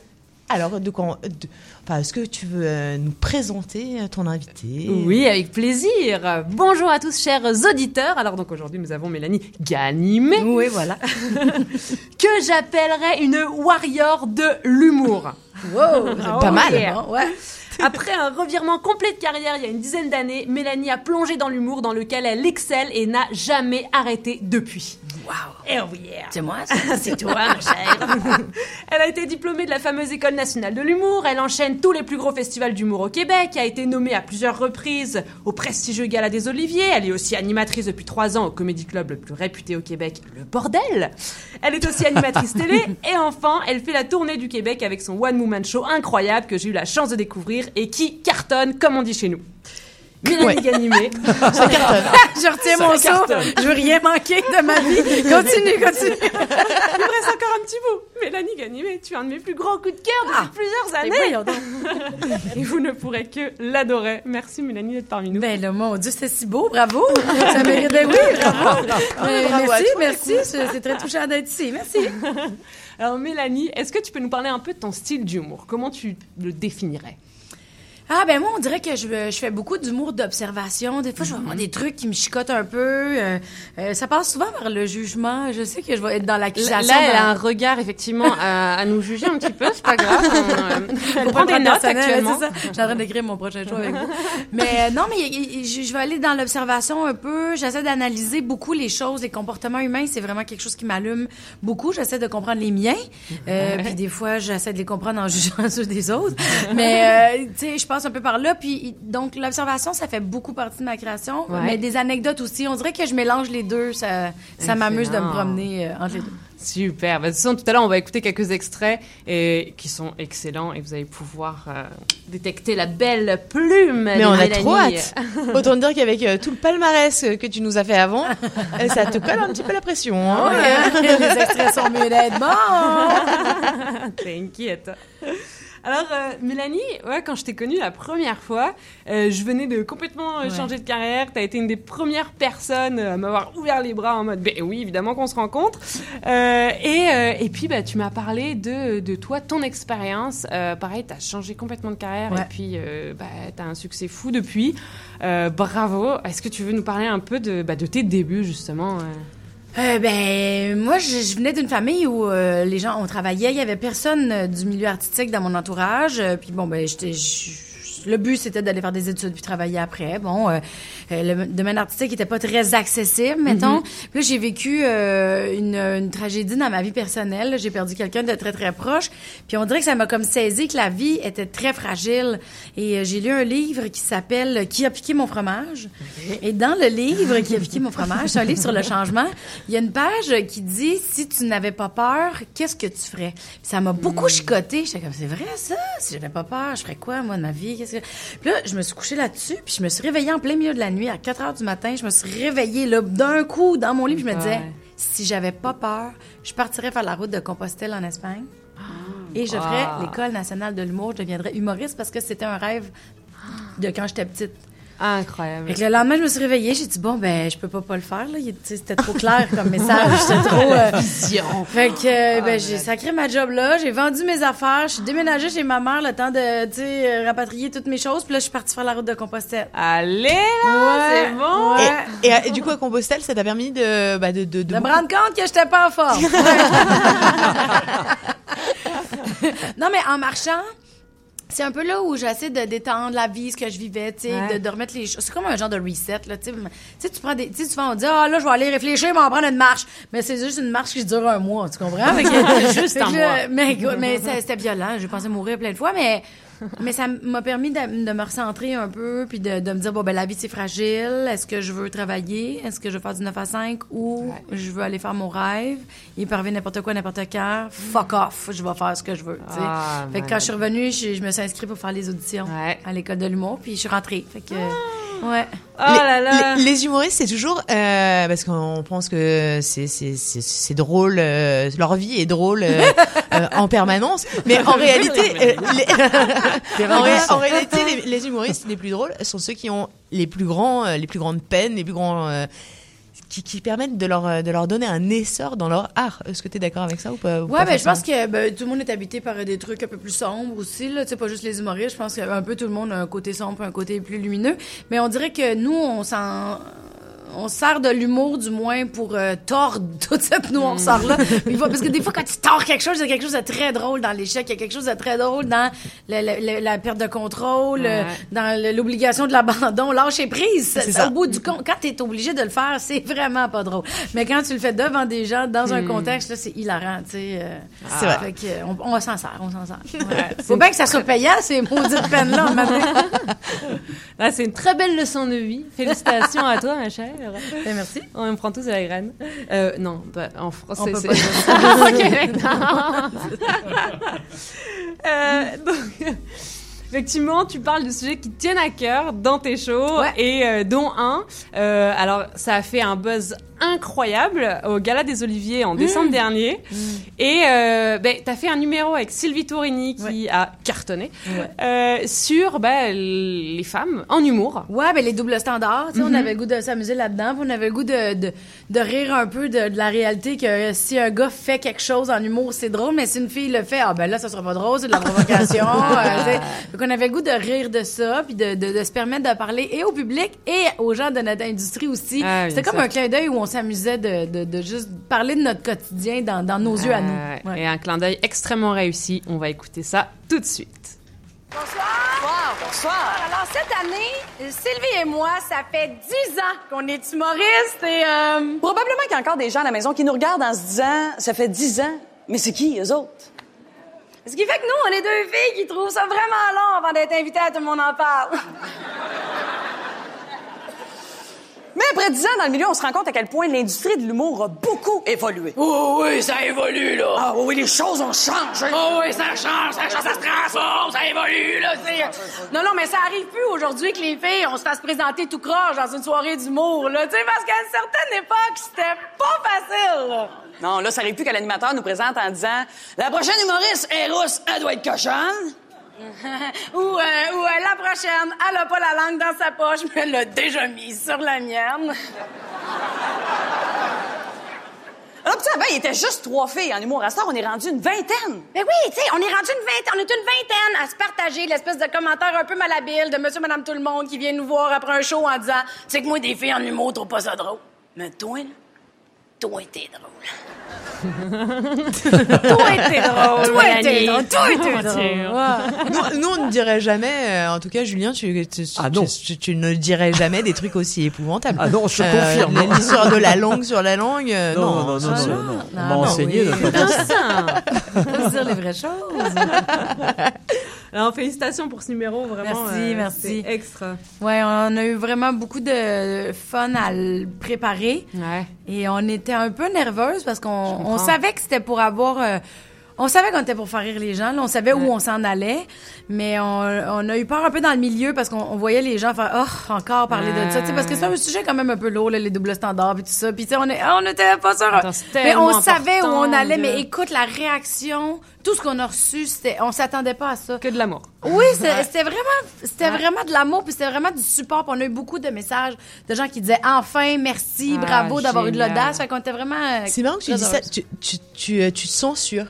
Alors, de enfin, est-ce que tu veux euh, nous présenter euh, ton invité? Oui, avec plaisir. Bonjour à tous, chers auditeurs. Alors donc aujourd'hui, nous avons Mélanie Ganimé. Oui, voilà. que j'appellerais une warrior de l'humour. Wow, Ah, pas mal. yeah. Ouais. Après un revirement complet de carrière il y a une dizaine d'années, Mélanie a plongé dans l'humour dans lequel elle excelle et n'a jamais arrêté depuis. Wow. Oh yeah. C'est moi, c'est toi, ma chère. Elle a été diplômée de la fameuse École nationale de l'humour. Elle enchaîne tous les plus gros festivals d'humour au Québec. A été nommée à plusieurs reprises au prestigieux Gala des Oliviers. Elle est aussi animatrice depuis trois ans au Comedy Club le plus réputé au Québec, le Bordel. Elle est aussi animatrice télé. Et enfin, elle fait la tournée du Québec avec son One Woman Show incroyable que j'ai eu la chance de découvrir et qui cartonne, comme on dit chez nous. Mélanie Ouais. Ganimé. Ça cartonne. Je retiens Ça mon saut. cartonne. Je veux rien manquer de ma vie. Continue, continue. Il me reste encore un petit bout. Mélanie Ganimé, tu es un de mes plus grands coups de cœur depuis plusieurs mais années. Et vous ne pourrez que l'adorer. Merci Mélanie d'être parmi nous. Ben là, mon Dieu, c'est si beau, bravo. Ça mérite, ben oui, bravo. Euh, Bravo à merci, merci. C'est c'est très touchant d'être ici. Merci. Alors Mélanie, est-ce que tu peux nous parler un peu de ton style d'humour? Comment tu le définirais? Ah ben moi on dirait que je, je fais beaucoup d'humour d'observation. Des fois je vais avoir des trucs qui me chicotent un peu. Euh, euh, ça passe souvent vers le jugement. Je sais que je vais être dans Là, l'accusation. elle a un regard effectivement à, à nous juger un petit peu, c'est pas grave. On, euh, elle Faut prend des notes actuellement. c'est ça. Je suis en train d'écrire mon prochain show avec vous. Mais euh, non, mais je je vais aller dans l'observation un peu. J'essaie d'analyser beaucoup les choses, les comportements humains. C'est vraiment quelque chose qui m'allume beaucoup. J'essaie de comprendre les miens. Euh. Puis des fois, j'essaie de les comprendre en jugeant ceux des autres. Mais euh, tu sais, je passe un peu par là. Puis donc l'observation, ça fait beaucoup partie de ma création. Ouais. Mais des anecdotes aussi. On dirait que je mélange les deux. Ça, ça m'amuse de me promener euh, entre les deux. Super. Bah, de toute façon, tout à l'heure, on va écouter quelques extraits et, qui sont excellents et vous allez pouvoir euh, détecter la belle plume. Mais de on a trop hâte. Autant dire qu'avec euh, tout le palmarès euh, que tu nous as fait avant, ça te colle un petit peu la pression. hein. Ouais, les extraits sont mieux d'être bons. T'inquiète. Alors, euh, Mélanie, ouais, quand je t'ai connue la première fois, euh, je venais de complètement euh, Ouais. changer de carrière. T'as été une des premières personnes à m'avoir ouvert les bras en mode, ben oui, évidemment qu'on se rencontre. Euh, et, euh, et puis, bah, tu m'as parlé de, de toi, ton expérience. Euh, pareil, t'as changé complètement de carrière Ouais. et puis, euh, bah, t'as un succès fou depuis. Euh, bravo. Est-ce que tu veux nous parler un peu de, bah, de tes débuts, justement euh ben, moi, je, venais d'une famille où euh, les gens, on travaillait. Il y avait personne euh, du milieu artistique dans mon entourage. Euh, puis bon, ben, j'étais... le but, c'était d'aller faire des études puis travailler après. Bon, euh, euh, le domaine artistique était pas très accessible, mettons. Mhm. Puis là, j'ai vécu euh, une, une tragédie dans ma vie personnelle. J'ai perdu quelqu'un de très, très proche. Puis on dirait que ça m'a comme saisi que la vie était très fragile. Et euh, j'ai lu un livre qui s'appelle « Qui a piqué mon fromage? Et dans le livre « Qui a piqué mon fromage », c'est un livre sur le changement, il y a une page qui dit « Si tu n'avais pas peur, qu'est-ce que tu ferais? » Puis Ça m'a beaucoup chicoté. J'étais comme « C'est vrai ça? Si j'avais pas peur, je ferais quoi, moi, de ma vie? Qu'est-ce que... » Puis là, je me suis couchée là-dessus, puis je me suis réveillée en plein milieu de la nuit, à 4 heures du matin. Je me suis réveillée, là, d'un coup, dans mon lit, puis je me disais Ouais. « Si j'avais pas peur, je partirais faire la route de Compostelle en Espagne. » Et je Wow. ferais l'École nationale de l'humour. Je deviendrais humoriste parce que c'était un rêve de quand j'étais petite. Incroyable. Fait que le lendemain, je me suis réveillée, j'ai dit bon ben je peux pas pas le faire là, Il- tu sais, c'était trop clair comme message, c'était trop euh, Vision. Fait que euh, ben j'ai sacré ma job là, j'ai vendu mes affaires, je suis déménagée chez ma mère le temps de tu sais euh, rapatrier toutes mes choses, puis là je suis partie faire la route de Compostelle. Allez là, c'est bon. Et, et, et du coup, à Compostelle, ça t'a permis de, bah, de, de, de De me rendre compte que j'étais pas en forme. non, mais en marchant, c'est un peu là où j'essaie de détendre la vie, ce que je vivais, tu sais, Ouais. de, de remettre les choses. C'est comme un genre de reset, là, tu sais. Tu prends des. Tu sais, souvent on dit, ah, là, je vais aller réfléchir, mais on va prendre une marche. Mais c'est juste une marche qui dure un mois, tu comprends? Que- Juste un mois. Mais, mais c'était violent. J'ai pensé mourir plein de fois, mais. Mais ça m'a permis de, de me recentrer un peu, puis de, de me dire, bon, ben, la vie, c'est fragile. Est-ce que je veux travailler? Est-ce que je veux faire du 9 à 5? Ou je veux aller faire mon rêve? Il peut arriver n'importe quoi, n'importe quand. Fuck off! Je vais faire ce que je veux, tu sais. Ah, fait que quand je suis revenue, je, je me suis inscrite pour faire les auditions à l'école de l'humour, puis je suis rentrée. Fait que, ouais. Oh les, là là. les- les humoristes, c'est toujours euh, parce qu'on pense que c'est c'est c'est c'est drôle, euh, leur vie est drôle euh, euh, en permanence, mais en réalité, euh, les, en, ré- en réalité, les, les humoristes les plus drôles sont ceux qui ont les plus grands, euh, les plus grandes peines, les plus grands. Qui, qui permettent de leur, euh, de leur donner un essor dans leur art. Est-ce que tu es d'accord avec ça ou pas ou Ouais, pas ben, je pense que ben, tout le monde est habité par des trucs un peu plus sombres aussi, là. Tu pas juste les humoristes. Je pense qu'un peu tout le monde a un côté sombre, un côté plus lumineux. Mais on dirait que nous, on s'en. On sert de l'humour, du moins, pour euh, tordre toute cette noirceur-là. Puis, Parce que des fois, quand tu tords quelque chose, il y a quelque chose de très drôle dans l'échec. Il y a quelque chose de très drôle dans le- le- le- la perte de contrôle, Ouais. euh, dans l'obligation de l'abandon. Lâcher prise. C'est ça. Au bout du compte, quand tu es obligé de le faire, c'est vraiment pas drôle. Mais quand tu le fais devant des gens, dans un Hmm. contexte, là, c'est hilarant, tu sais. euh, C'est vrai. Fait que, euh, on, on s'en sert, on s'en sert. Ouais. Faut bien que ça soit payant, ces maudites peines-là. Ah, c'est une très belle leçon de vie. Félicitations à toi, ma chère. Ben, merci. On me prend tous à la graine. Euh, non, bah, en français, c'est... Euh, donc, effectivement, tu parles de sujets qui tiennent à cœur dans tes shows, et euh, dont un. euh, alors, ça a fait un buzz incroyable au Gala des Oliviers en décembre Mmh. dernier. Et euh, ben, t'as fait un numéro avec Sylvie Tourini qui a cartonné euh, sur ben, les femmes en humour. Ouais, ben les doubles standards, tu sais, on avait le goût de s'amuser là-dedans, on avait le goût de, de, de rire un peu de, de la réalité que si un gars fait quelque chose en humour, c'est drôle, mais si une fille le fait, ah ben là, ça sera pas drôle, c'est de la provocation. euh, tu. Donc on avait le goût de rire de ça, puis de, se permettre de parler et au public et aux gens de notre industrie aussi. Ah, C'était comme un clin d'œil où on s'amusait de, de, de juste parler de notre quotidien dans, dans nos yeux à nous. Euh, Et un clin d'œil extrêmement réussi. On va écouter ça tout de suite. Bonsoir. Bonsoir. Alors, cette année, Sylvie et moi, ça fait dix ans qu'on est humoristes et... euh, Probablement qu'il y a encore des gens à la maison qui nous regardent en se disant ça fait dix ans, mais c'est qui eux autres? Ce qui fait que nous, on est deux filles qui trouvent ça vraiment long avant d'être invitées à tout le monde en parle. Mais après dix ans dans le milieu, on se rend compte à quel point l'industrie de l'humour a beaucoup évolué. Oh oui, ça évolue, là. Ah oui, les choses ont changé. Oh oui, ça change, ça change, ça se transforme, ça évolue, là. Non, non, mais ça arrive plus aujourd'hui que les filles, on se fasse présenter tout croche dans une soirée d'humour, là, tu sais, parce qu'à une certaine époque, c'était pas facile, là. Non, là, ça arrive plus que l'animateur nous présente en disant la prochaine humoriste est rousse, elle doit être cochonne. ou, euh, ou euh, la prochaine, elle a pas la langue dans sa poche, mais elle l'a déjà mise sur la mienne. Alors, tu sais, avant, il était juste trois filles en humour. À temps, on est rendu une vingtaine. Ben oui, tu sais, on est rendu une vingtaine, on est une vingtaine à se partager l'espèce de commentaire un peu malhabile de monsieur, madame, tout le monde qui vient nous voir après un show en disant « Tu sais que moi, des filles en humour, trouve pas ça drôle. Mais toi, là, toi, t'es drôle. Toi, t'es drôle, Bien drôle. sûr. nous, nous, on ne dirait jamais, euh, en tout cas, Julien, tu, tu, tu- Ah non. tu- tu ne dirais jamais des trucs aussi épouvantables. Ah non, je Euh, confirme. L'histoire de la langue sur la langue, euh, Non, non. non, non, non, Ah, non, non. On m'a non, enseigné oui. de pas faire ça. Se dire les vraies choses. Alors, félicitations pour ce numéro, vraiment. Merci, euh, merci. extra. Ouais, on a eu vraiment beaucoup de fun à le préparer. Ouais. Et on était un peu nerveuse parce qu'on savait que c'était pour avoir. euh, on savait qu'on était pour faire rire les gens. là. on savait où on s'en allait. Mais on, on a eu peur un peu dans le milieu parce qu'on on voyait les gens faire Oh, encore parler de ça. Parce que c'est un sujet quand même un peu lourd, là, les doubles standards et tout ça. Puis tu sais, on est- on n'était pas sûr. Attends, Mais on savait où on allait. de- Mais écoute, la réaction, tout ce qu'on a reçu, c'était, on s'attendait pas à ça. Que de l'amour. Oui, c'était vraiment, c'était Ouais. vraiment de l'amour, puis c'était vraiment du support. Puis on a eu beaucoup de messages de gens qui disaient enfin, merci, Ah, bravo d'avoir eu de l'audace. Fait qu'on était vraiment. C'est marrant que tu dis ça. Tu, tu, tu, euh, tu te censures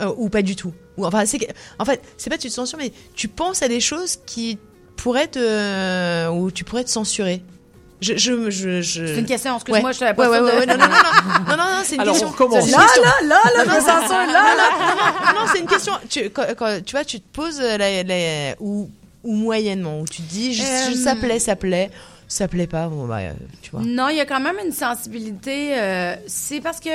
euh, ou pas du tout. Ou enfin, c'est en fait, c'est pas que tu te censures, mais tu penses à des choses qui pourraient te euh, ou tu pourrais te censurer. Je, je, je, je... C'est une question, excuse-moi, Ouais. je pas ouais, ça ouais, de- ouais, ouais, non, non, non, non, non, non, non, c'est une Alors, question. on recommence. Là, question. là, là, là, je me censure, là, là. Non, non, non, non, c'est une question. Tu, quand, quand- tu vois, tu te poses la, la- ou, ou moyennement, où tu te dis, je- Euh, ça plaît, ça plaît, ça plaît pas, bon, bah, tu vois. Non, il y a quand même une sensibilité. euh, c'est parce que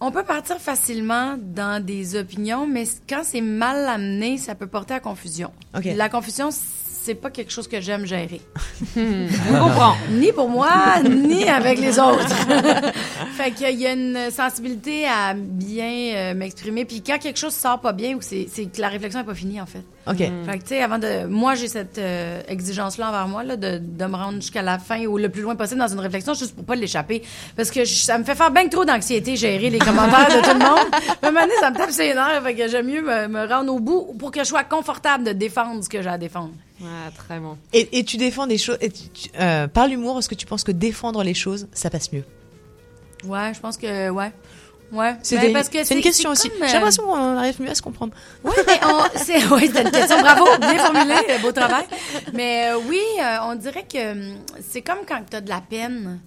on peut partir facilement dans des opinions, mais quand c'est mal amené, ça peut porter à confusion. Ok. La confusion, c'est pas quelque chose que j'aime gérer. Je comprends. Ni pour moi, ni avec les autres. fait qu'il y a une sensibilité à bien euh, m'exprimer. Puis quand quelque chose sort pas bien, ou c'est c'est que la réflexion est pas finie, en fait. Ok. Fait que, tu sais, avant de. Moi, j'ai cette euh, exigence-là envers moi, là, de, de me rendre jusqu'à la fin ou le plus loin possible dans une réflexion, juste pour pas l'échapper. Parce que je- ça me fait faire bien trop d'anxiété gérer les commentaires de tout le monde. À un moment donné, ça me tape ses nerfs. Fait que j'aime mieux me, me rendre au bout pour que je sois confortable de défendre ce que j'ai à défendre. Ouais, très bon. Et, et tu défends des choses. euh, par l'humour, est-ce que tu penses que défendre les choses, ça passe mieux? Ouais, je pense que ouais. Ouais, C'est Ben, des- une question aussi. J'ai l'impression qu'on arrive mieux à se comprendre. Oui, mais on, c'est, oui, c'est une question. Bravo, bien formulé, euh, beau travail. Mais euh, oui, euh, on dirait que hum, c'est comme quand tu as de la peine.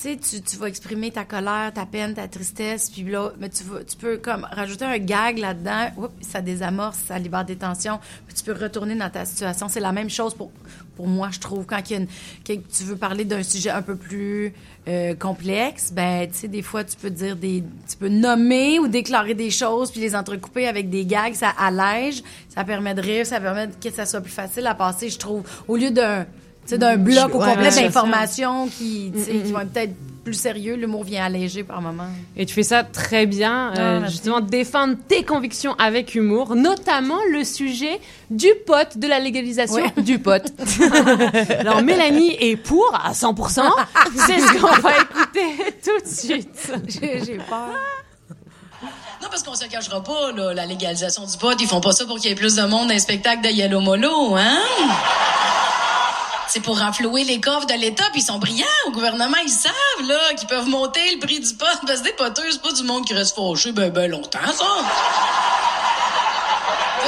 Tu sais, tu, vas exprimer ta colère, ta peine, ta tristesse, puis là, mais tu, vas, tu peux comme rajouter un gag là-dedans, Oups, ça désamorce, ça libère des tensions, puis tu peux retourner dans ta situation. C'est la même chose pour, pour moi, je trouve. Quand une- tu veux parler d'un sujet un peu plus euh, complexe, ben, tu sais, des fois, tu peux dire des, tu peux nommer ou déclarer des choses, puis les entrecouper avec des gags, ça allège, ça permet de rire, ça permet que ça soit plus facile à passer, je trouve, au lieu d'un, sais, d'un bloc au complet d'informations qui, qui vont être peut-être plus sérieux, l'humour vient alléger par moment. Et tu fais ça très bien, Ah, euh, merci. justement, défendre tes convictions avec humour, notamment le sujet du pot, de la légalisation Ouais. du pot. Alors, Mélanie est pour à 100%. C'est ce qu'on va écouter tout de suite. J'ai peur. Non, parce qu'on se cachera pas, là, la légalisation du pot, ils font pas ça pour qu'il y ait plus de monde dans les spectacles de Yellow Molo, hein? C'est pour renflouer les coffres de l'État, puis ils sont brillants. Au gouvernement, ils savent, là, qu'ils peuvent monter le prix du pot. Parce que des poteux, c'est pas du monde qui reste fâché ben, ben longtemps, ça.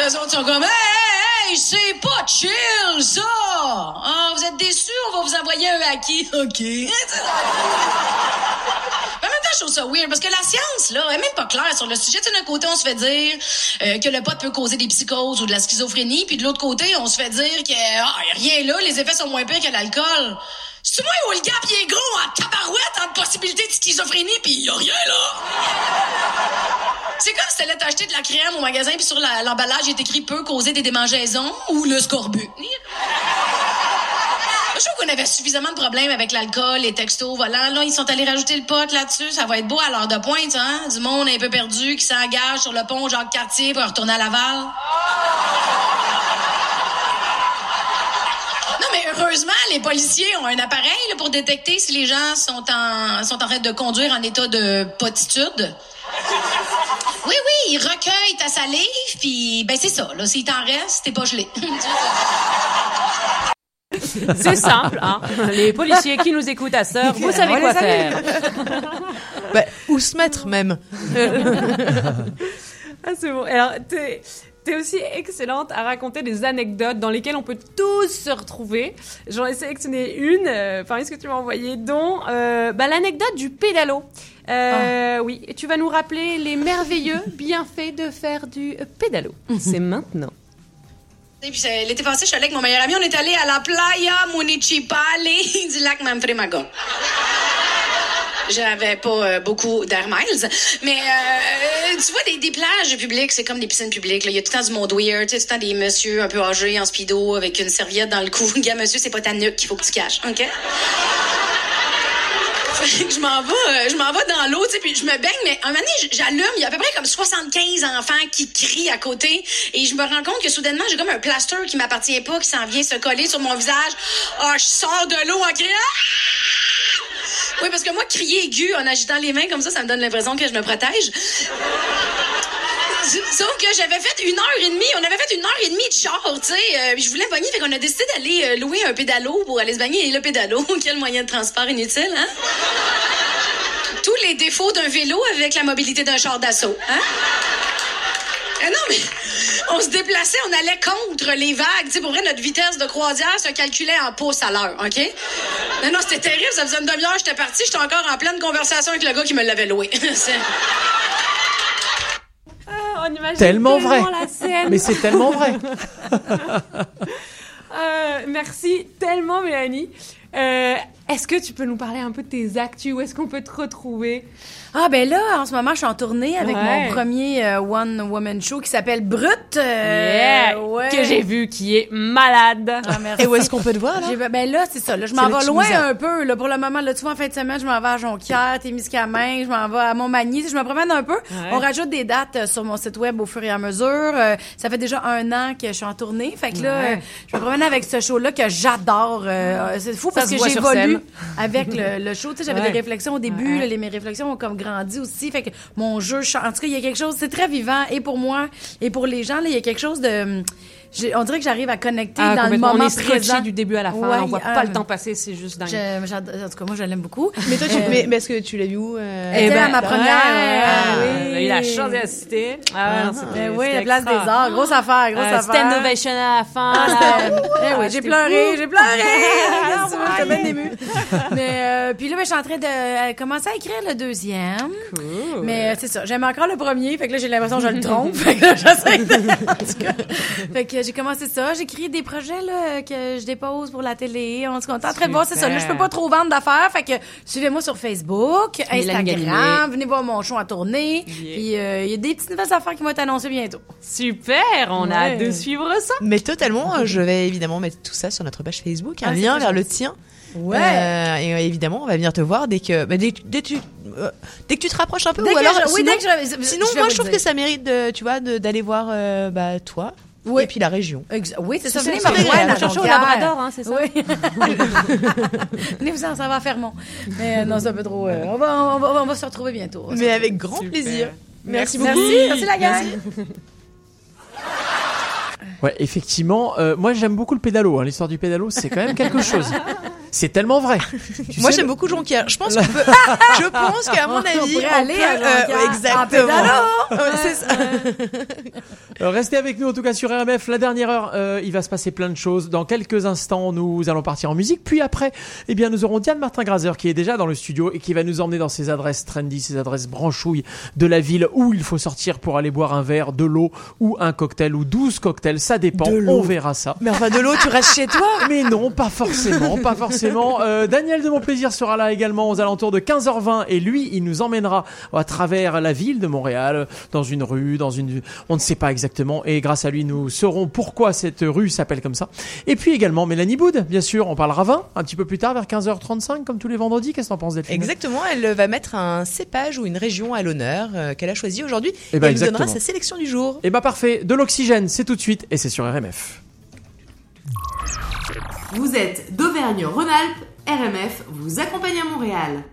Les autres sont comme, hey, hey, c'est pas chill, ça! Ah, vous êtes déçus? On va vous envoyer un acquis. OK. Mais en même temps, je trouve ça weird parce que la science, là, est même pas claire sur le sujet. D'un côté, on se fait dire euh, que le pot peut causer des psychoses ou de la schizophrénie, puis de l'autre côté, on se fait dire que ah, rien là, les effets sont moins pires que l'alcool. C'est moi où le gap il est gros en tabarouette entre possibilité de schizophrénie puis y a rien là? C'est comme si t'allais t'acheter de la crème au magasin puis sur la- l'emballage il est écrit peut causer des démangeaisons ou le scorbut. Je trouve qu'on avait suffisamment de problèmes avec l'alcool, les textos, voilà. Là, ils sont allés rajouter le pot là-dessus. Ça va être beau à l'heure de pointe, hein? Du monde un peu perdu qui s'engage sur le pont Jacques-Cartier pour retourner à Laval. Non, mais heureusement, les policiers ont un appareil là, pour détecter si les gens sont en, sont en train de conduire en état de potitude. Oui, oui, ils recueillent ta salive, puis ben c'est ça. Là, s'il t'en reste, t'es pas gelé. C'est simple, hein. Les policiers qui nous écoutent à sœur, vous savez On quoi faire. Bah, où se mettre même Ah, c'est bon. Alors, t'es, t'es aussi excellente à raconter des anecdotes dans lesquelles on peut tous se retrouver. J'en ai sélectionné une euh, parmi ce que tu m'as envoyé, dont euh, bah, l'anecdote du pédalo. Euh, Oui, et tu vas nous rappeler les merveilleux bienfaits de faire du pédalo. C'est maintenant. Puis l'été passé, je suis allée avec mon meilleur ami. On est allé à la playa municipale du lac Manfremagon. J'avais pas euh, beaucoup d'air miles, mais euh, tu vois, des, plages publiques, c'est comme des piscines publiques. Il y a tout le temps du monde weird, tout le temps des messieurs un peu âgés en speedo avec une serviette dans le cou. Gars, monsieur, c'est pas ta nuque qu'il faut que tu caches, OK? Je m'en vais, euh, je m'en vais dans l'eau, tu sais, puis je me baigne, mais un moment donné, j'allume, il y a à peu près comme 75 enfants qui crient à côté, et je me rends compte que soudainement, j'ai comme un plaster qui m'appartient pas, qui s'en vient se coller sur mon visage. Ah, je sors de l'eau en criant. Oui, parce que moi, crier aigu en agitant les mains comme ça, ça me donne l'impression que je me protège. Sauf que j'avais fait une heure et demie, on avait fait une heure et demie de char, tu sais. euh, je voulais bagner, fait qu'on a décidé d'aller euh, louer un pédalo pour aller se bagner. Et le pédalo, quel moyen de transport inutile, hein? Tous les défauts d'un vélo avec la mobilité d'un char d'assaut, hein? Eh non, mais on se déplaçait, on allait contre les vagues. Tu sais, pour vrai, notre vitesse de croisière se calculait en pouces à l'heure, OK? Non, non, c'était terrible. Ça faisait une demi-heure, j'étais partie, j'étais encore en pleine conversation avec le gars qui me l'avait loué. C'est- on imagine Tellement vrai. la scène. Mais c'est tellement vrai. Euh, merci tellement, Mélanie. Euh, est-ce que tu peux nous parler un peu de tes actus? Où est-ce qu'on peut te retrouver? Ah ben là, en ce moment, je suis en tournée avec Ouais. mon premier euh, one woman show qui s'appelle Brut. euh, Yeah! ouais. Que j'ai vu, qui est malade. Ah, merci. Et où est-ce qu'on peut te voir, là? Ben là, c'est ça. Là, je m'en vais loin un peu. Là, pour le moment, là, tu vois, en fin de semaine, je m'en vais à Jonquière, Témiscamingue, je m'en vais à Montmagny. Je me promène un peu. On rajoute des dates euh, sur mon site web au fur et à mesure. Euh, ça fait déjà un an que je suis en tournée. Fait que là, Ouais. je me promène avec ce show-là que j'adore. Euh, c'est fou Ça parce que j'évolue avec le, le show. Tu sais, j'avais Ouais. des réflexions au début. Ouais. là, les, mes réflexions ont comme aussi. Fait que mon jeu, je- en tout cas, il y a quelque chose, c'est très vivant et pour moi et pour les gens, là, il y a quelque chose de j'ai- on dirait que j'arrive à connecter Ah, dans le moment on est présent. du début à la fin. Ouais, on voit euh, pas le temps passer, c'est juste dingue. je- en tout cas, moi, je l'aime beaucoup. Mais toi, tu, Euh, mais, mais est-ce que tu l'as vu où euh, Elle était à ma première. ouais, Ah, ouais, oui. eu la chance d'y assister. Ah, Ah, c'était- ben oui, la place des arts, grosse affaire, grosse Euh, affaire. Stand ovation à la fin. Ah, eh oui, Ah, j'ai pleuré, j'ai pleuré. Ah, bien émue. Mais euh, puis là, ben, je suis en train de euh, commencer à écrire le deuxième. Mais euh, c'est ça, j'aime encore le premier, fait que là j'ai l'impression que je le trompe. fait que là, j'essaie de... en tout cas. Fait que j'ai commencé ça, j'écris des projets là que je dépose pour la télé. On en train de voir, c'est ça. Là, je peux pas trop vendre d'affaires, fait que suivez-moi sur Facebook, Instagram, venez voir mon show à tourner. Puis euh, il y a des petites nouvelles affaires qui vont être annoncées bientôt. Super, on a hâte de suivre ça. Mais totalement, euh, je vais évidemment mettre tout ça sur notre page Facebook, un Ah, lien très vers le tien. Ouais. Euh, et euh, évidemment, on va venir te voir dès que, bah, dès, dès, tu, euh, dès que tu te rapproches un peu. Dès ou que alors, je- oui, sinon, dès que je- sinon je moi, je trouve que ça mérite, de, tu vois, d'aller voir euh, bah, toi et puis la région. Oui, c'est ça. C'est Venez me Chercher au. Labrador, hein, c'est ça? Oui. Venez vous en ça va à Fermont. Mais euh, non, c'est un peu trop. euh, on, va, on, va, on va se retrouver bientôt. Mais retrouver. avec grand plaisir. Merci, Merci, beaucoup. merci la gang. Ouais, effectivement. euh, moi, j'aime beaucoup le pédalo. hein. L'histoire du pédalo, c'est quand même quelque chose. C'est tellement vrai. Tu Moi, j'aime le- beaucoup Jonquière. Je pense qu'on peut. je pense qu'à mon On avis, pourrait aller à peut, euh, exactement. ça. Euh, Restez avec nous en tout cas sur RMF. La dernière heure, euh, il va se passer plein de choses. Dans quelques instants, nous allons partir en musique. Puis après, eh bien, nous aurons Diane Martin Graser qui est déjà dans le studio et qui va nous emmener dans ses adresses trendy, ses adresses branchouilles de la ville où il faut sortir pour aller boire un verre, de l'eau ou un cocktail ou 12 cocktails. Ça dépend. On verra ça. Mais enfin, de l'eau, tu restes chez toi. Mais non, pas forcément, pas forcément. Euh, Daniel de Mon Plaisir sera là également aux alentours de 15h20 et lui, il nous emmènera à travers la ville de Montréal, dans une rue, dans une, on ne sait pas exactement. Et grâce à lui, nous saurons pourquoi cette rue s'appelle comme ça. Et puis également Mélanie Boud, bien sûr. On parlera vin un petit peu plus tard vers 15h35, comme tous les vendredis. Qu'est-ce que t'en penses, Delphine? Exactement, elle va mettre un cépage ou une région à l'honneur euh, qu'elle a choisi aujourd'hui. Eh et ben, elle nous donnera sa sélection du jour. Eh ben parfait. De l'oxygène, c'est tout de suite et c'est sur RMF. Vous êtes d'Auvergne-Rhône-Alpes, RMF vous accompagne à Montréal.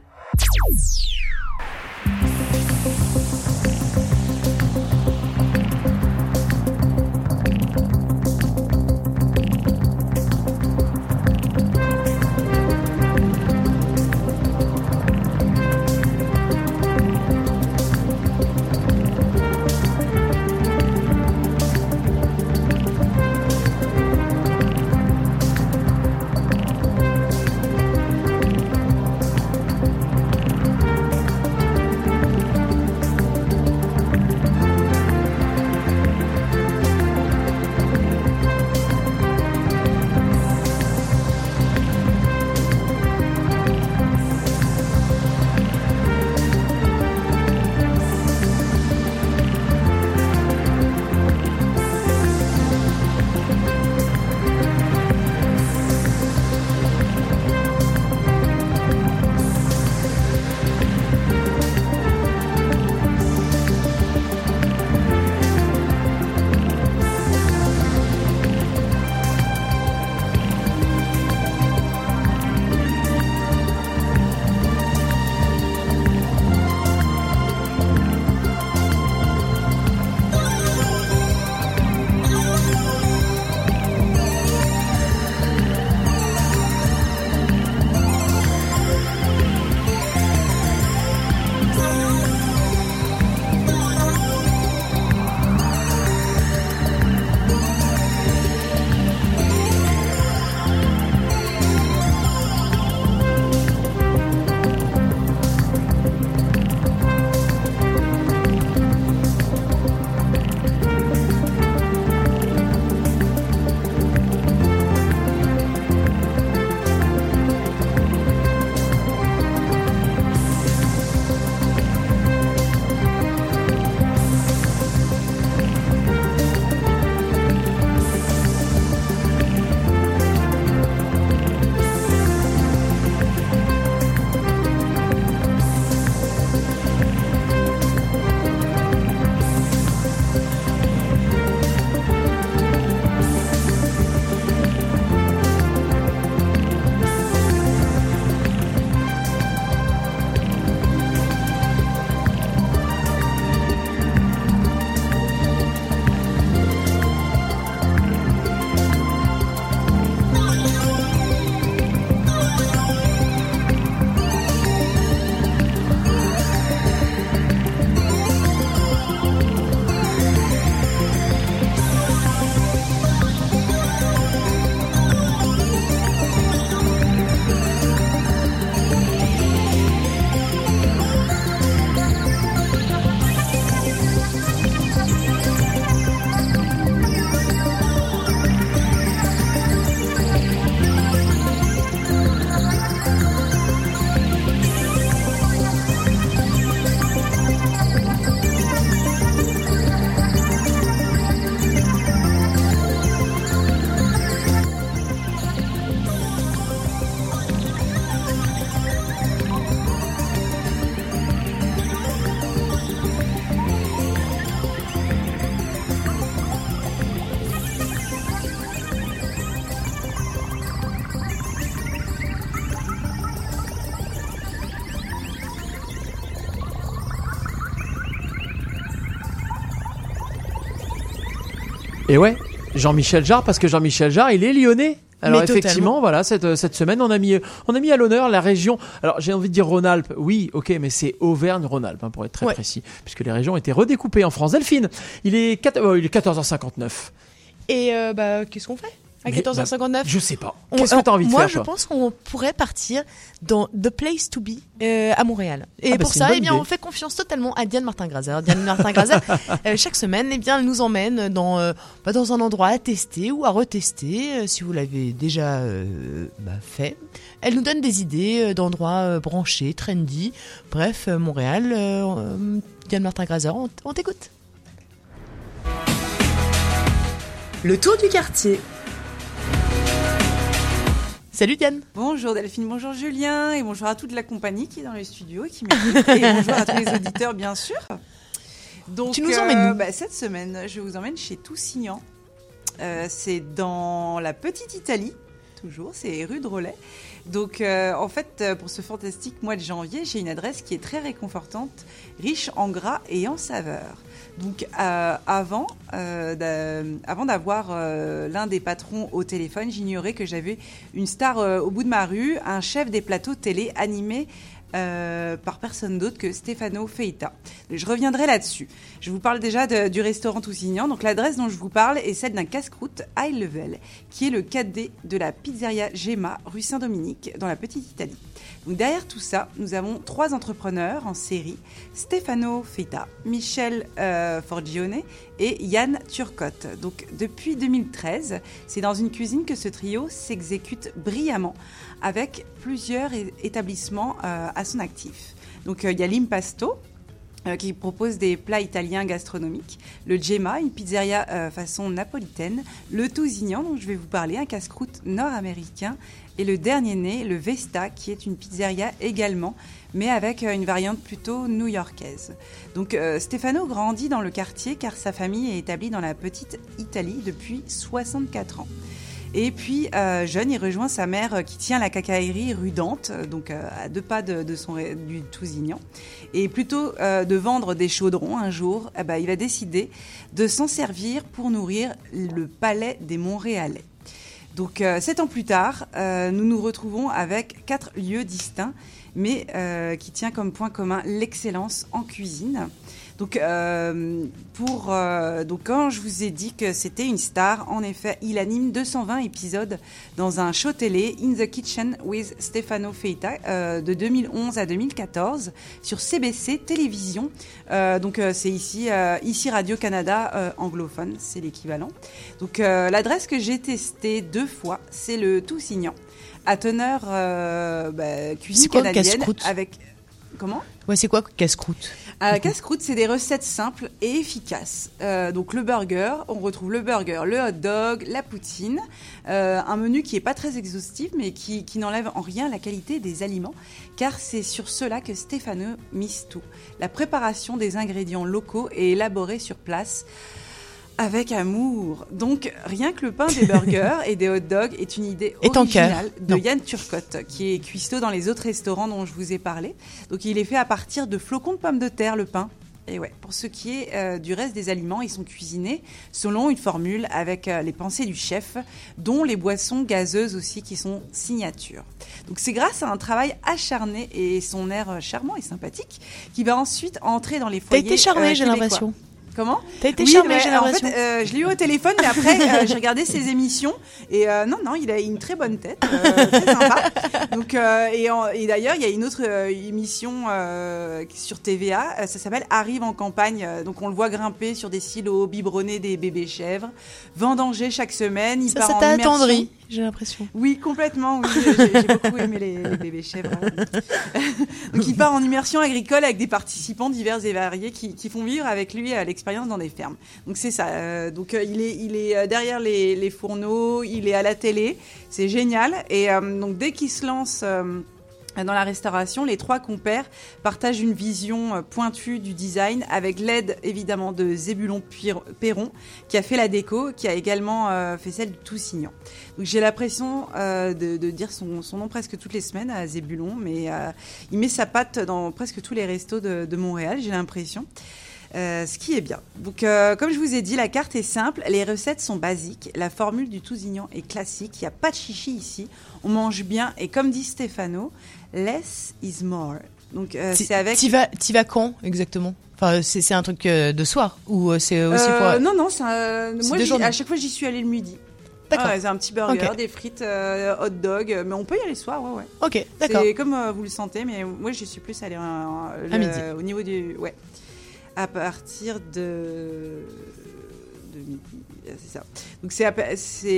Et ouais, Jean-Michel Jarre, parce que Jean-Michel Jarre, il est lyonnais. Alors Mais totalement. effectivement, voilà, cette, cette semaine, on a mis, on a mis à l'honneur la région. Alors j'ai envie de dire Rhône-Alpes, oui, ok, mais c'est Auvergne-Rhône-Alpes, hein, pour être très Ouais. précis, puisque les régions étaient redécoupées en France. Delphine, il est, quat- euh, il est 14h59. Et euh, bah, qu'est-ce qu'on fait? À Mais, 14h59 bah, je sais pas. On- Qu'est-ce que t'as envie de moi, faire, je toi pense qu'on pourrait partir dans The Place to Be euh, à Montréal. Et Ah bah, pour ça, eh bien, idée. on fait confiance totalement à Diane Martin-Grazer. Diane Martin-Grazer, euh, chaque semaine, eh bien, elle nous emmène dans, euh, bah, dans un endroit à tester ou à retester, euh, si vous l'avez déjà euh, bah, fait. Elle nous donne des idées euh, d'endroits euh, branchés, trendy. Bref, euh, Montréal, euh, euh, Diane Martin-Grazer, on, on t'écoute. Le tour du quartier. Salut Diane. Bonjour Delphine, bonjour Julien et bonjour à toute la compagnie qui est dans le studio et qui m'écoute. et bonjour à tous les auditeurs bien sûr. Donc, Tu nous emmènes où bah, Cette semaine, je vous emmène chez Toussignan. Euh, c'est dans la petite Italie, toujours, c'est rue de Rollet. Donc euh, en fait, euh, pour ce fantastique mois de janvier, j'ai une adresse qui est très réconfortante, riche en gras et en saveurs. Donc euh, avant, euh, avant d'avoir euh, l'un des patrons au téléphone, j'ignorais que j'avais une star au bout de ma rue, un chef des plateaux télé animé par personne d'autre que Stefano Feita. Je reviendrai là-dessus. Je vous parle déjà du restaurant Toussignan. Donc l'adresse dont je vous parle est celle d'un casse-croûte high level, qui est le cadet de la pizzeria Gemma, rue Saint-Dominique, dans la petite Italie. Derrière tout ça, nous avons trois entrepreneurs en série Stefano Feita, Michel euh, Forgione et Yann Turcotte. Donc depuis 2013, c'est dans une cuisine que ce trio s'exécute brillamment avec plusieurs établissements euh, à son actif. Donc euh, il y a l'Impasto, euh, qui propose des plats italiens gastronomiques, le Gemma, une pizzeria euh, façon napolitaine, le Tousignan, dont je vais vous parler, un casse-croûte nord-américain, et le dernier né, le Vesta, qui est une pizzeria également, mais avec euh, une variante plutôt new-yorkaise. Donc euh, Stefano grandit dans le quartier car sa famille est établie dans la petite Italie depuis 64 ans. Et puis, euh, jeune, il rejoint sa mère euh, qui tient la cacaillerie rue Dante, euh, donc à deux pas de, son, du Tousignan. Et plutôt de vendre des chaudrons un jour, eh ben, il va décider de s'en servir pour nourrir le palais des Montréalais. Donc, sept ans plus tard, nous nous retrouvons avec quatre lieux distincts, mais qui tient comme point commun l'excellence en cuisine. Donc, euh, pour, euh, donc, quand je vous ai dit que c'était une star, en effet, il anime 220 épisodes dans un show télé, In the Kitchen with Stefano Feita, euh, de 2011 à 2014, sur CBC Télévision. Donc, c'est ici, ici Radio-Canada anglophone, c'est l'équivalent. Donc, l'adresse que j'ai testée deux fois, c'est le Toussignan, à teneur bah, cuisine C'est quoi le canadienne avec. Comment? Ouais, c'est quoi casse-croûte? Euh, Casse-croûte, c'est des recettes simples et efficaces. Euh, donc le burger, on retrouve le burger, le hot dog, la poutine, euh, un menu qui est pas très exhaustif, mais qui, qui n'enlève en rien la qualité des aliments, car c'est sur cela que Stefano mise tout. La préparation des ingrédients locaux est élaborée sur place. Avec amour. Donc, rien que le pain des burgers et des hot dogs est une idée originale de Non. Yann Turcotte, qui est cuistot dans les autres restaurants dont je vous ai parlé. Donc, il est fait à partir de flocons de pommes de terre, le pain. Et ouais, pour ce qui est euh, du reste des aliments, ils sont cuisinés selon une formule avec euh, les pensées du chef, dont les boissons gazeuses aussi qui sont signature. Donc c'est grâce à un travail acharné et son air euh, charmant et sympathique qui va ensuite entrer dans les T'as foyers. été charmé, euh, j'ai l'impression. Comment T'as été Oui, j'ai En fait, euh, je l'ai eu au téléphone, mais après, euh, j'ai regardé ses émissions. Et euh, non, non, il a une très bonne tête, euh, très sympa. Donc, euh, et, d'ailleurs, il y a une autre euh, émission euh, sur TVA, euh, ça s'appelle Arrive en campagne. Euh, Donc, on le voit grimper sur des silos, biberonner des bébés chèvres, vendanger chaque semaine. Il Ça, part ça t'a attendri, j'ai l'impression. Oui, complètement. J'ai j'ai beaucoup aimé les, bébés chèvres. Donc, il part en immersion agricole avec des participants divers et variés qui, font vivre avec lui l'expérience dans des fermes. Donc, c'est ça. Euh, donc, euh, il est, il est euh, derrière les, les fourneaux, il est à la télé. C'est génial. Et donc, dès qu'il se lance. Dans la restauration, les trois compères partagent une vision euh, pointue du design avec l'aide évidemment de Zébulon Perron qui a fait la déco, qui a également euh, fait celle du Toussignan. Donc j'ai l'impression euh, de, de dire son, son nom presque toutes les semaines à Zébulon, mais euh, il met sa patte dans presque tous les restos de, de Montréal, j'ai l'impression. Euh, ce qui est bien. Donc, euh, comme je vous ai dit, la carte est simple, les recettes sont basiques, la formule du tousignan est classique, il n'y a pas de chichi ici, on mange bien, et comme dit Stefano, less is more. Donc, euh, c'est avec. T'y vas, vas quand exactement? Enfin, c'est un truc de soir ou c'est aussi pour. Non, non, c'est un- moi, à chaque fois, j'y suis allée le midi. D'accord. Ouais, c'est un petit burger, des frites, euh, hot dog, mais on peut y aller le soir, ouais, ouais. Ok, d'accord. C'est comme euh, vous le sentez, mais moi, j'y suis plus allée euh, À le- midi. au niveau du. Ouais. À partir de. de midi, euh, c'est ça. Donc, c'est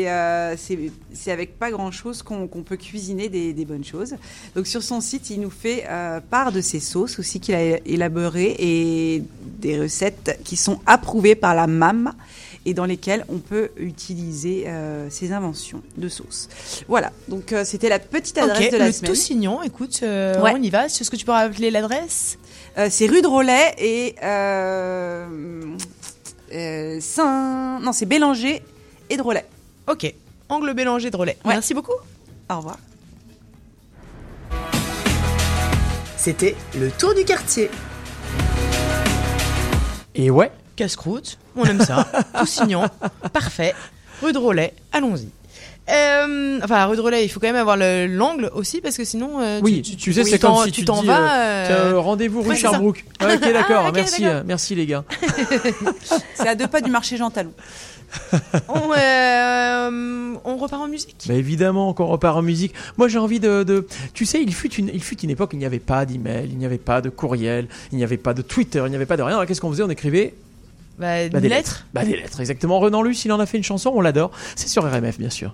euh, c'est- avec pas grand chose qu'on peut cuisiner des, des bonnes choses. Donc, sur son site, il nous fait euh, part de ses sauces aussi qu'il a élaborées et des recettes qui sont approuvées par la MAM et dans lesquelles on peut utiliser euh, ses inventions de sauce. Voilà, donc c'était la petite adresse de la le semaine. Toussignon, écoute, Ouais. on y va. Est-ce que tu peux rappeler l'adresse? Euh, c'est rue de Rollet et euh, euh, Saint... Non, c'est Bélanger et de Rollet. Ok, angle Bélanger de Rollet. Merci beaucoup. Au revoir. C'était le tour du quartier. Et ouais. Casse-croûte, on aime ça. Toussignon, parfait. Rue de Rollet, allons-y. Euh, enfin, rue de Relais, il faut quand même avoir le- l'angle aussi parce que sinon. euh, Oui, tu, tu, sais, oui, c'est t'en- comme si tu, t'en vas. euh, euh, rendez-vous rue ouais. Sherbrooke. Ok, d'accord, Ah, merci, d'accord. euh, merci les gars. C'est à deux pas du marché Jean Talon. on, euh, on repart en musique? Bah évidemment, quand on repart en musique. Moi, j'ai envie de, de- Tu sais, il fut une, il fut une époque où il n'y avait pas d'email, il n'y avait pas de courriel, il n'y avait pas de Twitter, il n'y avait pas de rien. Alors, qu'est-ce qu'on faisait? On écrivait Bah, bah, des des lettres. Bah, des lettres, exactement. Renan Luce, il en a fait une chanson, on l'adore. C'est sur RMF, bien sûr.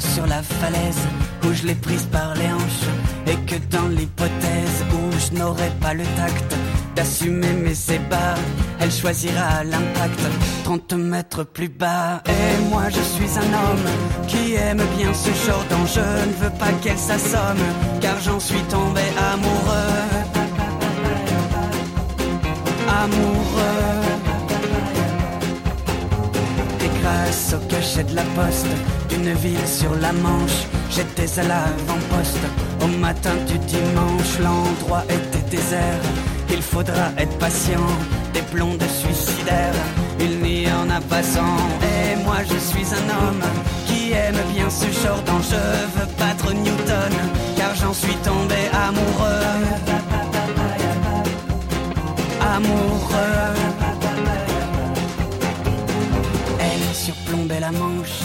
Sur la falaise où je l'ai prise par les hanches. Et que dans l'hypothèse où je n'aurai pas le tact d'assumer mes ébats, elle choisira l'impact 30 mètres plus bas. Et moi je suis un homme qui aime bien ce genre d'enjeu. Ne veux pas qu'elle s'assomme, car j'en suis tombé amoureux. Amoureux. Et grâce au cachet de la poste d'une ville sur la Manche, j'étais à l'avant-poste. Au matin du dimanche, l'endroit était désert. Il faudra être patient, des blondes suicidaires. Il n'y en a pas cent. Et moi je suis un homme qui aime bien ce genre d'enjeu. Veux battre Newton, car j'en suis tombé amoureux. Amoureux. Elle surplombait la manche.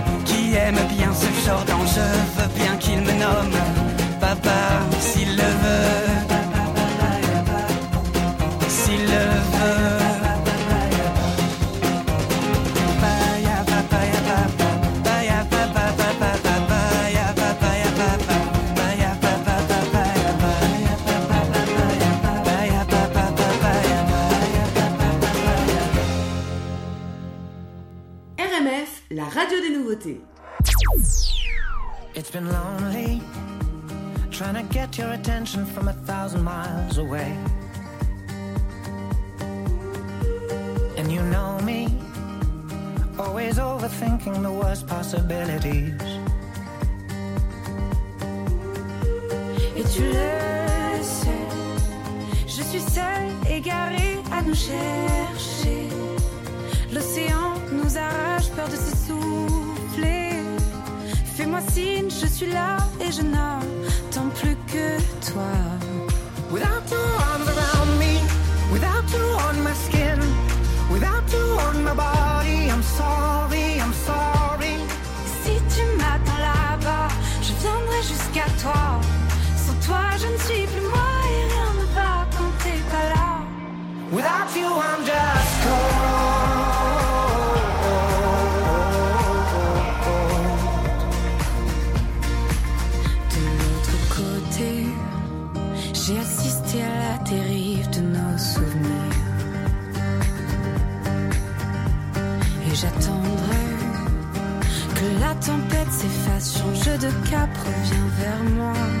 aime bien ce genre d'enjeu veut bien qu'il me nomme papa s'il le veut. S'il le veut. la radio des nouveautés. It's been lonely trying to get your attention from a thousand miles away. And you know me, always overthinking the worst possibilities. Et tu le sais, je suis seule, égarée à nous chercher. L'océan nous arrache, peur de s'essouffler. Fais-moi signe, je suis là et je n'attends plus que toi. Without your arms around me, without you on my skin, without you on my body, I'm sorry, I'm sorry. Si tu m'attends là-bas, je viendrai jusqu'à toi. Sans toi, je ne suis plus moi et rien ne va quand t'es pas là. Without you, I'm just de cap, reviens vers moi.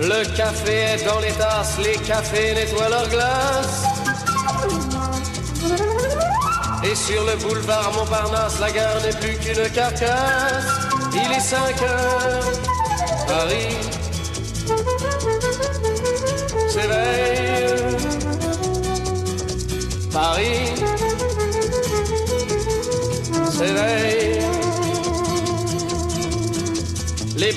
Le café est dans les tasses, les cafés nettoient leurs glaces. Et sur le boulevard Montparnasse, la gare n'est plus qu'une carcasse. Il est 5 heures, Paris s'éveille. Paris s'éveille.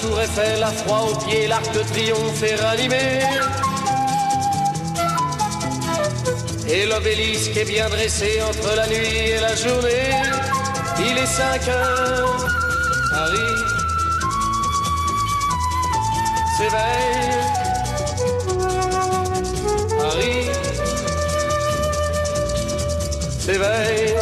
Tour Eiffel, la froid aux pieds, l'arc de triomphe est ranimé. Et l'obélisque est bien dressé entre la nuit et la journée. Il est 5 heures, Paris s'éveille. Paris s'éveille.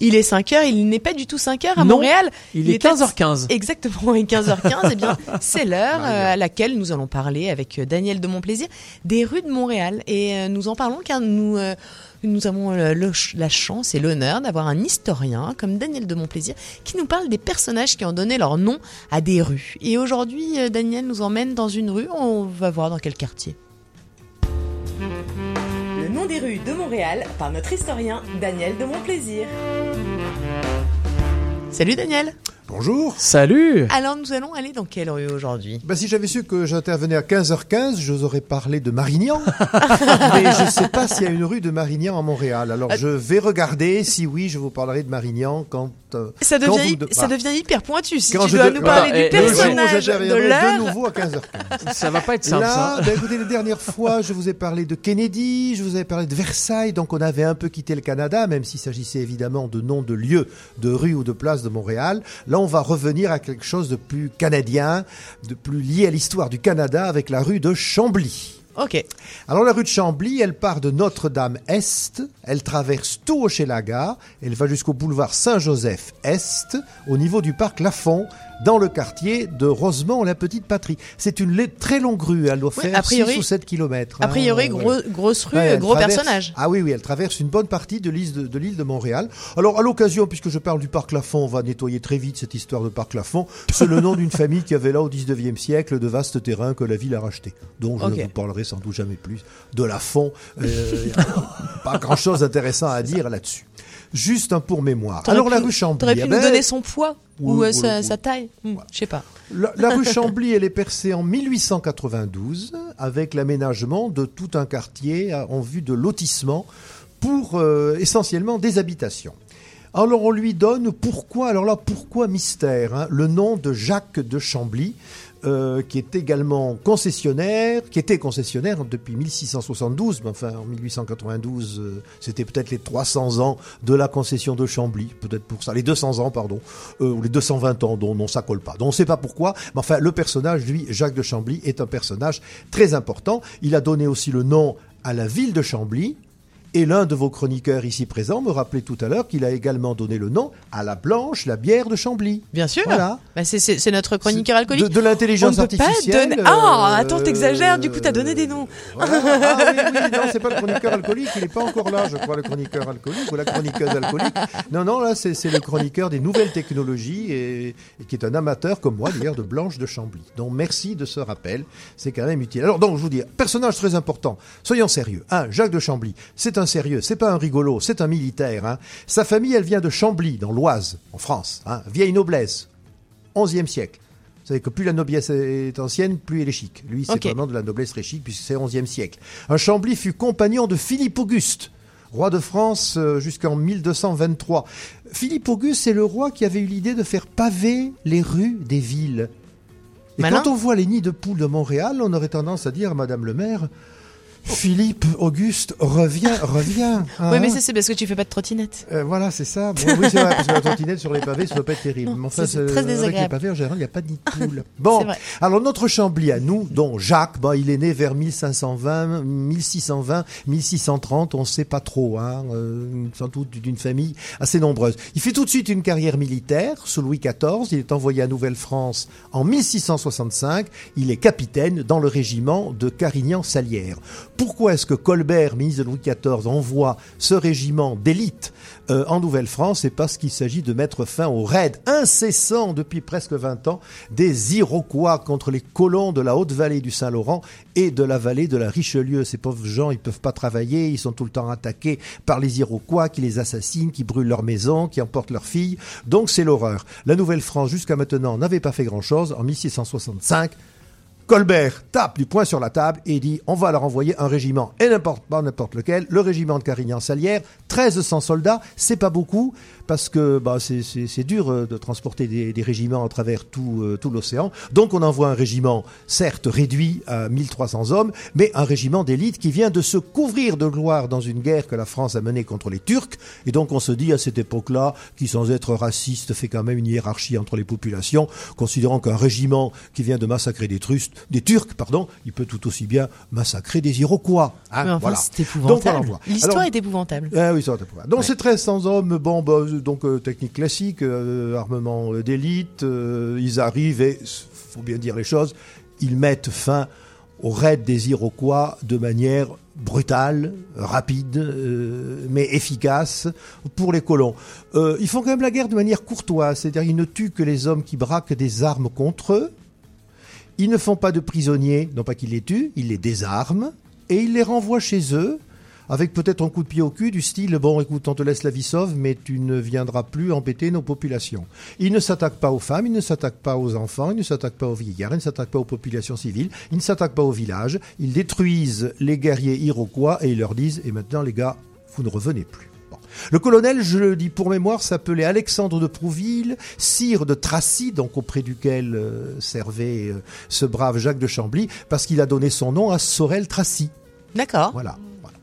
Il est 5 heures, il n'est pas du tout 5 heures à Non, Montréal. il est à- 15h15. Exactement, il est 15h15. eh bien, c'est l'heure euh, à laquelle nous allons parler avec euh, Daniel de Montplaisir des rues de Montréal. Et euh, nous en parlons car nous, nous avons le la chance et l'honneur d'avoir un historien comme Daniel de Montplaisir qui nous parle des personnages qui ont donné leur nom à des rues. Et aujourd'hui, Daniel nous emmène dans une rue. On va voir dans quel quartier. Des rues de Montréal par notre historien Daniel de Montplaisir. Salut Daniel. Bonjour. Salut. Alors nous allons aller dans quelle rue aujourd'hui? Bah, si j'avais su que j'intervenais à 15h15, je vous aurais parlé de Marignan. Mais je ne sais pas s'il y a une rue de Marignan à Montréal. Alors je vais regarder. Si oui, je vous parlerai de Marignan quand. euh, Ça quand devient, vous hy- de- ça ah. devient hyper pointu. Si Quand tu je dois de- nous parler voilà. du Et le jour où personnage de de nouveau à 15h15. Ça va pas être simple, Là, ça. bah, écoutez, la dernière fois, je vous ai parlé de Kennedy, je vous ai parlé de Versailles, donc on avait un peu quitté le Canada, même s'il s'agissait évidemment de noms de lieux, de rues ou de places de Montréal. Là, on va revenir à quelque chose de plus canadien, de plus lié à l'histoire du Canada avec la rue de Chambly. Ok. Alors la rue de Chambly, elle part de Notre-Dame-Est, elle traverse tout Hochelaga, elle va jusqu'au boulevard Saint-Joseph-Est, au niveau du parc Lafont, dans le quartier de Rosemont-la-Petite-Patrie. C'est une très longue rue, elle doit Oui, faire priori- 6 ou 7 kilomètres. A hein, priori, ouais. gros- grosse rue, Ouais, gros traverse- personnage. Ah oui, oui, elle traverse une bonne partie de l'île de, de l'île de Montréal. Alors, à l'occasion, puisque je parle du parc Lafont, on va nettoyer très vite cette histoire de parc Lafont. C'est le nom d'une famille qui avait là au 19e siècle de vastes terrains que la ville a rachetés. Donc, je ne vous parlerai sans doute jamais plus de Lafont. Euh, pas grand-chose d'intéressant à dire là-dessus. Juste un pour mémoire. T'aurais Alors, la pu- rue Chambly. T'aurais pu eh nous ben, donner son poids ou euh, sa, taille Hmm, Je sais pas. La, la rue Chambly, elle est percée en 1892 avec l'aménagement de tout un quartier à- en vue de lotissement pour euh, essentiellement des habitations. Alors on lui donne pourquoi alors là pourquoi mystère hein, le nom de Jacques de Chambly euh, qui est également concessionnaire qui était concessionnaire depuis 1672 mais enfin en 1892 euh, c'était peut-être les 300 ans de la concession de Chambly peut-être pour ça les 200 ans pardon euh, ou les 220 ans dont non ça colle pas. Donc on sait pas pourquoi mais enfin le personnage lui Jacques de Chambly est un personnage très important. Il a donné aussi le nom à la ville de Chambly et l'un de vos chroniqueurs ici présents me rappelait tout à l'heure qu'il a également donné le nom à la Blanche, la bière de Chambly. Bien sûr. Voilà. Bah, c'est- notre chroniqueur alcoolique. De, de l'intelligence artificielle. donner- Ah, euh, attends, t'exagères. Du coup, t'as donné des noms. voilà. Ah oui, oui, non, c'est pas le chroniqueur alcoolique, il n'est pas encore là, je crois, le chroniqueur alcoolique ou la chroniqueuse alcoolique. Non, non, là, c'est c'est le chroniqueur des nouvelles technologies et, et qui est un amateur comme moi, d'ailleurs, de Blanche de Chambly. Donc, merci de ce rappel, c'est quand même utile. Alors, donc, je vous dis, personnage très important, soyons sérieux. Un, Jacques de Chambly, c'est un sérieux, c'est pas un rigolo, c'est un militaire. hein. Sa famille, elle vient de Chambly, dans l'Oise, en France, hein. vieille noblesse, 11e siècle. Vous savez que plus la noblesse est ancienne, plus elle est chic. Lui, c'est Ok. vraiment de la noblesse très chic, puisque c'est 11e siècle. Un Chambly fut compagnon de Philippe Auguste, roi de France euh, jusqu'en 1223. Philippe Auguste, c'est le roi qui avait eu l'idée de faire paver les rues des villes. Et Malin. quand on voit les nids de poules de Montréal, on aurait tendance à dire, Madame le maire, Philippe, Auguste, reviens, reviens. hein. Oui, mais ça, c'est parce que tu fais pas de trottinette. Euh, voilà, c'est ça. Bon, oui, c'est vrai, parce que la trottinette sur les pavés, ça doit pas être terrible. Mais enfin, c'est- c'est très avec les désagréable. pavés, en général, il n'y a pas de nid de poule. Bon, alors notre Chambly à nous, dont Jacques, bah, il est né vers 1520, 1620, 1630, on ne sait pas trop, hein, euh, sans doute d'une famille assez nombreuse. Il fait tout de suite une carrière militaire sous Louis XIV. Il est envoyé à Nouvelle-France en 1665. Il est capitaine dans le régiment de Carignan-Salière. Pourquoi est-ce que Colbert, ministre de Louis XIV, envoie ce régiment d'élite euh, en Nouvelle-France? C'est parce qu'il s'agit de mettre fin au raid incessant depuis presque 20 ans des Iroquois contre les colons de la haute vallée du Saint-Laurent et de la vallée de la Richelieu. Ces pauvres gens, ils peuvent pas travailler, ils sont tout le temps attaqués par les Iroquois qui les assassinent, qui brûlent leurs maisons, qui emportent leurs filles. Donc c'est l'horreur. La Nouvelle-France, jusqu'à maintenant, n'avait pas fait grand-chose. En 1665, Colbert tape du poing sur la table et dit on va leur envoyer un régiment et n'importe lequel, le régiment de Carignan-Salière, 1300 soldats, c'est pas beaucoup parce que bah, c'est- dur euh, de transporter des, régiments à travers tout, euh, tout l'océan. Donc on envoie un régiment certes réduit à 1300 hommes, mais un régiment d'élite qui vient de se couvrir de gloire dans une guerre que la France a menée contre les Turcs. Et donc on se dit à cette époque-là, qui sans être raciste fait quand même une hiérarchie entre les populations, considérant qu'un régiment qui vient de massacrer des, Trustes, des Turcs, pardon, il peut tout aussi bien massacrer des Iroquois. hein, enfin, voilà. c'est épouvantable. L'histoire est épouvantable. oui, va t'éprouver. Donc Ouais. c'est 1300 hommes, bon, bah, donc euh, technique classique, euh, armement d'élite, euh, ils arrivent et, faut bien dire les choses, ils mettent fin au raid des Iroquois de manière brutale, rapide, euh, mais efficace pour les colons. Euh, ils font quand même la guerre de manière courtoise, c'est-à-dire ils ne tuent que les hommes qui braquent des armes contre eux, ils ne font pas de prisonniers, non pas qu'ils les tuent, ils les désarment et ils les renvoient chez eux avec peut-être un coup de pied au cul du style bon écoute on te laisse la vie sauve mais tu ne viendras plus embêter nos populations. Ils ne s'attaquent pas aux femmes, ils ne s'attaquent pas aux enfants, ils ne s'attaquent pas aux vieillards, ils ne s'attaquent pas aux populations civiles, ils ne s'attaquent pas aux villages, ils détruisent les guerriers iroquois et ils leur disent et maintenant les gars vous ne revenez plus. Le colonel, je le dis pour mémoire, s'appelait Alexandre de Prouville, sire de Tracy, donc auprès duquel euh, servait euh, ce brave Jacques de Chambly, parce qu'il a donné son nom à Sorel-Tracy. D'accord. Voilà. voilà.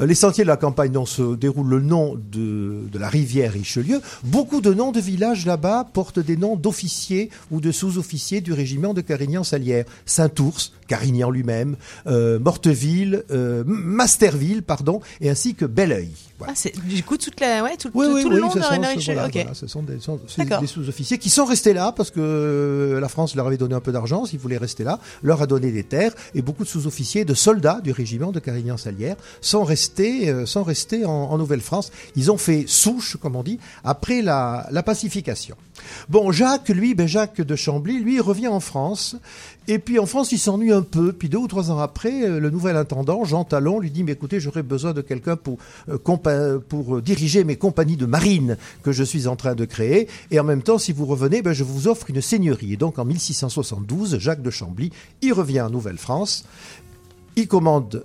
Euh, Les sentiers de la campagne dont se déroule le nom de, de la rivière Richelieu. Beaucoup de noms de villages là-bas portent des noms d'officiers ou de sous-officiers du régiment de Carignan-Salière. Saint-Ours, Carignan lui-même, euh, Morteville, euh, Masterville, pardon, et ainsi que Belleuil. Ah, c'est du coup toute la, ouais, tout, Oui, tout, oui, tout le long de sont- la ce- Richelieu. voilà, Ok. voilà, ce sont des, sont- sous-officiers qui sont restés là parce que euh, la France leur avait donné un peu d'argent, s'ils voulaient rester là, leur a donné des terres et beaucoup de sous-officiers, de soldats du régiment de Carignan-Salière sont restés, euh, sont restés en, en Nouvelle-France. Ils ont fait souche, comme on dit, après la, la pacification. Bon, Jacques, lui, ben Jacques de Chambly, lui, revient en France. Et puis en France, il s'ennuie un peu. Puis deux ou trois ans après, euh, le nouvel intendant, Jean Talon, lui dit, mais écoutez, j'aurais besoin de quelqu'un pour, euh, euh, diriger mes compagnies de marine que je suis en train de créer. Et en même temps, si vous revenez, ben, je vous offre une seigneurie. Et donc en 1672, Jacques de Chambly, il revient en Nouvelle-France. Il commande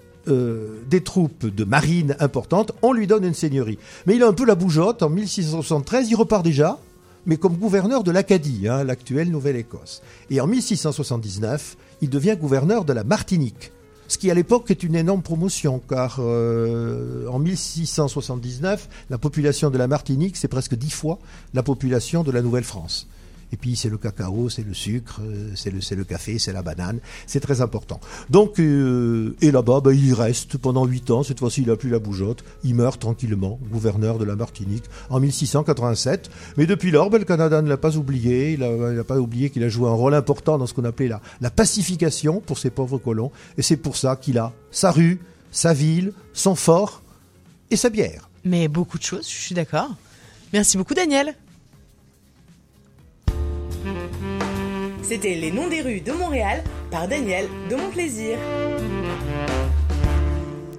des troupes de marine importantes, on lui donne une seigneurie. Mais il a un peu la bougeotte, en 1673, il repart déjà, mais comme gouverneur de l'Acadie, hein, l'actuelle Nouvelle-Écosse. Et en 1679, il devient gouverneur de la Martinique. Ce qui à l'époque est une énorme promotion, car euh, en 1679, la population de la Martinique, c'est presque dix fois la population de la Nouvelle-France. Et puis c'est le cacao, c'est le sucre, euh, c'est le, le café, c'est la banane. C'est très important. Donc, euh, et là-bas, ben, il reste pendant huit ans. Cette fois-ci, il n'a plus la bougeotte. Il meurt tranquillement, gouverneur de la Martinique, en 1687. Mais depuis lors, ben, le Canada ne l'a pas oublié. Il n'a pas oublié qu'il a joué un rôle important dans ce qu'on appelait la, la pacification pour ces pauvres colons. Et c'est pour ça qu'il a sa rue, sa ville, son fort et sa bière. Mais beaucoup de choses, je suis d'accord. Merci beaucoup, Daniel. C'était Les Noms des rues de Montréal par Daniel de Mon Plaisir.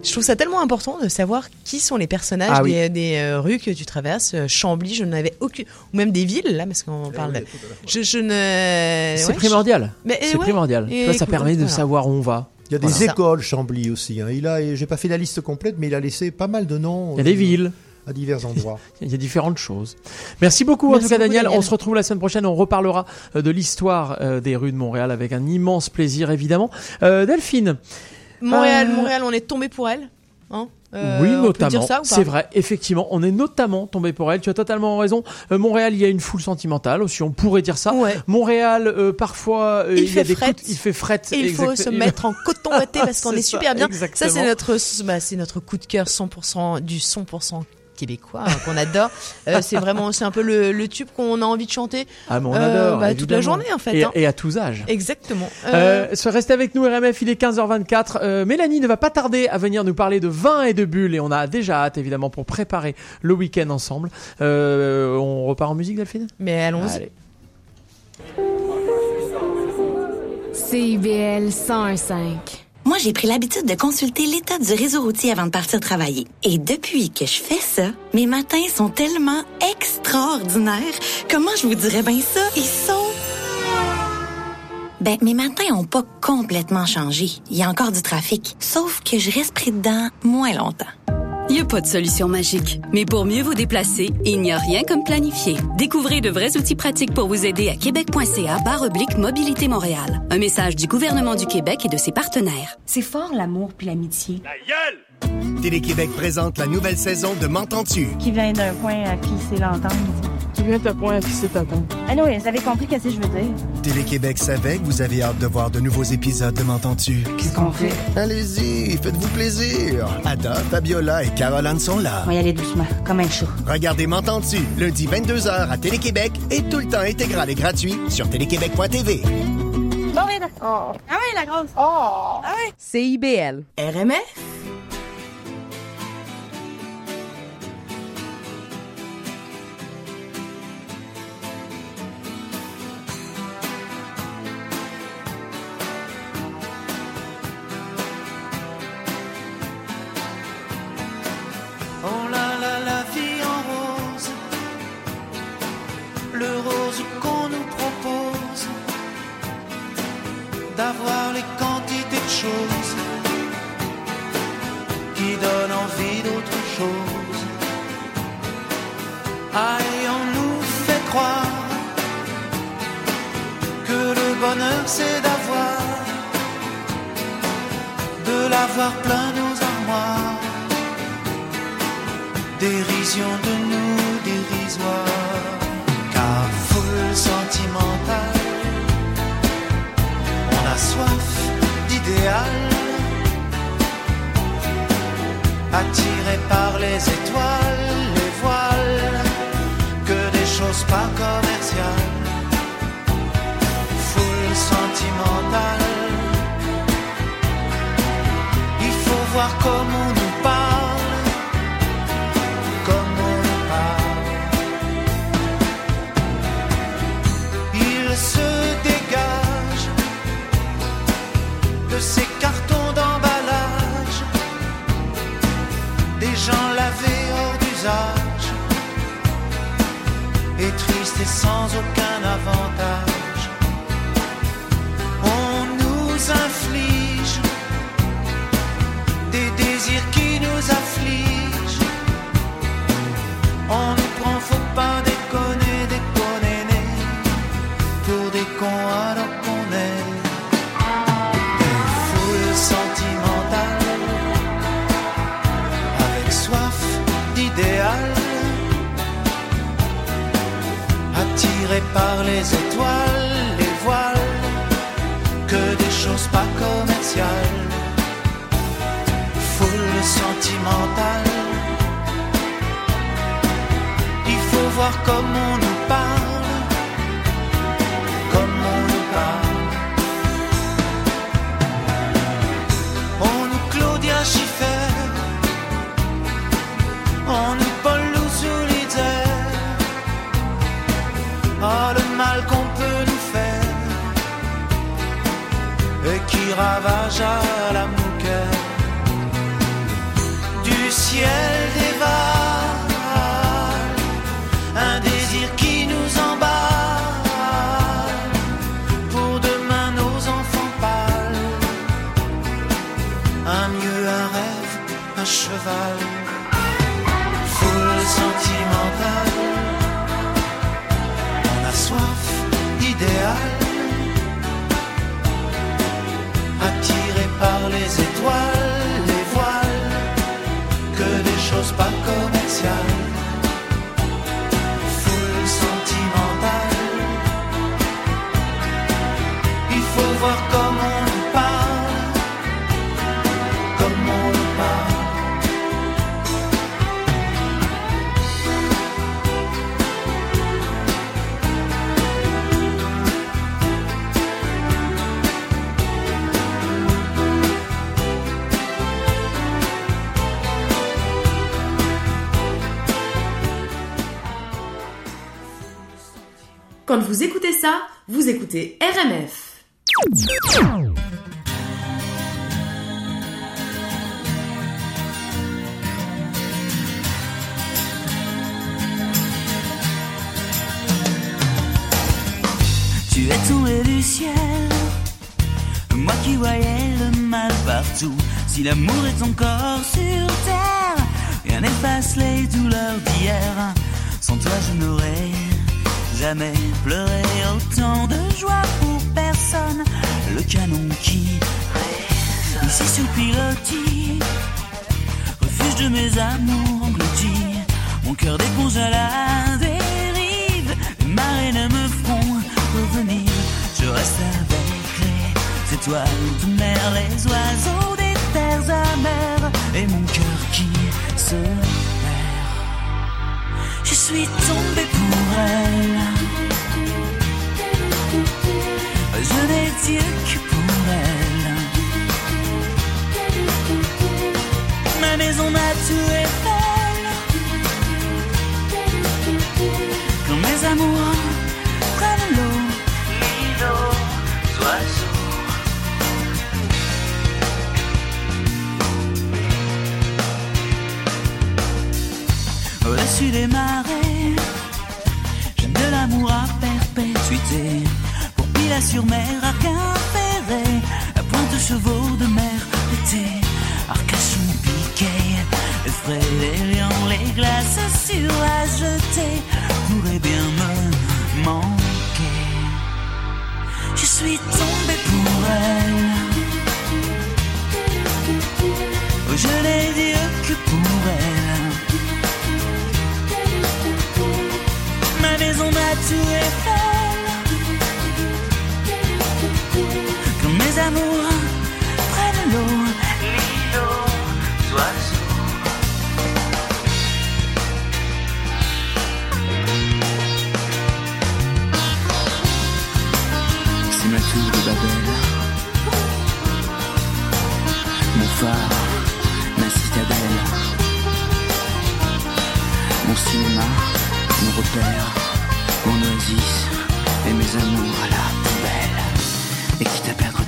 Je trouve ça tellement important de savoir qui sont les personnages Ah oui. des, des, euh, rues que tu traverses. Euh, Chambly, je n'avais aucune. Ou même des villes, là, parce qu'on parle de. Je, je ne. C'est ouais, primordial. je- Mais, euh, C'est ouais. primordial. Et ça écoute, permet de voilà. savoir où on va. Il y a des Voilà. écoles Chambly aussi. Hein. Il a, j'ai pas fait la liste complète, mais il a laissé pas mal de noms. Il y a des euh, villes. À divers endroits. Il y a différentes choses. Merci beaucoup en tout cas Daniel. Daniel. On se retrouve la semaine prochaine. On reparlera euh, de l'histoire euh, des rues de Montréal avec un immense plaisir évidemment. Euh, Delphine, Montréal, Euh, Montréal, on est tombé pour elle. Hein Euh, oui, on peut notamment. C'est vrai, effectivement, on est notamment tombé pour elle. Tu as totalement raison. Euh, Montréal, il y a une foule sentimentale aussi, on pourrait dire ça. Montréal, euh, parfois, euh, Il y a fait des fret. coups de- il fait fret. Et il faut se mettre en coton ouaté parce qu'on est ça, super bien. Ça, c'est notre, bah, c'est notre coup de cœur 100% du 100% québécois hein, qu'on adore. Euh, c'est vraiment, c'est un peu le, le tube qu'on a envie de chanter. Ah, mais on euh, adore. bah, toute la journée en fait. Et, hein. et à tous âges. Exactement. Euh, restez avec nous RMF, il est 15h24. Euh, Mélanie ne va pas tarder à venir nous parler de vin et de bulles et on a déjà hâte évidemment pour préparer le week-end ensemble. Euh, on repart en musique Delphine? Mais allons-y. Allez. CIBL 101.5. Moi, j'ai pris l'habitude de consulter l'état du réseau routier avant de partir travailler. Et depuis que je fais ça, mes matins sont tellement extraordinaires. Comment je vous dirais bien ça? Ils sont... Ben, mes matins ont pas complètement changé. Il y a encore du trafic. Sauf que je reste pris dedans moins longtemps. Il n'y a pas de solution magique, mais pour mieux vous déplacer, il n'y a rien comme planifier. Découvrez de vrais outils pratiques pour vous aider à québec.ca barre oblique Mobilité Montréal. Un message du gouvernement du Québec et de ses partenaires. C'est fort l'amour puis l'amitié. Télé-Québec présente la nouvelle saison de M'entends-tu? Qui vient d'un point à qui c'est l'entendre. Qui vient d'un point à qui c'est attendre. Ah oui, vous avez compris qu'est-ce que je veux dire. Télé-Québec savait que vous avez hâte de voir de nouveaux épisodes de M'entends-tu? Qu'est-ce qu'on fait? Allez-y, faites-vous plaisir. Ada, Fabiola et Caroline sont là. On va y aller doucement, comme un chat. Regardez M'entends-tu, lundi 22h à Télé-Québec et tout le temps intégral et gratuit sur téléquébec.tv. Bon, viens Ah oui, la grosse. Oh. Ah oui. CIBL. RMF. D'avoir les quantités de choses qui donnent envie d'autre chose. Aïe, on nous fait croire que le bonheur c'est d'avoir, de l'avoir plein nos armoires dérision de nous dérisoire, soif d'idéal, attiré par les étoiles, les voiles, que des choses pas commerciales, foule sentimentale, il faut voir comment hors d'usage, et tristes et sans aucun avantage. On nous inflige des désirs qui nous affligent. Foule sentimentale. Il faut voir comme on ravage à la mouquette du ciel dévale un désir qui nous emballe. Pour demain nos enfants pâles un mieux un rêve un cheval. Foule sentimentale d'idéal Quand vous écoutez ça, vous écoutez RMF. Tu es tombé du ciel, moi qui voyais le mal partout. Si l'amour est encore sur terre, rien n'efface les douleurs d'hier. Sans toi, je n'aurais jamais pleuré autant de joie pour personne. Le canon qui résonne ici sur pilotis, refuge de mes amours engloutis. Mon cœur d'éponge à la dérive, les marées ne me feront revenir. Je reste avec les étoiles de mer, les oiseaux des terres amères et mon cœur qui se suis tombée pour elle. Je n'ai Dieu que pour elle. Ma maison m'a tout belle. Quand mes amours prennent l'eau, l'îlot, oiseaux. Au-dessus des Pour Pilat sur mer, Arquin ferré, à pointe de chevaux de mer d'été. Arcachon piqué, les frais, les lions, les glaces sur à jeter pourraient bien me manquer. Je suis tombée pour elle. Je n'ai Dieu que pour elle. C'est ma tour de Babel. Mon phare, ma citadelle. Mon cinéma, mon repère, mon oasis et mes amours à la poubelle. Et quitte à perdre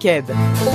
coups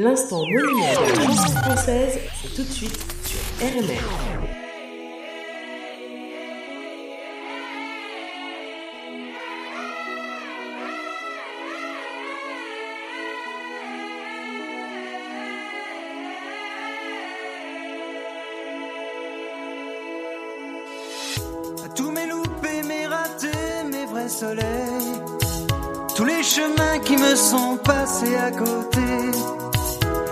L'instant monument de la chanson française, c'est tout de suite sur RMR.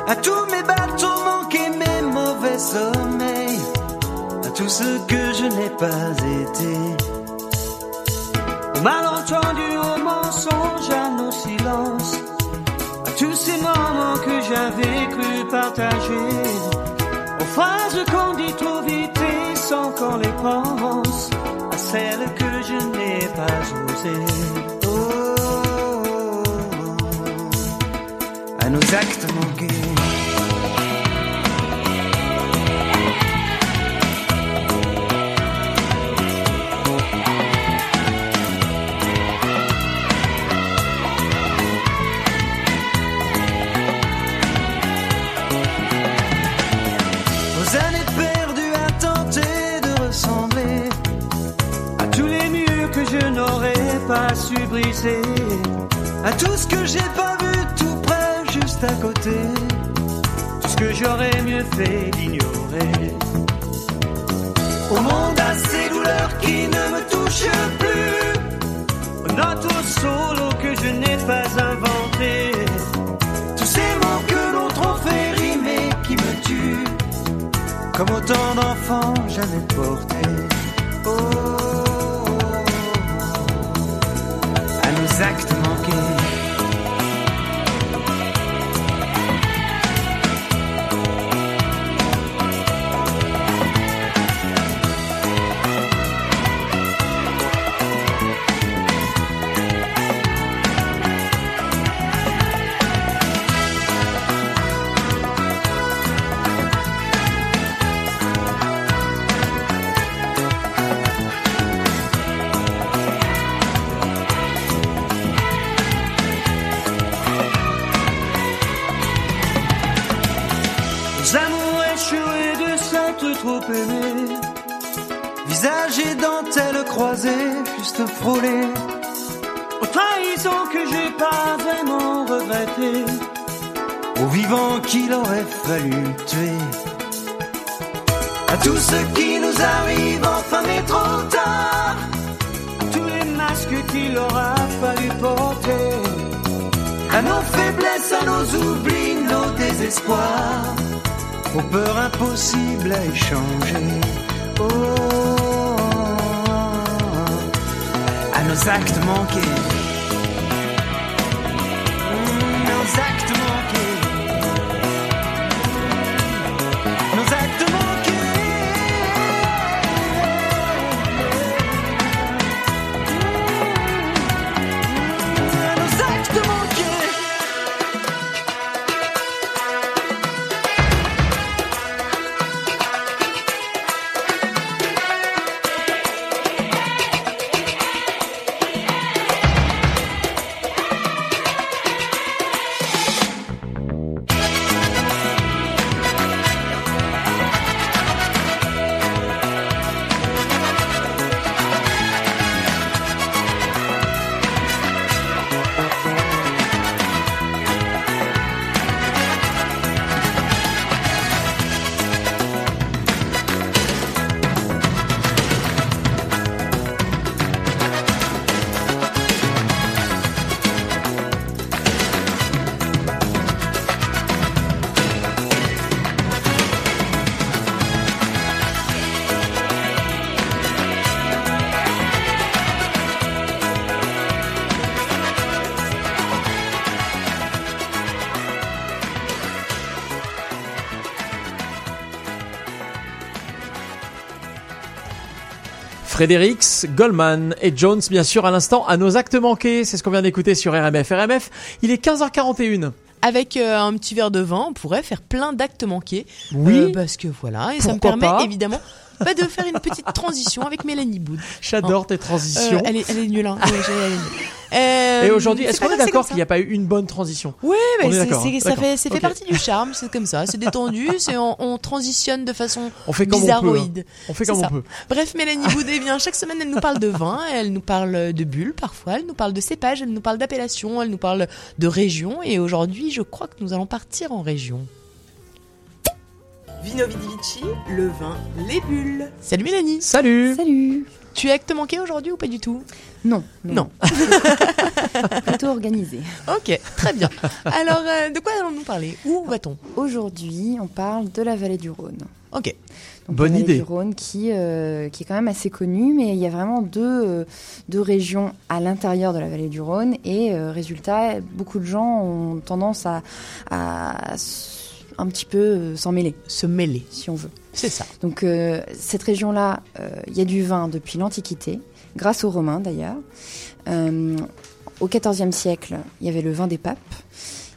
à tous mes bateaux manqués, mes mauvais sommeils, à tout ce que je n'ai pas été. aux malentendus, aux mensonges, à nos silences, à tous ces moments que j'avais cru partager, aux phrases qu'on dit trop vite et sans qu'on les pense, à celles que je n'ai pas osées. Oh, oh, oh, oh. à nos actes croiser, frôler. Aux trahisons que j'ai pas vraiment regrettées, Aux vivants qu'il aurait fallu tuer. À tout ce qui nous arrive, enfin mais trop tard. Tous les masques qu'il aura fallu porter. À nos faiblesses, à nos oublis, nos désespoirs. Aux peurs impossibles à échanger. Oh. À nos Fredericks, Goldman et Jones, bien sûr, à l'instant, à nos actes manqués. C'est ce qu'on vient d'écouter sur RMF. RMF, il est 15h41. Avec euh, un petit verre de vin, on pourrait faire plein d'actes manqués. Oui. Euh, parce que voilà, et ça me permet pas évidemment bah, de faire une petite transition avec Mélanie Boud. J'adore Hein. tes transitions. Euh, elle, est, elle est nulle, hein. Ouais, est Et aujourd'hui, est-ce qu'on est grave, c'est d'accord qu'il n'y a pas eu une bonne transition? On mais est c'est- hein. ça fait, partie du charme, c'est comme ça, c'est détendu, c'est on, on transitionne de façon On fait comme on peut, bizarroïde. hein. On fait comme on peut. Bref, Mélanie Boudet vient chaque semaine, elle nous parle de vin, elle nous parle de bulles parfois, elle nous parle de cépages, elle nous parle d'appellation, elle nous parle de région, et aujourd'hui, je crois que nous allons partir en région. Vino Vidi Vici, le vin, les bulles. Salut Mélanie Salut Salut Tu es acte manqué aujourd'hui ou pas du tout? Non. Non. Plutôt organisé. Ok, très bien. Alors, euh, de quoi allons-nous parler? Où va-t-on? Aujourd'hui, on parle de la vallée du Rhône. Ok. Donc, Bonne la vallée idée. du Rhône qui, euh, qui est quand même assez connue, mais il y a vraiment deux, euh, deux régions à l'intérieur de la vallée du Rhône. Et euh, résultat, beaucoup de gens ont tendance à, à s- un petit peu euh, s'en mêler. Se mêler. Si on veut. C'est ça. Donc euh, cette région-là, euh, il y a du vin depuis l'Antiquité, grâce aux Romains d'ailleurs. Euh, au XIVe siècle, il y avait le vin des papes.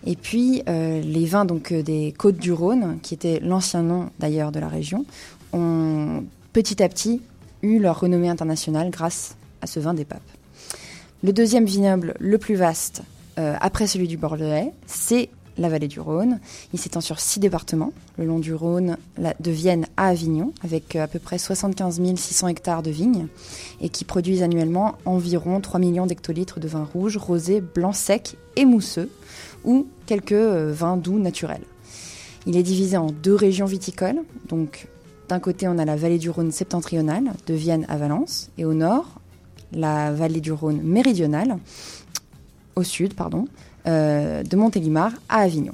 Et puis euh, les vins donc euh, des côtes du Rhône, qui était l'ancien nom d'ailleurs de la région, ont petit à petit eu leur renommée internationale grâce à ce vin des papes. Le deuxième vignoble le plus vaste, euh, après celui du Bordelais, c'est la vallée du Rhône. Il s'étend sur six départements, le long du Rhône, de Vienne à Avignon, avec euh, à peu près 75 600 hectares de vignes, et qui produisent annuellement environ 3 millions d'hectolitres de vin rouge, rosé, blanc sec et mousseux, ou quelques euh, vins doux naturels. Il est divisé en deux régions viticoles, donc d'un côté on a la vallée du Rhône septentrionale, de Vienne à Valence, et au nord, la vallée du Rhône méridionale, au sud, pardon, euh, de Montélimar à Avignon.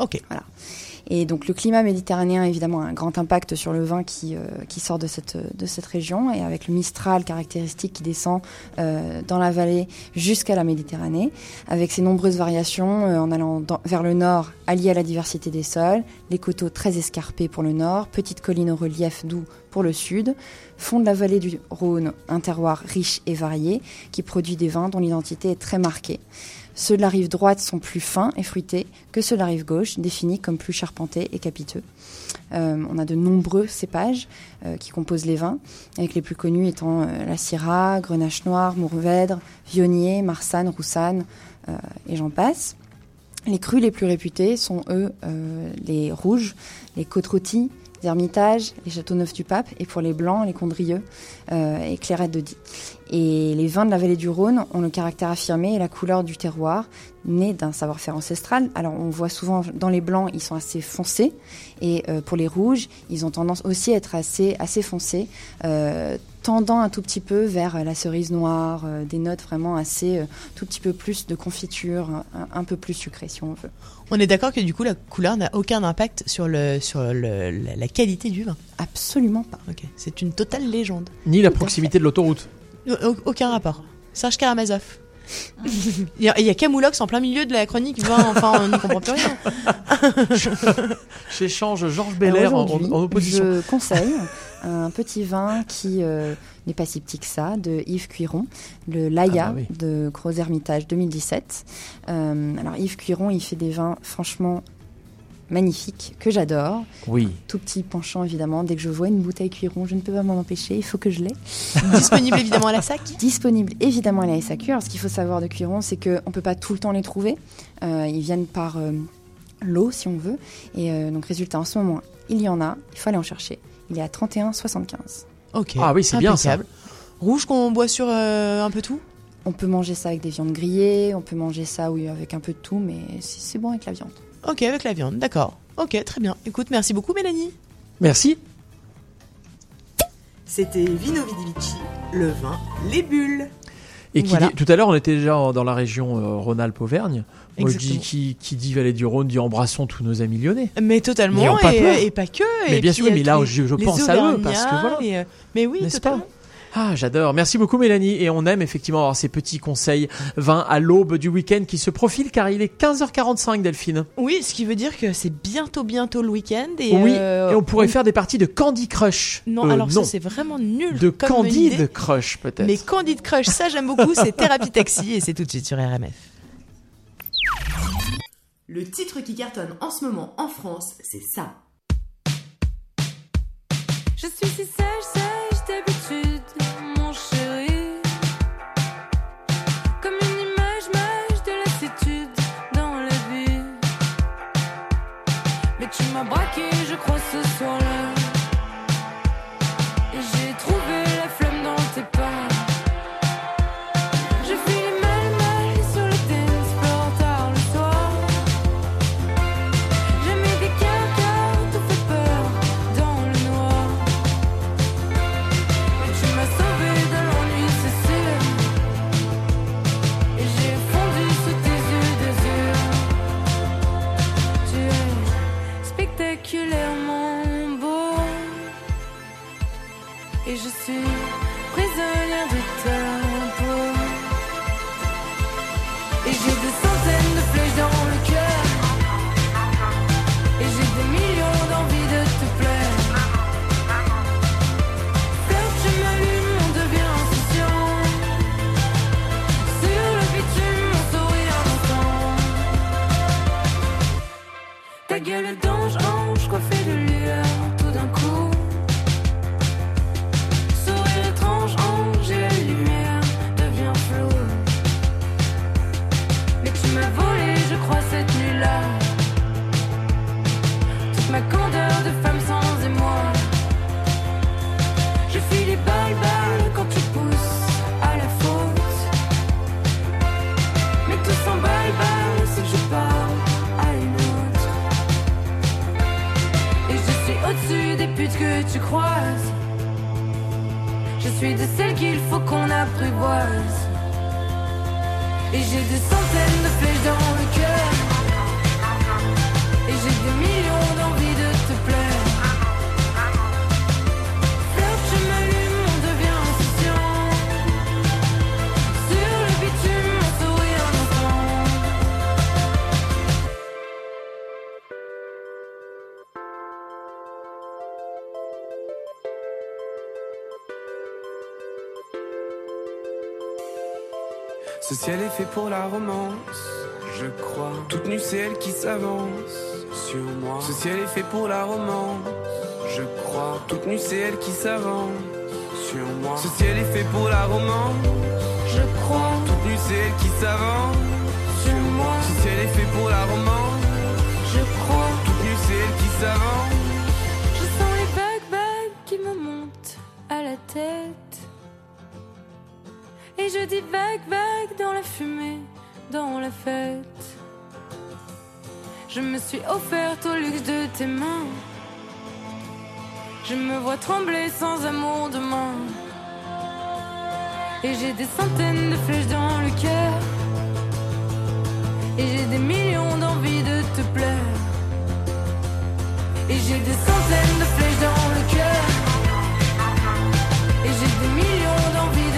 Ok. Et donc le climat méditerranéen, évidemment, un grand impact sur le vin qui, euh, sort de cette, région, et avec le Mistral caractéristique qui descend euh, dans la vallée jusqu'à la Méditerranée, avec ses nombreuses variations euh, en allant vers le nord, alliées à la diversité des sols, les coteaux très escarpés pour le nord, petites collines au relief doux pour le sud, fond de la vallée du Rhône, un terroir riche et varié qui produit des vins dont l'identité est très marquée. Ceux de la rive droite sont plus fins et fruités que ceux de la rive gauche, définis comme plus charpentés et capiteux. Euh, on a de nombreux cépages euh, qui composent les vins, avec les plus connus étant euh, la Syrah, Grenache Noir, Mourvèdre, Vionnier, Marsanne, Roussanne, et j'en passe. Les crus les plus réputés sont eux les rouges, les côtes-rôties, les Hermitages, les du Pape, et pour les blancs, les Condrieux euh, et Clairette de Die. Et les vins de la vallée du Rhône ont le caractère affirmé et la couleur du terroir, né d'un savoir-faire ancestral. Alors on voit souvent dans les blancs, ils sont assez foncés, et euh, pour les rouges, ils ont tendance aussi à être assez, assez foncés, euh, tendant un tout petit peu vers euh, la cerise noire, euh, des notes vraiment assez, euh, tout petit peu plus de confiture, un, un peu plus sucré si on veut. On est d'accord que du coup la couleur n'a aucun impact sur, le, sur le, la, la qualité du vin? Absolument pas. Ok, c'est une totale légende. Ni la proximité de l'autoroute. Au- Aucun rapport. Serge Karamazov. Il y, a, Camoulox en plein milieu de la chronique vin, enfin on n'y comprend plus rien. J'échange Georges Belair en opposition. Je conseille un petit vin qui euh, n'est pas si petit que ça, de Yves Cuiron, le Laïa Ah bah oui. de Gros Hermitage 2017. Euh, alors Yves Cuiron, il fait des vins franchement magnifiques que j'adore. Oui. Tout petit penchant évidemment. Dès que je vois une bouteille Cuiron, je ne peux pas m'en empêcher. Il faut que je l'ai. Disponible évidemment à la SAC. Disponible évidemment à la SAQ. Alors ce qu'il faut savoir de Cuiron, c'est qu'on ne peut pas tout le temps les trouver. Euh, ils viennent par euh, lot si on veut. Et euh, donc résultat, en ce moment, il y en a. Il faut aller en chercher. Il est à 31,75. Ok. Ah oui, c'est bien ça. Rouge qu'on boit sur euh, un peu tout? On peut manger ça avec des viandes grillées, on peut manger ça oui, avec un peu de tout, mais c'est c'est bon avec la viande. Ok, avec la viande, d'accord. Ok, très bien. Écoute, merci beaucoup Mélanie. Merci. C'était Vino Vidivici, le vin, les bulles. Et qui Voilà. dit- tout à l'heure, on était déjà dans la région euh, Rhône-Alpes-Auvergne. Moi, je dis qui, qui dit vallée du Rhône dit embrassons tous nos amis lyonnais. Mais totalement, pas et, pas que. Mais et bien sûr, mais là, je- je pense à eux, parce que voilà. et, euh, mais oui, totalement. Ah, j'adore. Merci beaucoup, Mélanie. Et on aime effectivement avoir ces petits conseils vins à l'aube du week-end qui se profilent car il est 15h45, Delphine. Oui, ce qui veut dire que c'est bientôt, bientôt le week-end. Et, oui, euh, et on pourrait faire des parties de Candy Crush. Non, Euh, alors non. ça, c'est vraiment nul. De comme idée. Candide Crush, peut-être. Mais Candide Crush, ça j'aime beaucoup, c'est Thérapie Taxi et c'est tout de suite sur RMF. Le titre qui cartonne en ce moment en France, c'est ça. Je suis si sage, suis de celles qu'il faut qu'on apprivoise. Et j'ai des centaines de flèches dans le cœur. Fait pour la romance, je crois. Toute nue, c'est elle qui s'avance sur moi. Ce ciel est fait pour la romance, je crois. Toute nue, c'est elle qui s'avance sur moi. Ce ciel est fait pour la romance, je crois. Toute nue, c'est elle qui s'avance sur moi. Ce ciel est fait pour la romance, je crois. Toute nue, c'est elle qui s'avance. Je sens les vagues qui me montent à la tête. Je dis vague, vague dans la fumée, dans la fête. Je me suis offerte au luxe de tes mains. Je me vois trembler sans amour demain. Et j'ai des centaines de flèches dans le cœur. Et j'ai des millions d'envies de te plaire. Et j'ai des centaines de flèches dans le cœur. Et j'ai des millions d'envies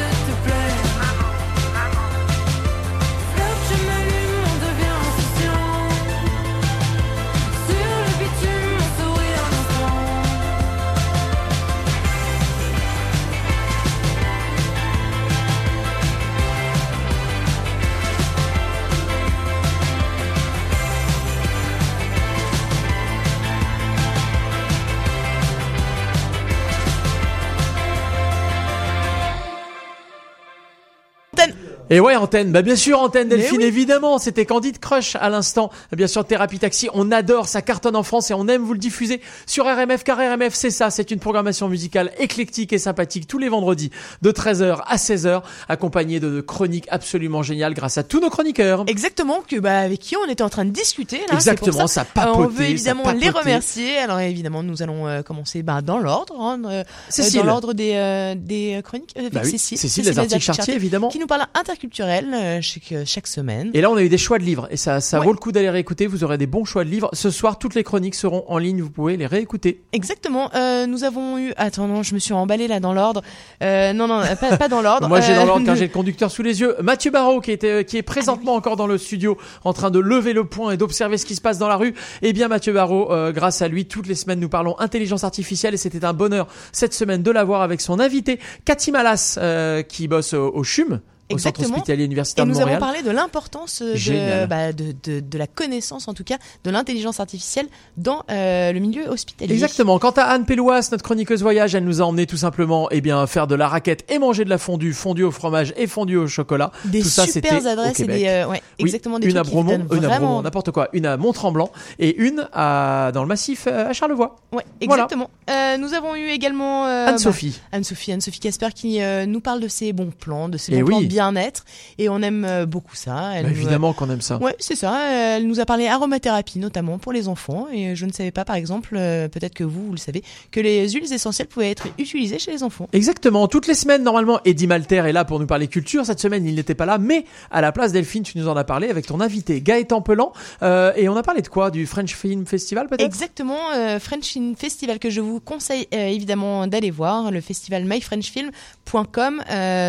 Et ouais, Antenne, bah bien sûr, Antenne Delphine, oui. évidemment, c'était Candide Crush à l'instant. Bien sûr, Thérapie Taxi, on adore, ça cartonne en France et on aime vous le diffuser sur RMF, car RMF, c'est ça, c'est une programmation musicale éclectique et sympathique tous les vendredis de 13h à 16h, accompagnée de, chroniques absolument géniales grâce à tous nos chroniqueurs. Exactement, que bah avec qui on était en train de discuter là. Exactement, ça Euh, on veut ça évidemment les remercier. Alors évidemment, nous allons euh, commencer bah, dans l'ordre, hein, euh, Cécile. dans l'ordre des des, des chroniques avec Bah oui, Cécile. Cécile, les articles Chartier, évidemment. Qui nous parle interculturel euh, chaque, chaque semaine. Et là, on a eu des choix de livres et ça, ça Ouais. vaut le coup d'aller réécouter. Vous aurez des bons choix de livres. Ce soir, toutes les chroniques seront en ligne. Vous pouvez les réécouter. Exactement. Euh, nous avons eu. Attends, non, je me suis emballée là dans l'ordre. Euh, non, non, pas, pas dans l'ordre. Moi, j'ai dans Euh, l'ordre car j'ai le conducteur sous les yeux. Mathieu Barraud, qui, était, qui est présentement encore dans le studio, en train de lever le poing et d'observer ce qui se passe dans la rue. Eh bien, Mathieu Barraud, euh, grâce à lui, toutes les semaines, nous parlons intelligence artificielle et c'était un bonheur cette semaine de l'avoir avec son invité, Cathy Malas, euh, qui bosse au, au CHUM. Au Centre Exactement. hospitalier universitaire Et de nous Montréal. avons parlé de l'importance euh, de, bah, de, de, de la connaissance, en tout cas, de l'intelligence artificielle dans euh, le milieu hospitalier. Exactement. Quant à Anne Péloise, notre chroniqueuse voyage, elle nous a emmené tout simplement, eh bien, faire de la raquette et manger de la fondue, fondue au fromage et fondue au chocolat. Des tout ça, super c'était au adresses et des, euh, ouais, Oui, exactement, des une à trucs Bromont, une à Bromont, n'importe quoi, une à Mont-Tremblant et une à dans le massif euh, à Charlevoix. Ouais, Voilà. exactement. Euh, nous avons eu également Anne-Sophie. bah, Anne-Sophie, Anne-Sophie Casper qui nous parle de ses bons plans, de ses Eh bons plans oui. Bien-être, et on aime euh, beaucoup ça. Elle Bah, évidemment qu'on aime ça. Ouais, c'est ça. Elle nous a parlé aromathérapie notamment pour les enfants, et je ne savais pas, par exemple, euh, peut-être que vous, vous le savez, que les huiles essentielles pouvaient être utilisées chez les enfants. Exactement. Toutes les semaines, normalement, Eddie Malter est là pour nous parler culture. Cette semaine, il n'était pas là, mais à la place, Delphine, tu nous en as parlé avec ton invité Gaëtan Pelan. Euh, et on a parlé de quoi? Du French Film Festival, peut-être? Exactement, euh, French Film Festival que je vous conseille euh, évidemment d'aller voir, le festival myfrenchfilm.com.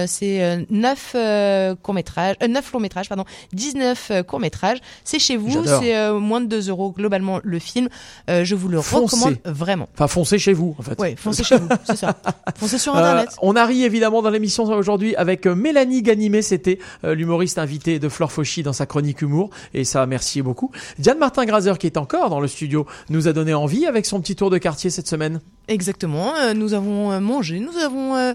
C'est euh, 9 courts-métrages, euh, 9 longs-métrages, pardon, 19 euh, courts-métrages. C'est chez vous, c'est euh, moins de 2 euros globalement le film. Euh, je vous le Foncez. recommande vraiment. Enfin, foncez chez vous, en fait. Ouais, foncez chez vous, c'est ça. Foncez sur Euh, Internet. on a ri évidemment dans l'émission aujourd'hui avec euh, Mélanie Ganimé, c'était euh, l'humoriste invité de Flore Fauchy dans sa chronique humour, et ça merci beaucoup. Diane Martin Grazer qui est encore dans le studio nous a donné envie avec son petit tour de quartier cette semaine. Exactement, euh, nous avons euh, mangé, nous avons... euh,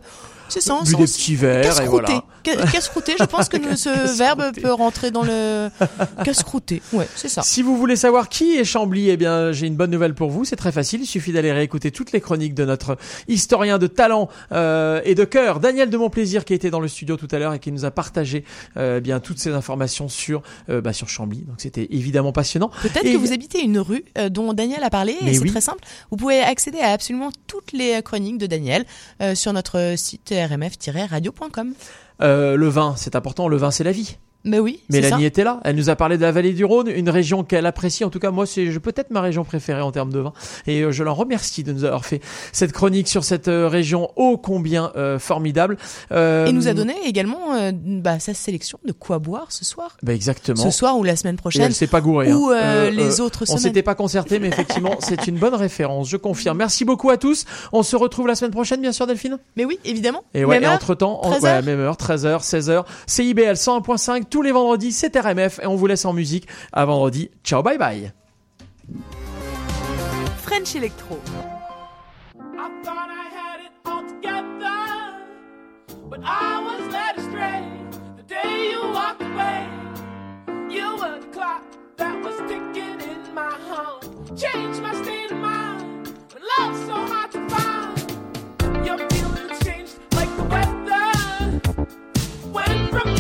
c'est ça, Bu des petits verres, et voilà. Ca- Casse-croûté, je pense que ce verbe peut rentrer dans le casse-croûté. Ouais, c'est ça. Si vous voulez savoir qui est Chambly, eh bien, j'ai une bonne nouvelle pour vous. C'est très facile. Il suffit d'aller réécouter toutes les chroniques de notre historien de talent euh, et de cœur, Daniel de Montplaisir, qui était dans le studio tout à l'heure et qui nous a partagé euh, bien toutes ces informations sur euh, bah, sur Chambly. Donc, c'était évidemment passionnant. Peut-être Et- que vous habitez une rue euh, dont Daniel a parlé, Mais et c'est oui. très simple. Vous pouvez accéder à absolument toutes les chroniques de Daniel euh, sur notre site Euh, le vin, c'est important. Le vin, c'est la vie. Mais oui, Mélanie ça. était là. Elle nous a parlé de la vallée du Rhône, une région qu'elle apprécie. En tout cas, moi, c'est peut-être ma région préférée en termes de vin. Et euh, je l'en remercie de nous avoir fait cette chronique sur cette euh, région ô combien euh, formidable. Euh, Et nous a donné également euh, bah, sa sélection de quoi boire ce soir. Bah exactement. Ce soir ou la semaine Et prochaine. elle s'est pas gourée. Ou hein. euh, les autres On semaines. s'était pas concerté, mais effectivement, c'est une bonne référence. Je confirme. Merci beaucoup à tous. On se retrouve la semaine prochaine, bien sûr, Delphine? Mais oui, évidemment. Et ouais, Même et heure, entre temps, 13 ouais, même heure, 13h, 16h, CIBL 101.5 tous les vendredis, c'est RMF et on vous laisse en musique. À vendredi. Ciao, bye bye. French Electro. I thought I had it all together, but I was led astray the day you walked away. You were the clock that was ticking in my home. Changed my state of mind when love's so hard to find. Your feelings changed like the weather. Went from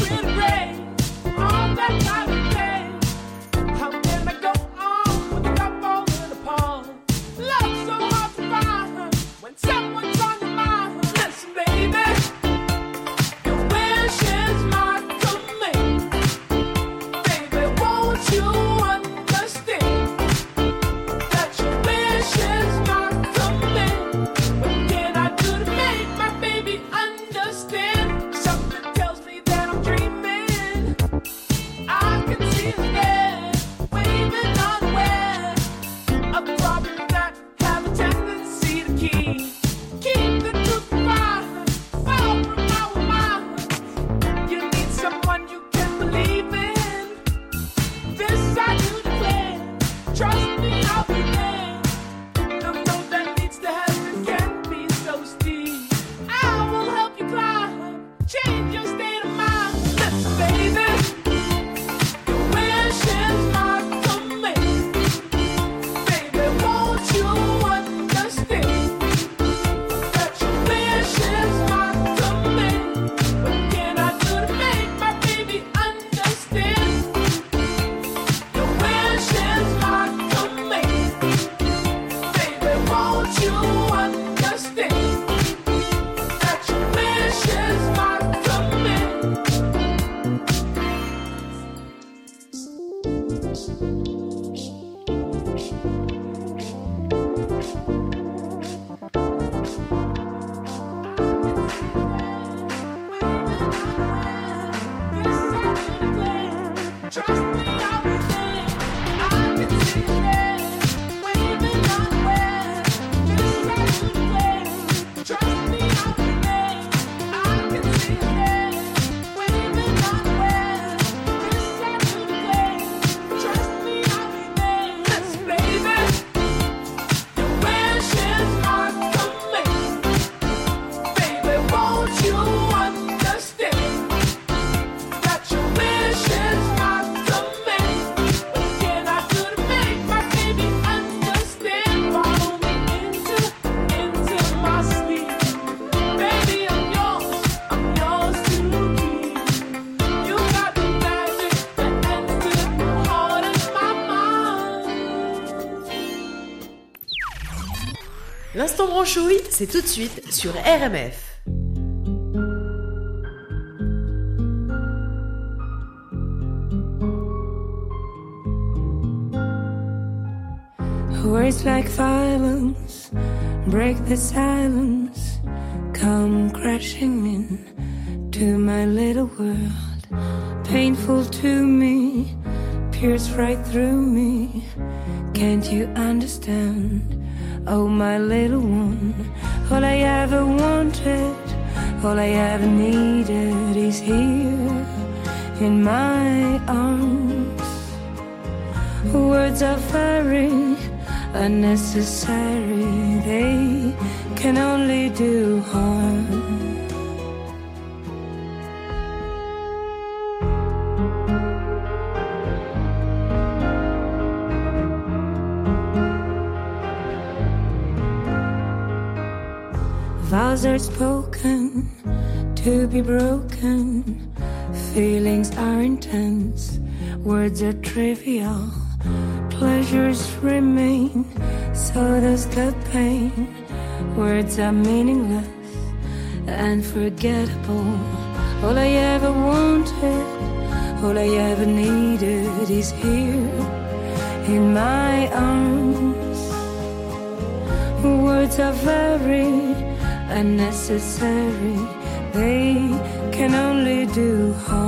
Branchouille, c'est tout de suite sur RMF. Words like violence break the silence, come crashing in to my little world. Painful to me, pierce right through me. Unnecessary, they can only do harm. Vows are spoken to be broken. Feelings are intense, words are trivial. Are meaningless and forgettable. All I ever wanted, all I ever needed is here in my arms. Words are very unnecessary, they can only do harm.